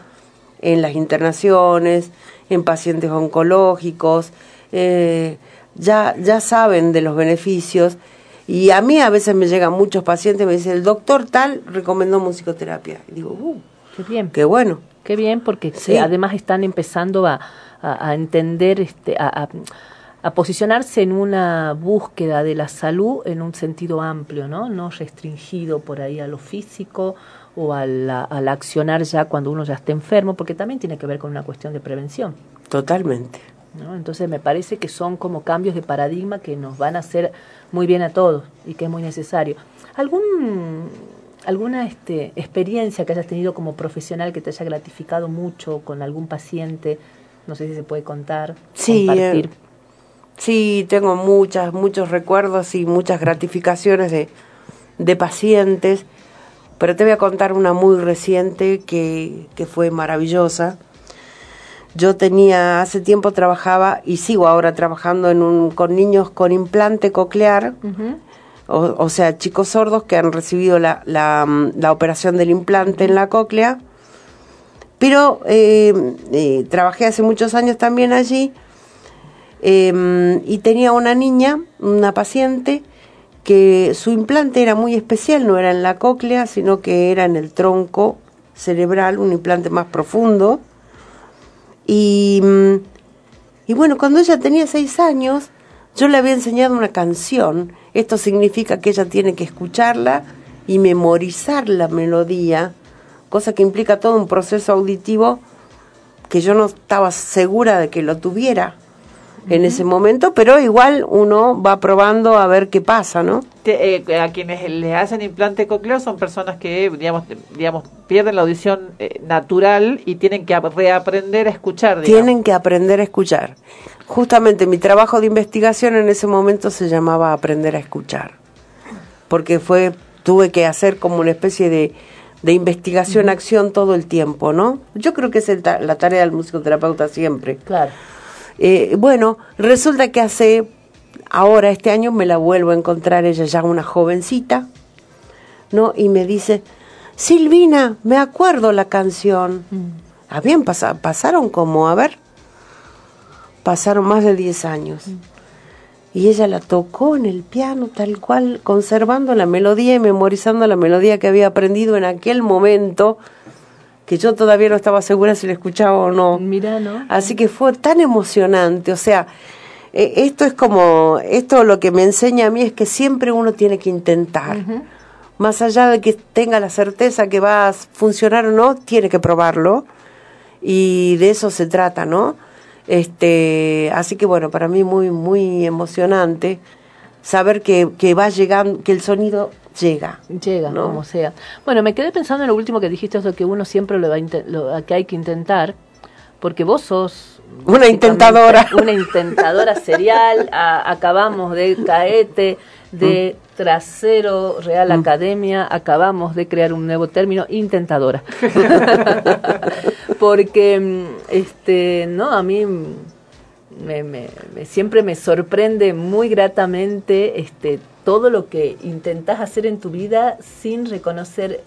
en las internaciones, en pacientes oncológicos, eh, ya, ya saben de los beneficios. Y a mí a veces me llegan muchos pacientes me dicen, el doctor tal recomendó musicoterapia. Y digo, uh, Qué bien. qué bueno. Qué bien, porque Sí. eh, además están empezando a, a- a entender, este, a, a- a posicionarse en una búsqueda de la salud en un sentido amplio, ¿no? No restringido por ahí a lo físico o a la- al accionar ya cuando uno ya está enfermo, porque también tiene que ver con una cuestión de prevención. Totalmente. ¿no? Entonces me parece que son como cambios de paradigma que nos van a hacer muy bien a todos y que es muy necesario. ¿Algún, ¿Alguna este, experiencia que hayas tenido como profesional que te haya gratificado mucho con algún paciente? No sé si se puede contar, Sí, compartir. eh, sí, tengo muchas, muchos recuerdos y muchas gratificaciones de, de pacientes, pero te voy a contar una muy reciente que, que fue maravillosa. Yo tenía, hace tiempo trabajaba y sigo ahora trabajando en un, con niños con implante coclear, o, o sea, chicos sordos que han recibido la, la, mm, la operación del implante en la cóclea. Pero eh, eh, trabajé hace muchos años también allí eh, y tenía una niña, una paciente, que su implante era muy especial, no era en la cóclea, sino que era en el tronco cerebral, un implante más profundo. Y, mm, y bueno, cuando ella tenía seis años, yo le había enseñado una canción. Esto significa que ella tiene que escucharla y memorizar la melodía, cosa que implica todo un proceso auditivo que yo no estaba segura de que lo tuviera en ese momento, pero igual uno va probando a ver qué pasa, ¿no? Te- eh, a quienes le hacen implante coclear son personas que, digamos, digamos pierden la audición eh, natural y tienen que ap- reaprender a escuchar. digamos. Tienen que aprender a escuchar. Justamente mi trabajo de investigación en ese momento se llamaba Aprender a escuchar, porque fue tuve que hacer como una especie de, de investigación-acción todo el tiempo, ¿no? Yo creo que es el ta- la tarea del musicoterapeuta siempre. Claro. Eh, bueno, resulta que hace, ahora este año me la vuelvo a encontrar ella ya una jovencita, ¿no? Y me dice, Silvina, me acuerdo la canción. Habían pasado, pasaron como, a ver, pasaron más de 10 años. Y ella la tocó en el piano tal cual, conservando la melodía y memorizando la melodía que había aprendido en aquel momento, que yo todavía no estaba segura si la escuchaba o no. Mira, ¿no? Así que fue tan emocionante, o sea, eh, esto es como, esto lo que me enseña a mí es que siempre uno tiene que intentar. Más allá de que tenga la certeza que va a funcionar o no, tiene que probarlo. Y de eso se trata, ¿no? Este, así que bueno, para mí muy, muy emocionante saber que, que va llegando, que el sonido llega. Llega, ¿no? como sea. Bueno, me quedé pensando en lo último que dijiste, eso que uno siempre lo va a lo que hay que intentar, porque vos sos Una intentadora. Una intentadora serial. a- acabamos de caete, de trasero Real Academia, acabamos de crear un nuevo término, intentadora. porque mm, este, no, a mí mm, me, me- me- siempre me sorprende muy gratamente este, todo lo que intentás hacer en tu vida sin reconocer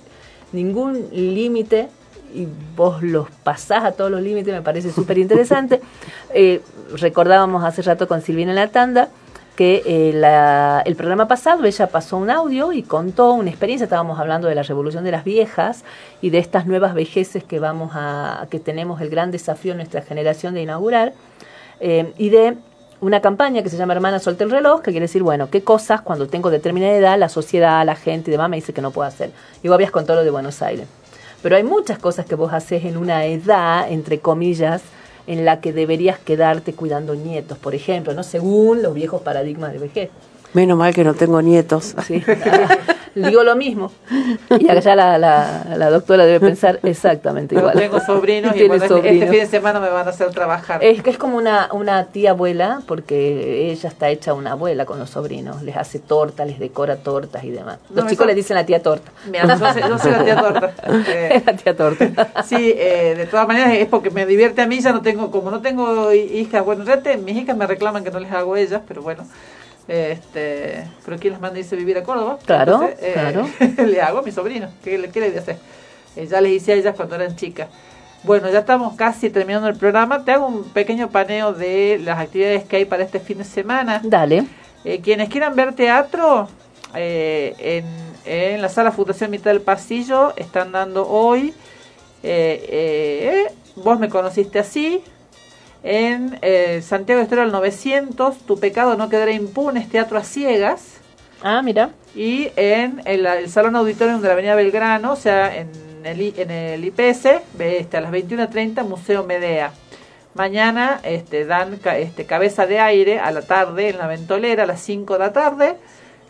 ningún límite y vos los pasás a todos los límites, me parece súper interesante. Eh, recordábamos hace rato con Silvina en la tanda que eh, la- el programa pasado ella pasó un audio y contó una experiencia, estábamos hablando de la revolución de las viejas y de estas nuevas vejeces que vamos a, que tenemos el gran desafío en nuestra generación de inaugurar, eh, y de una campaña que se llama Hermana Suelta el Reloj, que quiere decir, bueno, qué cosas cuando tengo determinada edad, la sociedad, la gente y demás me dice que no puedo hacer. Y vos habías contado lo de Buenos Aires. Pero hay muchas cosas que vos haces en una edad, entre comillas, en la que deberías quedarte cuidando nietos, por ejemplo, ¿no? Según los viejos paradigmas de vejez. Menos mal que no tengo nietos. Sí. Digo lo mismo. Y allá la, la, la doctora debe pensar exactamente Yo igual. tengo sobrinos y bueno, este- este sobrinos. fin de semana me van a hacer trabajar. Es que es como una, una tía abuela, porque ella está hecha una abuela con los sobrinos. Les hace torta, les decora tortas y demás. Los No, chicos eso- le dicen la tía torta. Mira, yo soy, yo soy la tía torta. Eh, la tía torta. Sí, eh, de todas maneras es porque me divierte a mí, ya no tengo, como no tengo hi- hijas, bueno, ya te- mis hijas me reclaman que no les hago ellas, pero bueno, este, pero ¿quién les manda a irse a vivir a Córdoba? Claro, eh, claro. le hago a mis sobrinos, ¿qué, le- qué le voy a hacer? Eh, ya les hice a ellas cuando eran chicas. Bueno, ya estamos casi terminando el programa, te hago un pequeño paneo de las actividades que hay para este fin de semana. Dale. Eh, quienes quieran ver teatro, eh, en, en la sala Fundación Mitad del Pasillo están dando hoy, eh, eh, vos me conociste así, en eh, Santiago de Estero al 900, Tu pecado no quedará impune, es teatro a ciegas. Ah, mira. Y en el, el Salón Auditorium de la Avenida Belgrano, o sea, en el, en el IPS, este, a las 21.30, Museo Medea. Mañana este, dan este, cabeza de aire a la tarde en la ventolera a las 5 de la tarde.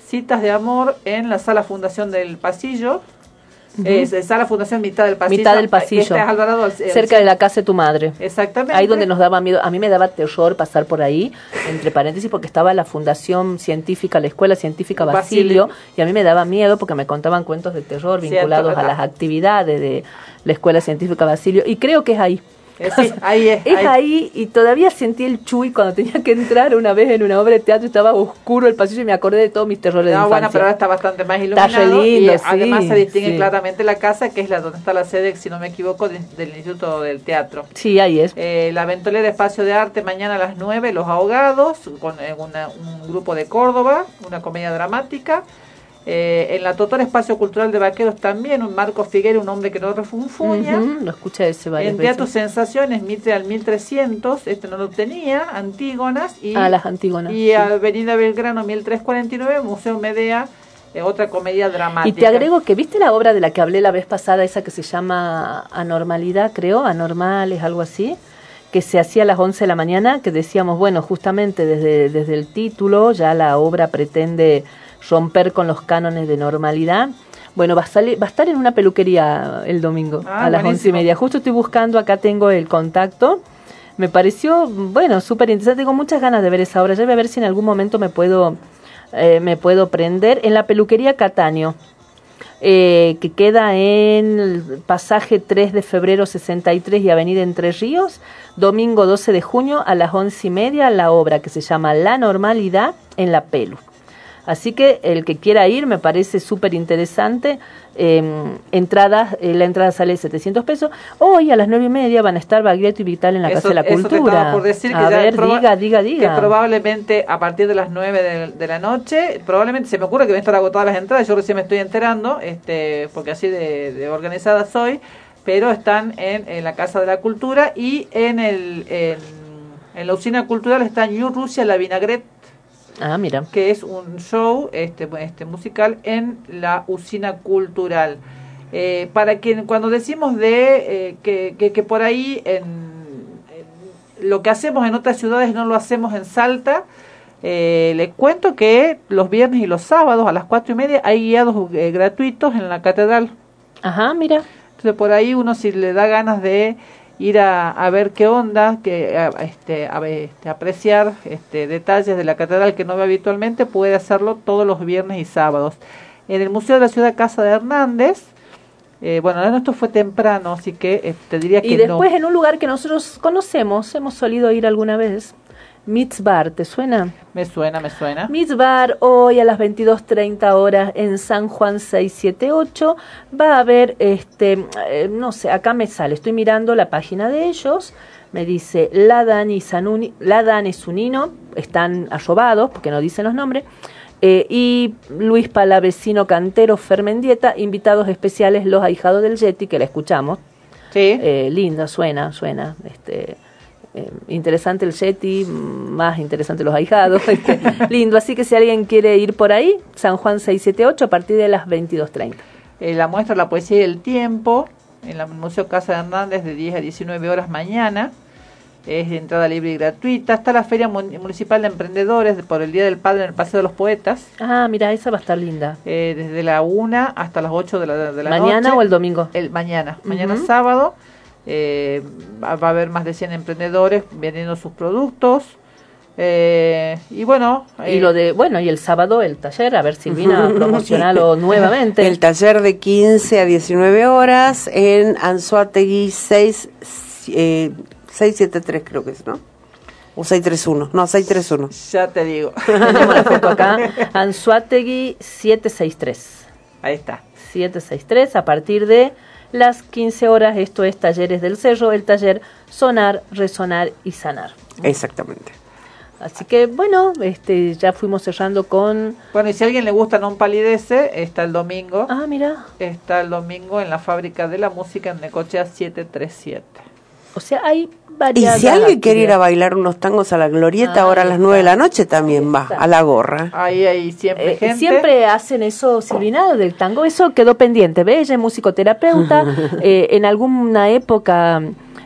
Citas de amor en la sala Fundación del Pasillo. Ujú. Eh, sala Fundación Mitad del Pasillo. Mitad del pasillo. Este es Alvarado cerca de la casa de tu madre. Exactamente. Ahí donde nos daba miedo. A mí me daba terror pasar por ahí, entre paréntesis, porque estaba la Fundación Científica, la Escuela Científica Basilio, Basilio. y a mí me daba miedo porque me contaban cuentos de terror Cierto, vinculados a las actividades de la Escuela Científica Basilio. Y creo que es ahí. Sí, ahí es. Es ahí. ahí y todavía sentí el chuy cuando tenía que entrar una vez en una obra de teatro y estaba oscuro el pasillo y me acordé de todos mis terrores de No, infancia. bueno, pero ahora está bastante más Está iluminado. re lindo, y además sí, se distingue sí. claramente la casa, que es la donde está la sede, si no me equivoco, de- del Instituto del Teatro. Sí, ahí es. Eh, la Ventolera Espacio de Arte mañana a las 9, Los Ahogados, con eh, una- un grupo de Córdoba, una comedia dramática. Eh, en la Totor Espacio Cultural de Vaqueros también, un Marco Figueroa, un hombre que no refunfuña. Ujú, lo escuché ese varias En Teatro veces. Sensaciones, Mitre al 1300, este no lo tenía, Antígonas. Y, Ah, las Antígonas, Y sí. Avenida Belgrano 1349, Museo Medea, eh, otra comedia dramática. Y te agrego que viste la obra de la que hablé la vez pasada, esa que se llama Anormalidad, creo, Anormales, algo así, que se hacía a las 11 de la mañana, que decíamos, bueno, justamente desde, desde el título ya la obra pretende romper con los cánones de normalidad. Bueno, va a, salir, va a estar en una peluquería el domingo Ah, a las once y media. Justo estoy buscando, acá tengo el contacto. Me pareció, bueno, súper interesante. Tengo muchas ganas de ver esa obra. Ya voy a ver si en algún momento me puedo, eh, me puedo prender. En la peluquería Cataño, eh, que queda en el pasaje 3 de febrero 63 y Avenida Entre Ríos, domingo 12 de junio a las once y media, la obra que se llama La Normalidad en la Pelu. Así que el que quiera ir me parece súper interesante. Eh, entradas, eh, la entrada sale 700 pesos. Hoy a las nueve y media van a estar Baglietto y Vital en la Casa de la eso te Cultura. estaba por decir que a ver, diga, diga, diga. Que probablemente a partir de las 9 de, de la noche, probablemente se me ocurre que van a estar agotadas las entradas. Yo recién me estoy enterando, este, porque así de, de organizada soy. Pero están en, en la Casa de la Cultura y en, el, en, en la usina cultural está New Rusia La Vinagret Ah, mira. que es un show este, este musical en la usina cultural. Eh, para quien cuando decimos de eh, que, que, que por ahí en, en lo que hacemos en otras ciudades no lo hacemos en Salta, eh, les cuento que los viernes y los sábados a las cuatro y media hay guiados eh, gratuitos en la catedral. Ajá, mira. Entonces por ahí uno si le da ganas de ir a, a ver qué onda, que a, este, a, este, apreciar este, detalles de la catedral que no ve habitualmente, puede hacerlo todos los viernes y sábados. En el Museo de la Ciudad Casa de Hernández, eh, bueno, esto fue temprano, así que eh, te diría que Y después no. en un lugar que nosotros conocemos, hemos solido ir alguna vez, Mitzbar, ¿te suena? Me suena, me suena. Mitzbar hoy a las 22.30 horas en San Juan 678 va a haber, este, eh, no sé, acá me sale, estoy mirando la página de ellos, me dice Ladan y Sanuni, Ladan y Sunino, están arrobados porque no dicen los nombres, eh, y Luis Palavecino Cantero Fermendieta, invitados especiales los ahijados del Yeti, que la escuchamos. Sí. Eh, linda, suena, suena, este... eh, interesante el Yeti, más interesante los ahijados, este, lindo. Así que si alguien quiere ir por ahí, San Juan 678 a partir de las 22.30. Eh, la muestra La Poesía y el Tiempo, en el Museo Casa de Hernández de 10 a 19 horas mañana. es de entrada libre y gratuita. Está la Feria Mun- Municipal de Emprendedores de- por el Día del Padre en el Paseo de los Poetas, Ah, mira, esa va a estar linda. eh, desde la 1 hasta las 8 de la, de la ¿Mañana noche. o el domingo? El mañana, mañana sábado. Eh, va, a haber más de 100 emprendedores vendiendo sus productos. eh, y bueno, Y eh, lo de, bueno, y el sábado el taller, a ver Silvina, promocionalo nuevamente. El taller de 15 a 19 horas en Anzuategui 6, eh, 673 creo que es, ¿no? O 631, no, 631. ya te digo. Tenemos la foto acá. Anzuategui 763. Ahí está. 763 a partir de las 15 horas. Esto es Talleres del Cerro, el taller Sonar, Resonar y Sanar. Exactamente. Así que bueno, este ya fuimos cerrando con Bueno, y si a alguien le gusta Non Palidece, está el domingo. Ah, mira. Está el domingo en la Fábrica de la Música en Necochea 737. O sea, hay Y si alguien quiere ir a bailar unos tangos a la glorieta ahora a las 9 de la noche, también va, a la gorra. Ahí hay siempre Eh, gente. Siempre hacen eso, Silvina, del tango. Eso quedó pendiente. ¿Ve? Ella es musicoterapeuta. Eh, en alguna época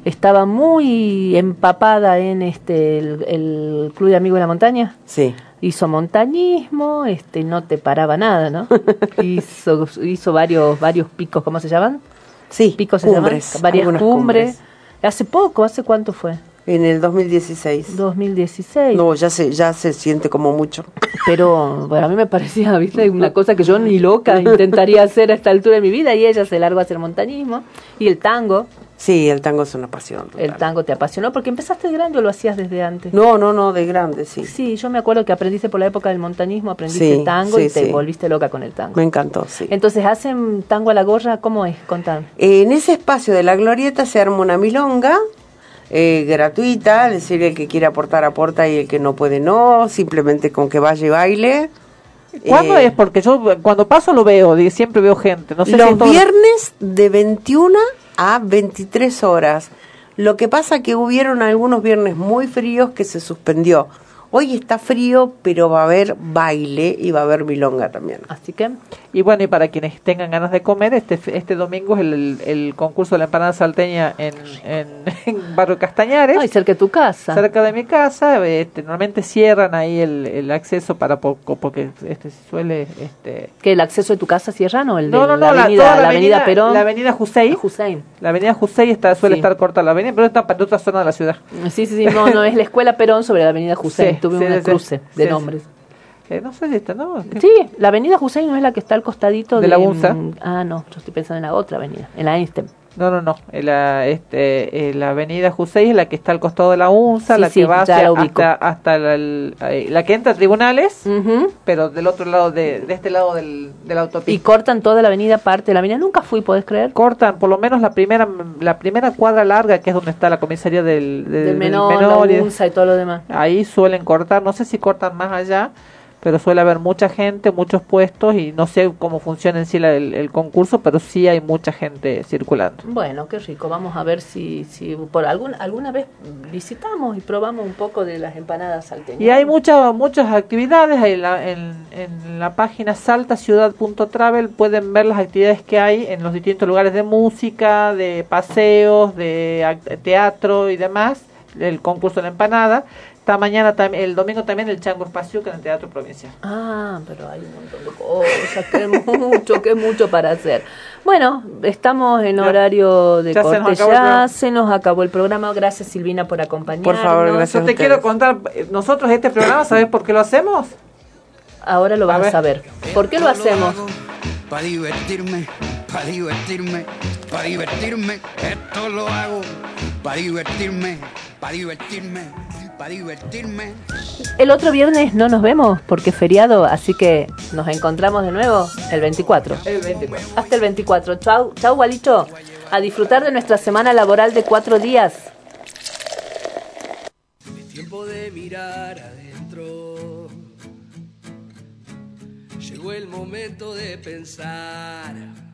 estaba muy empapada en este el, el Club de Amigos de la Montaña. Sí. Hizo montañismo, este no te paraba nada, ¿no? hizo, hizo varios varios picos, ¿cómo se llaman? Sí, Picos se cumbres, llaman. Varias cumbres. cumbres. Hace poco, ¿hace cuánto fue? En el 2016. 2016. No, ya se, ya se siente como mucho. Pero bueno, a mí me parecía, viste, una cosa que yo ni loca intentaría hacer a esta altura de mi vida y ella se largó a hacer montañismo y el tango. Sí, el tango es una pasión. El tango te apasionó porque empezaste de grande o lo hacías desde antes. No, no, no, de grande, sí. Sí, yo me acuerdo que aprendiste por la época del montañismo, aprendiste Sí, tango y te sí. volviste loca con el tango. Me encantó, sí. Entonces, ¿hacen tango a la gorra? ¿Cómo es? Contame. En ese espacio de la glorieta se arma una milonga eh, gratuita, es decir, el que quiere aportar aporta y el que no puede no, simplemente con que vaya y baile. ¿Cuándo Eh, es? Porque yo cuando paso lo veo, siempre veo gente. No sé si los es todo- viernes de 21 a 23 horas. Lo que pasa que hubieron algunos viernes muy fríos que se suspendió. Hoy está frío, pero va a haber baile y va a haber milonga también. Así que Y bueno, y para quienes tengan ganas de comer, este este domingo es el, el concurso de la empanada salteña en, en, en Barrio Castañares. Ay, cerca de tu casa. cerca de mi casa. Este, normalmente cierran ahí el, el acceso para poco, porque este suele... Este, ¿Que el acceso de tu casa cierran o el de no, no, no, la avenida, la, la avenida Perón? La avenida Hussein. Hussein. La avenida Hussein está, suele Sí. estar corta la avenida, pero está para otra zona de la ciudad. Sí, sí, sí, no, no, es la escuela Perón sobre la avenida Hussein. Sí, Tuve sí, sí, cruce de nombres. Eh, no sé si está, ¿no? Sí, la avenida Hussein no es la que está al costadito De de, la UNSA. Ah, no, yo estoy pensando en la otra avenida, en la Einstein. No, no, no. La, este, la avenida Hussein es la que está al costado de la UNSA, Sí, la sí, que va hacia- la hasta, hasta la, que entra a tribunales, pero del otro lado, de, de este lado del, de la autopista. Y cortan toda la avenida, parte de la avenida. Nunca fui, ¿podés creer? cortan por lo menos la primera la primera cuadra larga que es donde está la comisaría del, del, Del del menor, y- la UNSA y todo lo demás. ahí suelen cortar no sé si cortan más allá pero suele haber mucha gente muchos puestos y no sé cómo funciona en sí la- el, el concurso pero sí hay mucha gente circulando Bueno, qué rico. Vamos a ver si, si por algún, alguna vez visitamos y probamos un poco de las empanadas salteñas. y hay muchas muchas actividades en la, en, en la página saltaciudad.travel pueden ver las actividades que hay en los distintos lugares de música de paseos de teatro y demás el concurso de la empanada está mañana también el domingo también el chango espacio en el teatro provincial Ah, pero hay un montón de cosas, que mucho, que mucho para hacer. Bueno, estamos en horario de Ya se nos corte, acabó el ya programa. se nos acabó el programa. Gracias Silvina por acompañarnos. yo te quiero contar eh, nosotros este programa sabes por qué lo hacemos Ahora lo vas a, saber. ¿Por qué lo hacemos? Para divertirme, para divertirme, para divertirme, esto lo hago. Para divertirme, para divertirme, para divertirme. El otro viernes no nos vemos porque es feriado, así que nos encontramos de nuevo el 24. el 24 Hasta el 24. Chau, chau, Gualicho. A disfrutar de nuestra semana laboral de cuatro días. Tiempo de mirar adentro. Llegó el momento de pensar.